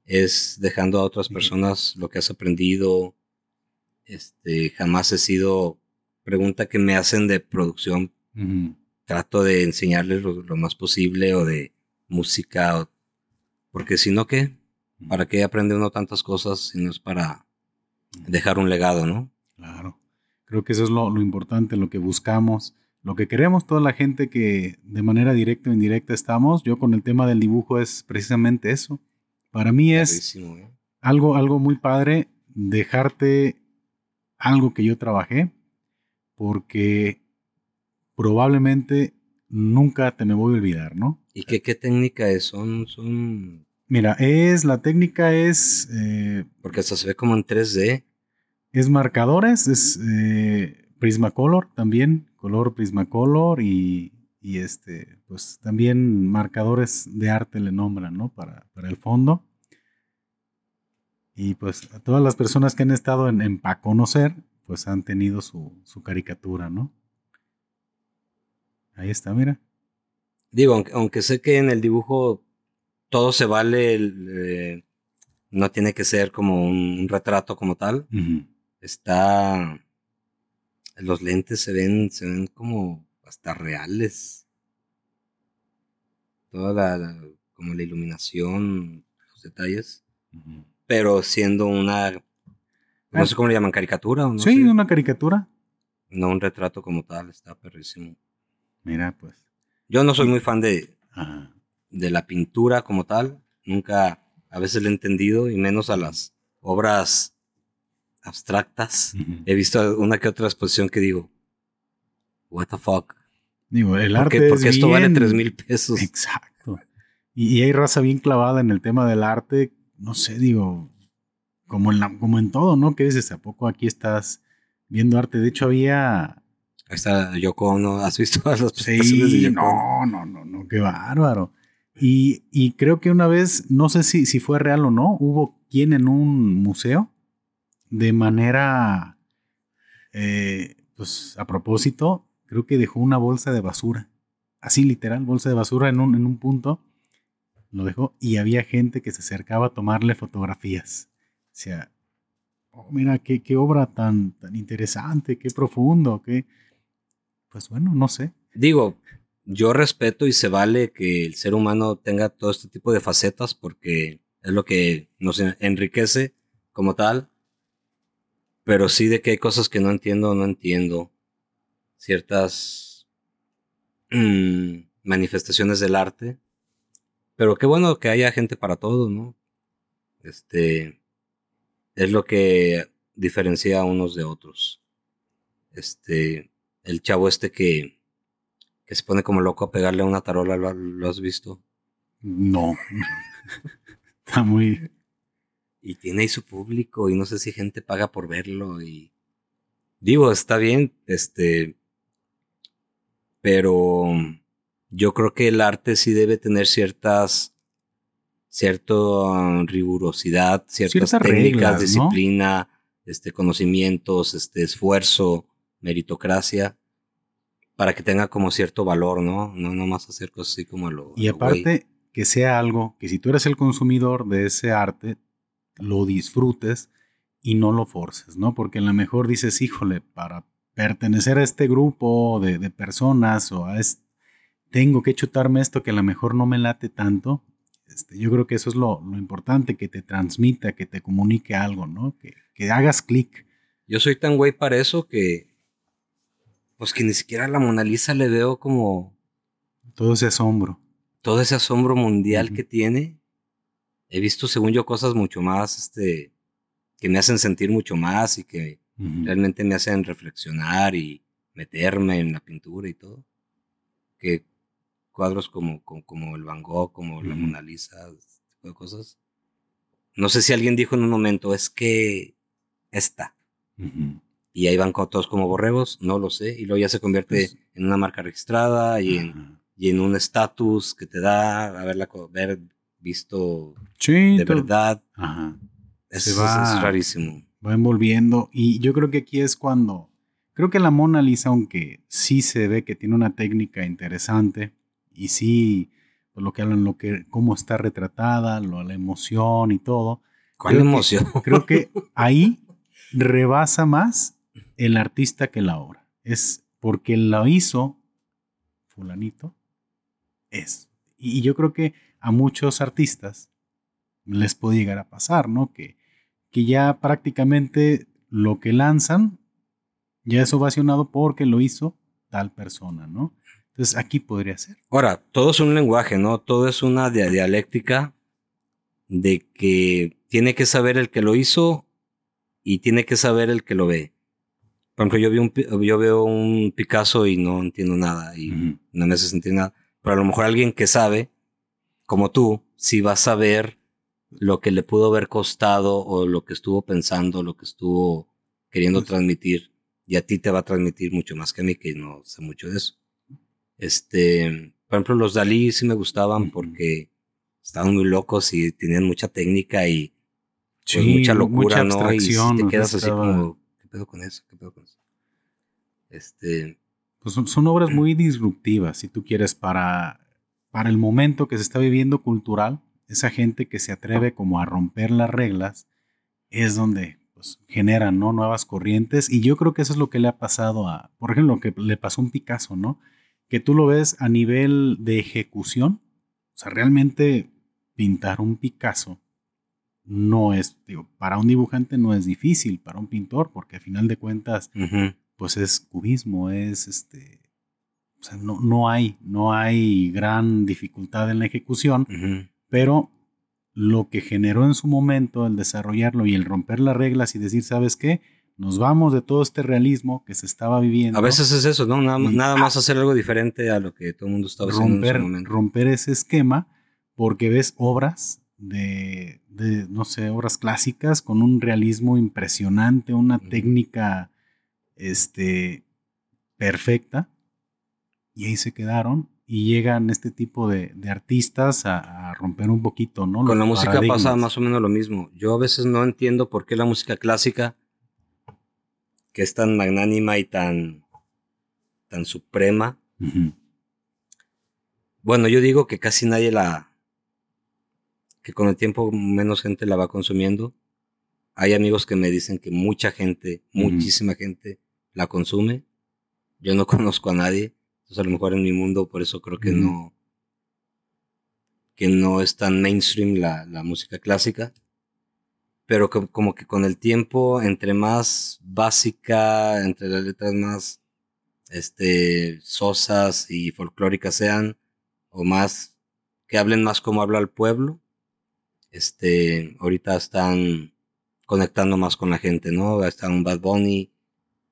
es dejando a otras personas lo que has aprendido. Este, jamás he sido pregunta que me hacen de producción. Ujú. Trato de enseñarles lo, lo más posible o de música, o- porque si no, ¿qué? ¿Para qué aprende uno tantas cosas si no es para dejar un legado, no? Claro. Creo que eso es lo, lo importante, lo que buscamos, lo que queremos toda la gente que de manera directa o indirecta estamos. Yo con el tema del dibujo es precisamente eso. Para mí es ¿eh? algo, algo muy padre dejarte algo que yo trabajé, porque probablemente nunca te me voy a olvidar, ¿no? ¿Y qué, qué técnica es? Son, son, Mira, es, la técnica es, eh, porque hasta se ve como en 3D. es marcadores, es eh, Prismacolor también, color Prismacolor y, y este, pues también marcadores de arte le nombran, ¿no? Para, para el fondo. Y pues a todas las personas que han estado en, en Pa Conocer, pues han tenido su, su caricatura, ¿no? Ahí está, mira. Digo, aunque, aunque sé que en el dibujo todo se vale, eh, no tiene que ser como un, retrato como tal. Está. Los lentes se ven, se ven como hasta reales. Toda la, la- como la iluminación, los detalles. Pero siendo una. No Ah. sé cómo le llaman, caricatura o no. sí, sé. una caricatura. No un retrato como tal, está perrísimo. Mira, pues. Yo no soy muy fan de, Ajá. De la pintura como tal. Nunca, a veces lo he entendido, y menos a las obras abstractas. He visto una que otra exposición que digo, what the fuck. Digo, el ¿Por arte qué, es porque esto vale bien- tres mil pesos? Exacto. Y, y hay raza bien clavada en el tema del arte, no sé, digo, como en, la- como en todo, ¿no? Que dices, ¿a poco aquí estás viendo arte? De hecho, había... Ahí está Yoko Ono, ¿has visto las presentaciones de Sí, Yoko no, no, no, no. qué bárbaro. Y, creo que una vez, no sé si, si fue real o no, hubo quien en un museo, de manera, eh, pues a propósito, creo que dejó una bolsa de basura. Así literal, bolsa de basura en un, en un punto. Lo dejó y había gente que se acercaba a tomarle fotografías. O sea, oh, mira, qué, qué obra tan, tan interesante, qué profundo, qué... Pues bueno, no sé. Digo, yo respeto y se vale que el ser humano tenga todo este tipo de facetas porque es lo que nos enriquece como tal. Pero sí de que hay cosas que no entiendo, no entiendo. Ciertas mm, manifestaciones del arte. Pero qué bueno que haya gente para todo, ¿no? Este es lo que diferencia a unos de otros. Este, el chavo este que que se pone como loco a pegarle a una tarola, ¿lo, has visto? No. Está muy... Y tiene ahí su público y no sé si gente paga por verlo y... Digo, está bien, este... Pero yo creo que el arte sí debe tener ciertas... Cierta rigurosidad, ciertas técnicas, disciplina, este, conocimientos, este, esfuerzo, meritocracia para que tenga como cierto valor, ¿no? No nomás hacer cosas así como lo. Y aparte, que sea algo que si tú eres el consumidor de ese arte, lo disfrutes y no lo forces, ¿no? Porque a lo mejor dices, híjole, para pertenecer a este grupo de, de personas o a este, tengo que chutarme esto que a lo mejor no me late tanto. Este, yo creo que eso es lo, lo, importante, que te transmita, que te comunique algo, ¿no? Que, que hagas clic. Yo soy tan güey para eso que pues que ni siquiera la Mona Lisa le veo como... Todo ese asombro. Todo ese asombro mundial que tiene. He visto, según yo, cosas mucho más, este, que me hacen sentir mucho más y que realmente me hacen reflexionar y meterme en la pintura y todo. Que cuadros como, como, el Van Gogh, como la Mona Lisa, ese tipo de cosas. No sé si alguien dijo en un momento, es que esta y ahí van todos como borregos, no lo sé, y luego ya se convierte pues en una marca registrada y en, y en un estatus que te da haberla ver visto de verdad. Ajá. Es, va, rarísimo. Va envolviendo y yo creo que aquí es cuando, creo que la Mona Lisa, aunque sí se ve que tiene una técnica interesante y sí, pues lo que hablan, lo que, cómo está retratada, lo, la emoción y todo. ¿Cuál emoción? creo que ahí rebasa más el artista que la obra. Es porque lo hizo fulanito, es. Y yo creo que a muchos artistas les puede llegar a pasar, ¿no? Que, que ya prácticamente lo que lanzan ya es ovacionado porque lo hizo tal persona, ¿no? Entonces aquí podría ser. Ahora, todo es un lenguaje, ¿no? Todo es una dialéctica de que tiene que saber el que lo hizo y tiene que saber el que lo ve. Por ejemplo, yo, vi un, yo veo un Picasso y no entiendo nada y no me hace sentir nada. Pero a lo mejor alguien que sabe, como tú, sí va a saber lo que le pudo haber costado o lo que estuvo pensando, lo que estuvo queriendo pues transmitir. Y a ti te va a transmitir mucho más que a mí, que no sé mucho de eso. Este, por ejemplo, los Dalí sí me gustaban porque estaban muy locos y tenían mucha técnica y pues, mucha locura, ¿no? Y te quedas así como, ¿qué pedo con eso? ¿Qué pedo con eso? Este. Pues son, obras muy disruptivas, si tú quieres, para, para el momento que se está viviendo cultural. Esa gente que se atreve como a romper las reglas es donde pues, generan ¿no? nuevas corrientes. Y yo creo que eso es lo que le ha pasado a, por ejemplo, lo que le pasó a un Picasso, ¿no? Que tú lo ves a nivel de ejecución. O sea, realmente pintar un Picasso no es, digo, para un dibujante no es difícil, para un pintor, porque al final de cuentas, pues es cubismo, es este, o sea, no, no hay, no hay gran dificultad en la ejecución, pero lo que generó en su momento el desarrollarlo y el romper las reglas y decir, ¿sabes qué? Nos vamos de todo este realismo que se estaba viviendo. A veces es eso, ¿no? Nada, nada más hacer algo diferente a lo que todo el mundo estaba haciendo en su momento. Romper ese esquema porque ves obras de, de, no sé, obras clásicas con un realismo impresionante, una técnica este, perfecta. Y ahí se quedaron y llegan este tipo de, artistas a, romper un poquito, ¿no? Con la música pasa más o menos lo mismo. Yo a veces no entiendo por qué la música clásica, que es tan magnánima y tan, tan suprema, bueno, yo digo que casi nadie la, que con el tiempo menos gente la va consumiendo. Hay amigos que me dicen que mucha gente, muchísima gente la consume. Yo no conozco a nadie. Entonces a lo mejor en mi mundo, por eso creo que no, que no es tan mainstream la, la música clásica. Pero como que con el tiempo, entre más básica, entre las letras más este, sosas y folclóricas sean, o más, que hablen más como habla el pueblo, este, ahorita están conectando más con la gente, ¿no? Está un Bad Bunny,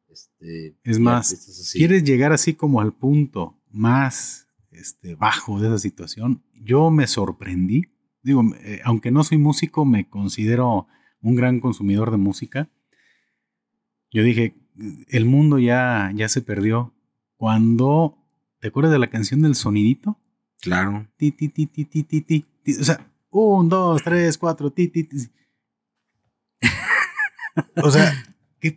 este, es más, quieres llegar así como al punto más este, bajo de esa situación. Yo me sorprendí. Digo, eh, aunque no soy músico, me considero un gran consumidor de música. Yo dije, el mundo ya, ya se perdió. Cuando, ¿te acuerdas de la canción del sonidito? Claro. Ti, ti, ti, ti, ti, ti, ti. O sea, un, dos, tres, cuatro, ti, ti, ti. O sea,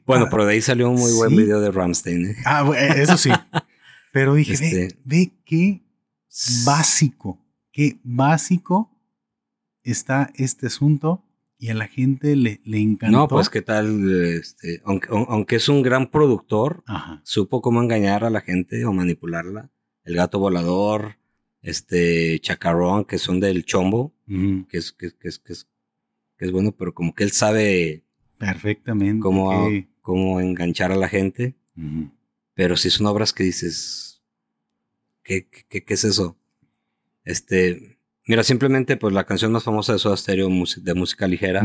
bueno, pero de ahí salió un muy buen video de Ramstein. ¿eh? Ah, eh, eso sí. Pero dije, este ve, qué básico, qué básico está este asunto y a la gente le, le encantó. No, pues qué tal, este, aunque, aunque es un gran productor, supo cómo engañar a la gente o manipularla. El gato volador, este chacarrón, que son del chombo, que, es, que, que, es, que, es, que es bueno, pero como que él sabe Perfectamente. Cómo, enganchar a la gente. Pero si son obras que dices, ¿qué, qué, qué es eso? Este, mira, simplemente pues la canción más famosa de Soda Stereo de música ligera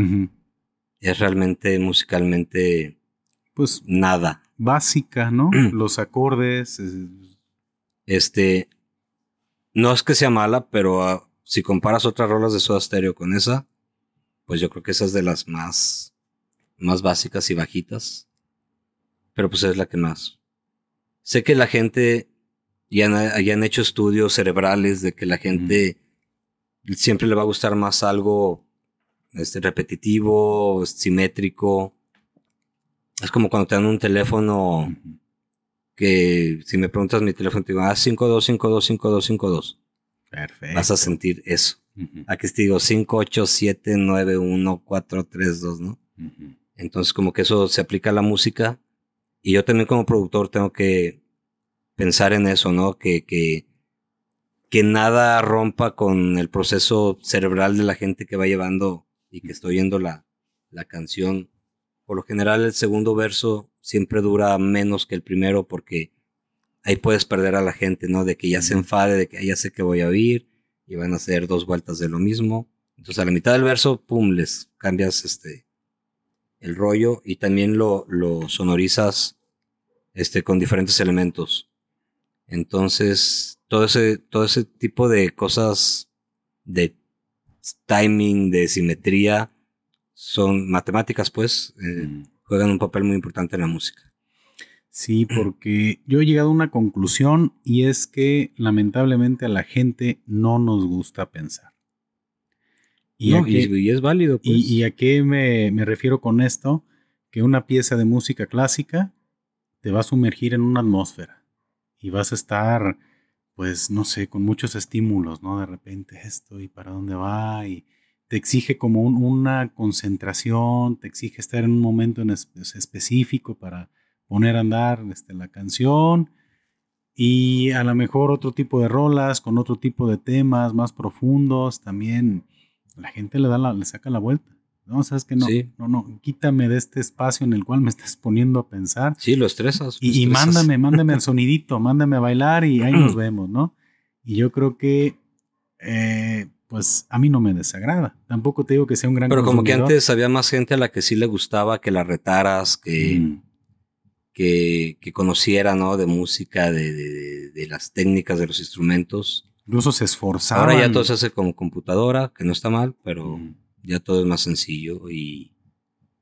es realmente musicalmente pues nada. Básica, ¿no? Los acordes. Este, no es que sea mala, pero ah, si comparas otras rolas de Soda Stereo con esa, pues yo creo que esa es de las más más básicas y bajitas, pero pues es la que más. Sé que la gente, ya han, hecho estudios cerebrales de que la gente siempre le va a gustar más algo este, repetitivo, simétrico. Es como cuando te dan un teléfono que si me preguntas mi teléfono te digo, ah, 52525252. Perfecto. Vas a sentir eso. Aquí te digo 587914322, ¿no? Entonces como que eso se aplica a la música y yo también como productor tengo que pensar en eso, ¿no? Que, que, que nada rompa con el proceso cerebral de la gente que va llevando y que está oyendo la, la canción. Por lo general el segundo verso siempre dura menos que el primero porque ahí puedes perder a la gente, ¿no? De que ya se enfade, de que ya sé que voy a oír y van a hacer dos vueltas de lo mismo. Entonces a la mitad del verso, pum, les cambias este el rollo y también lo, lo sonorizas este, con diferentes elementos. Entonces, todo ese, todo ese tipo de cosas de timing, de simetría, son matemáticas, pues, eh, mm. Juegan un papel muy importante en la música. Sí, porque yo he llegado a una conclusión y es que lamentablemente a la gente no nos gusta pensar. Y, es válido. Pues. Y, a qué me, refiero con esto? Que una pieza de música clásica te va a sumergir en una atmósfera y vas a estar, pues, no sé, con muchos estímulos, ¿no? De repente esto y para dónde va y te exige como una concentración, te exige estar en un momento en específico para poner a andar este, la canción y a lo mejor otro tipo de rolas con otro tipo de temas más profundos también la gente le da la, le saca la vuelta. No, sabes que no, no, no, quítame de este espacio en el cual me estás poniendo a pensar. Sí, lo estresas. y, mándame, mándame el sonidito, mándame a bailar y ahí nos vemos, ¿no? Y yo creo que, eh, pues a mí no me desagrada. Tampoco te digo que sea un gran Pero como que antes había más gente a la que sí le gustaba que la retaras, que, mm. que, que, conociera, ¿no? De música, de, de, de las técnicas, de los instrumentos. Incluso se esforzaban. Ahora ya todo se hace con computadora, que no está mal, pero ya todo es más sencillo y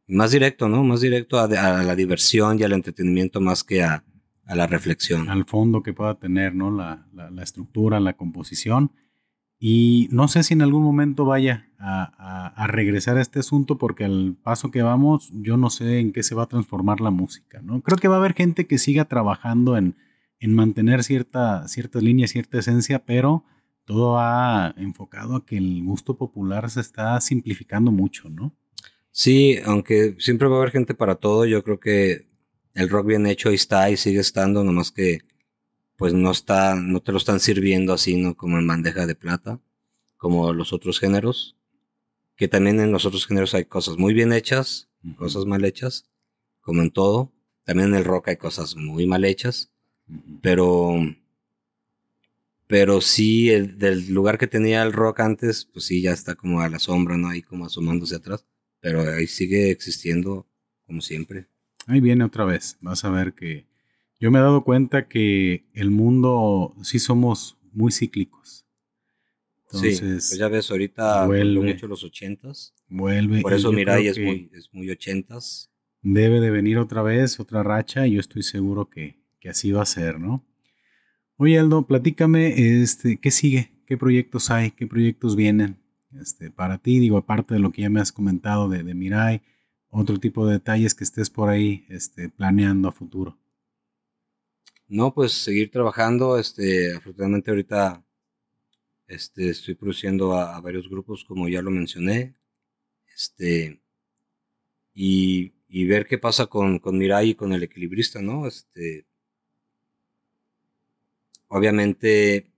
más directo, ¿no? Más directo a, la diversión y al entretenimiento más que a, a la reflexión. Al fondo que pueda tener, ¿no? La, la, estructura, la composición. Y no sé si en algún momento vaya a, a, regresar a este asunto, porque al paso que vamos, yo no sé en qué se va a transformar la música, ¿no? Creo que va a haber gente que siga trabajando en, en mantener cierta, cierta línea, cierta esencia, pero todo ha enfocado a que el gusto popular se está simplificando mucho, ¿no? Sí, aunque siempre va a haber gente para todo, yo creo que el rock bien hecho ahí está y sigue estando, nomás que pues no está, no te lo están sirviendo así, ¿no? Como en bandeja de plata, como los otros géneros, que también en los otros géneros hay cosas muy bien hechas, cosas mal hechas, como en todo. También en el rock hay cosas muy mal hechas, pero pero sí, el, del lugar que tenía el rock antes, pues sí, ya está como a la sombra, ¿no? Ahí como asomándose atrás. Pero ahí sigue existiendo como siempre. Ahí viene otra vez. Vas a ver que yo me he dado cuenta que el mundo sí somos muy cíclicos. Entonces, sí, pues ya ves, ahorita vuelve mucho los ochentas. Vuelve. Por eso Mirai es muy, es muy ochentas. Debe de venir otra vez, otra racha, y yo estoy seguro que, que así va a ser, ¿no? Oye, Aldo, platícame, este, ¿qué sigue? ¿Qué proyectos hay? ¿Qué proyectos vienen este, para ti? Digo, aparte de lo que ya me has comentado de, de Mirai, otro tipo de detalles que estés por ahí este, planeando a futuro. No, pues seguir trabajando. Este, afortunadamente ahorita este, estoy produciendo a, varios grupos, como ya lo mencioné. Este, y, y ver qué pasa con, con Mirai y con el equilibrista, ¿no? Este, obviamente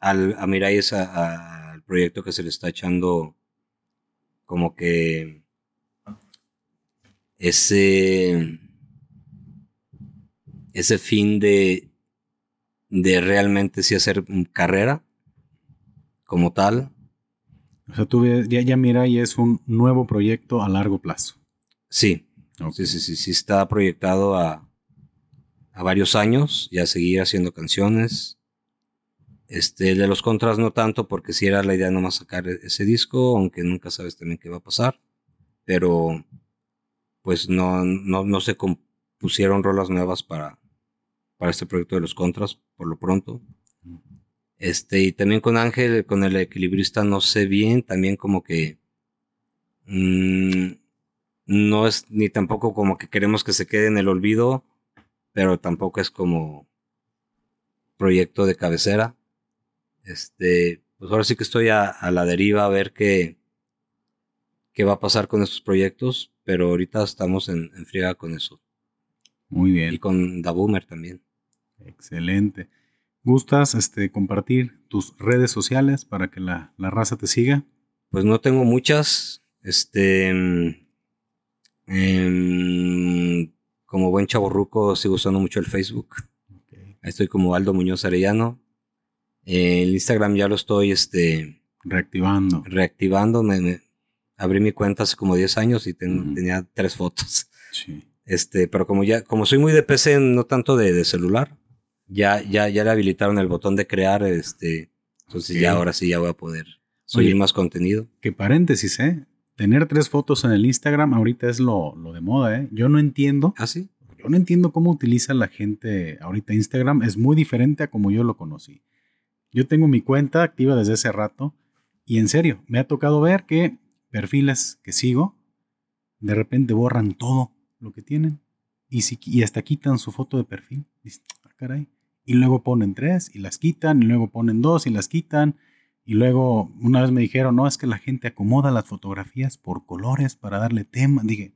al, a Mirai es al proyecto que se le está echando como que ese ese fin de de realmente sí hacer carrera como tal. O sea, tú ya, ya Mirai es un nuevo proyecto a largo plazo. Sí. Sí, sí, sí, sí está proyectado a, a varios años y a seguir haciendo canciones. Este, de los contras no tanto, porque si era la idea nomás sacar e-, ese disco, aunque nunca sabes también qué va a pasar. Pero, pues no, no, no se compusieron rolas nuevas para, para este proyecto de los contras, por lo pronto. Este, y también con Ángel, con el equilibrista, no sé bien, también como que mmm, no es ni tampoco como que queremos que se quede en el olvido, pero tampoco es como proyecto de cabecera. Este, pues ahora sí que estoy a, la deriva a ver qué, qué va a pasar con estos proyectos, pero ahorita estamos en, en friega con eso. Muy bien. Y con Da Boomer también. Excelente. ¿Gustas este, compartir tus redes sociales para que la, la raza te siga? Pues no tengo muchas. Este. Eh, como buen chaborruco sigo usando mucho el Facebook. Ahí estoy como Aldo Muñoz Arellano. el Instagram ya lo estoy este, reactivando. Reactivando. Me, abrí mi cuenta hace como 10 años y tenía tres fotos. Este, pero como ya, como soy muy de PC, no tanto de, celular, ya, ya, ya le habilitaron el botón de crear, este, entonces ya ahora sí ya voy a poder subir más contenido. Que paréntesis, ¿eh? tener tres fotos en el Instagram ahorita es lo, de moda, ¿eh? Yo no entiendo. ¿Ah, sí? Yo no entiendo cómo utiliza la gente ahorita Instagram. Es muy diferente a como yo lo conocí. Yo tengo mi cuenta activa desde hace rato y en serio, me ha tocado ver que perfiles que sigo de repente borran todo lo que tienen y, si, y hasta quitan su foto de perfil. Ah, caray. Y luego ponen tres y las quitan y luego ponen dos y las quitan y luego una vez me dijeron, no, es que la gente acomoda las fotografías por colores para darle tema. Dije,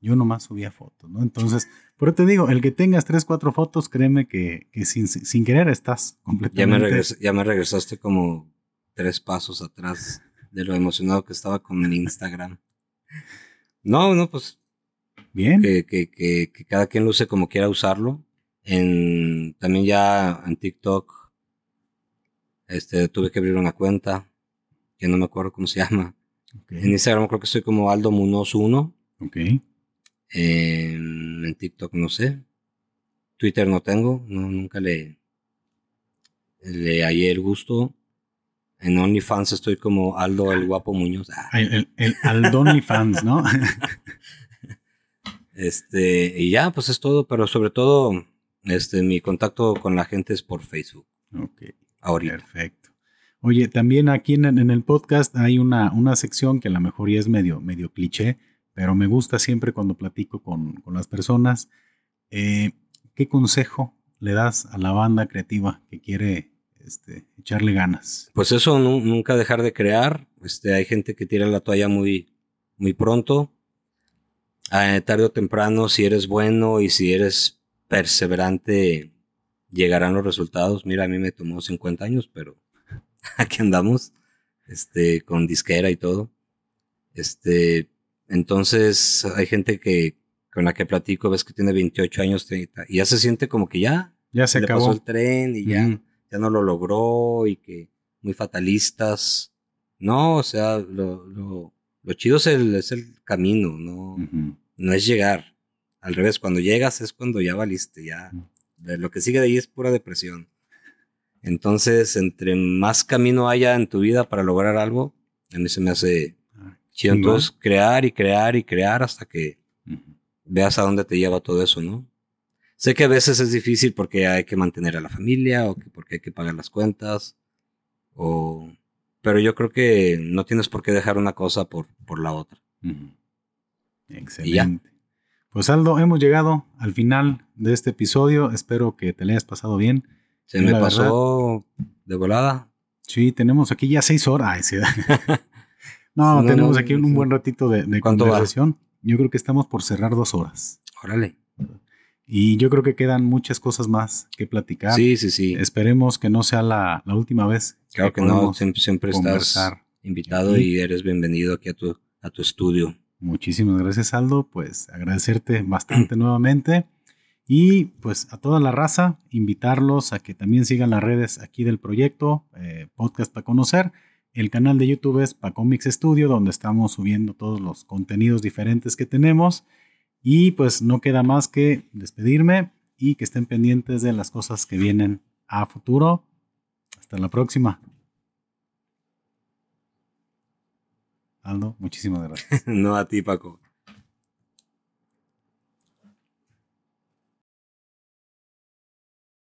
yo nomás subía fotos, ¿no? Entonces, pero te digo, el que tengas tres, cuatro fotos, créeme que, sin, sin, querer estás completamente... Ya me, ya me regresaste como tres pasos atrás de lo emocionado que estaba con mi Instagram. No, no, pues... Bien. Que, que, que, que cada quien luce como quiera usarlo. En, también ya en TikTok este, tuve que abrir una cuenta, que no me acuerdo cómo se llama. En Instagram creo que soy como Aldo Munoz 1. Ok. En, TikTok no sé. Twitter no tengo, no, nunca le, le hallé el gusto. En OnlyFans estoy como Aldo el guapo Muñoz. Ah. El, el, Aldo OnlyFans, ¿no? este, y ya, pues es todo, pero sobre todo Este, mi contacto con la gente es por Facebook. Ok. Ahorita. Perfecto. Oye, también aquí en, en, el podcast hay una, una sección que a lo mejor ya es medio, medio cliché, pero me gusta siempre cuando platico con, con las personas. Eh, ¿Qué consejo le das a la banda creativa que quiere este, echarle ganas? Pues eso, nunca dejar de crear. Este, hay gente que tira la toalla muy, muy pronto. Eh, tarde o temprano, si eres bueno y si eres perseverante, llegarán los resultados. Mira, a mí me tomó 50 años, pero aquí andamos, este, con disquera y todo. Este, entonces hay gente que con la que platico, ves que tiene 28 años y ya se siente como que ya, ya se le acabó. pasó el tren y ya, ya no lo logró y que muy fatalistas. No, o sea, lo, lo, lo chido es el, es el camino, no, no es llegar. Al revés, cuando llegas es cuando ya valiste, ya. Lo que sigue de ahí es pura depresión. Entonces, entre más camino haya en tu vida para lograr algo, a mí se me hace ah, chido. Entonces, crear y crear y crear hasta que veas a dónde te lleva todo eso, ¿no? Sé que a veces es difícil porque hay que mantener a la familia o que porque hay que pagar las cuentas o pero yo creo que no tienes por qué dejar una cosa por, por la otra. Excelente. Pues Aldo, hemos llegado al final de este episodio. Espero que te le hayas pasado bien. Se me pasó de volada. Sí, tenemos aquí ya seis horas. no, tenemos aquí un, buen ratito de, de conversación. Yo creo que estamos por cerrar dos horas. Órale. Y yo creo que quedan muchas cosas más que platicar. Sí, sí, sí. Esperemos que no sea la, la última vez. Claro que, no, siempre, siempre estás invitado y eres bienvenido aquí a tu, a tu estudio. Muchísimas gracias, Aldo. Pues agradecerte bastante nuevamente. Y pues a toda la raza, invitarlos a que también sigan las redes aquí del proyecto, eh, Podcast para Conocer. El canal de YouTube es Pacomics Studio, donde estamos subiendo todos los contenidos diferentes que tenemos. Y pues no queda más que despedirme y que estén pendientes de las cosas que vienen a futuro. Hasta la próxima. Aldo, muchísimas gracias. no a ti, Paco.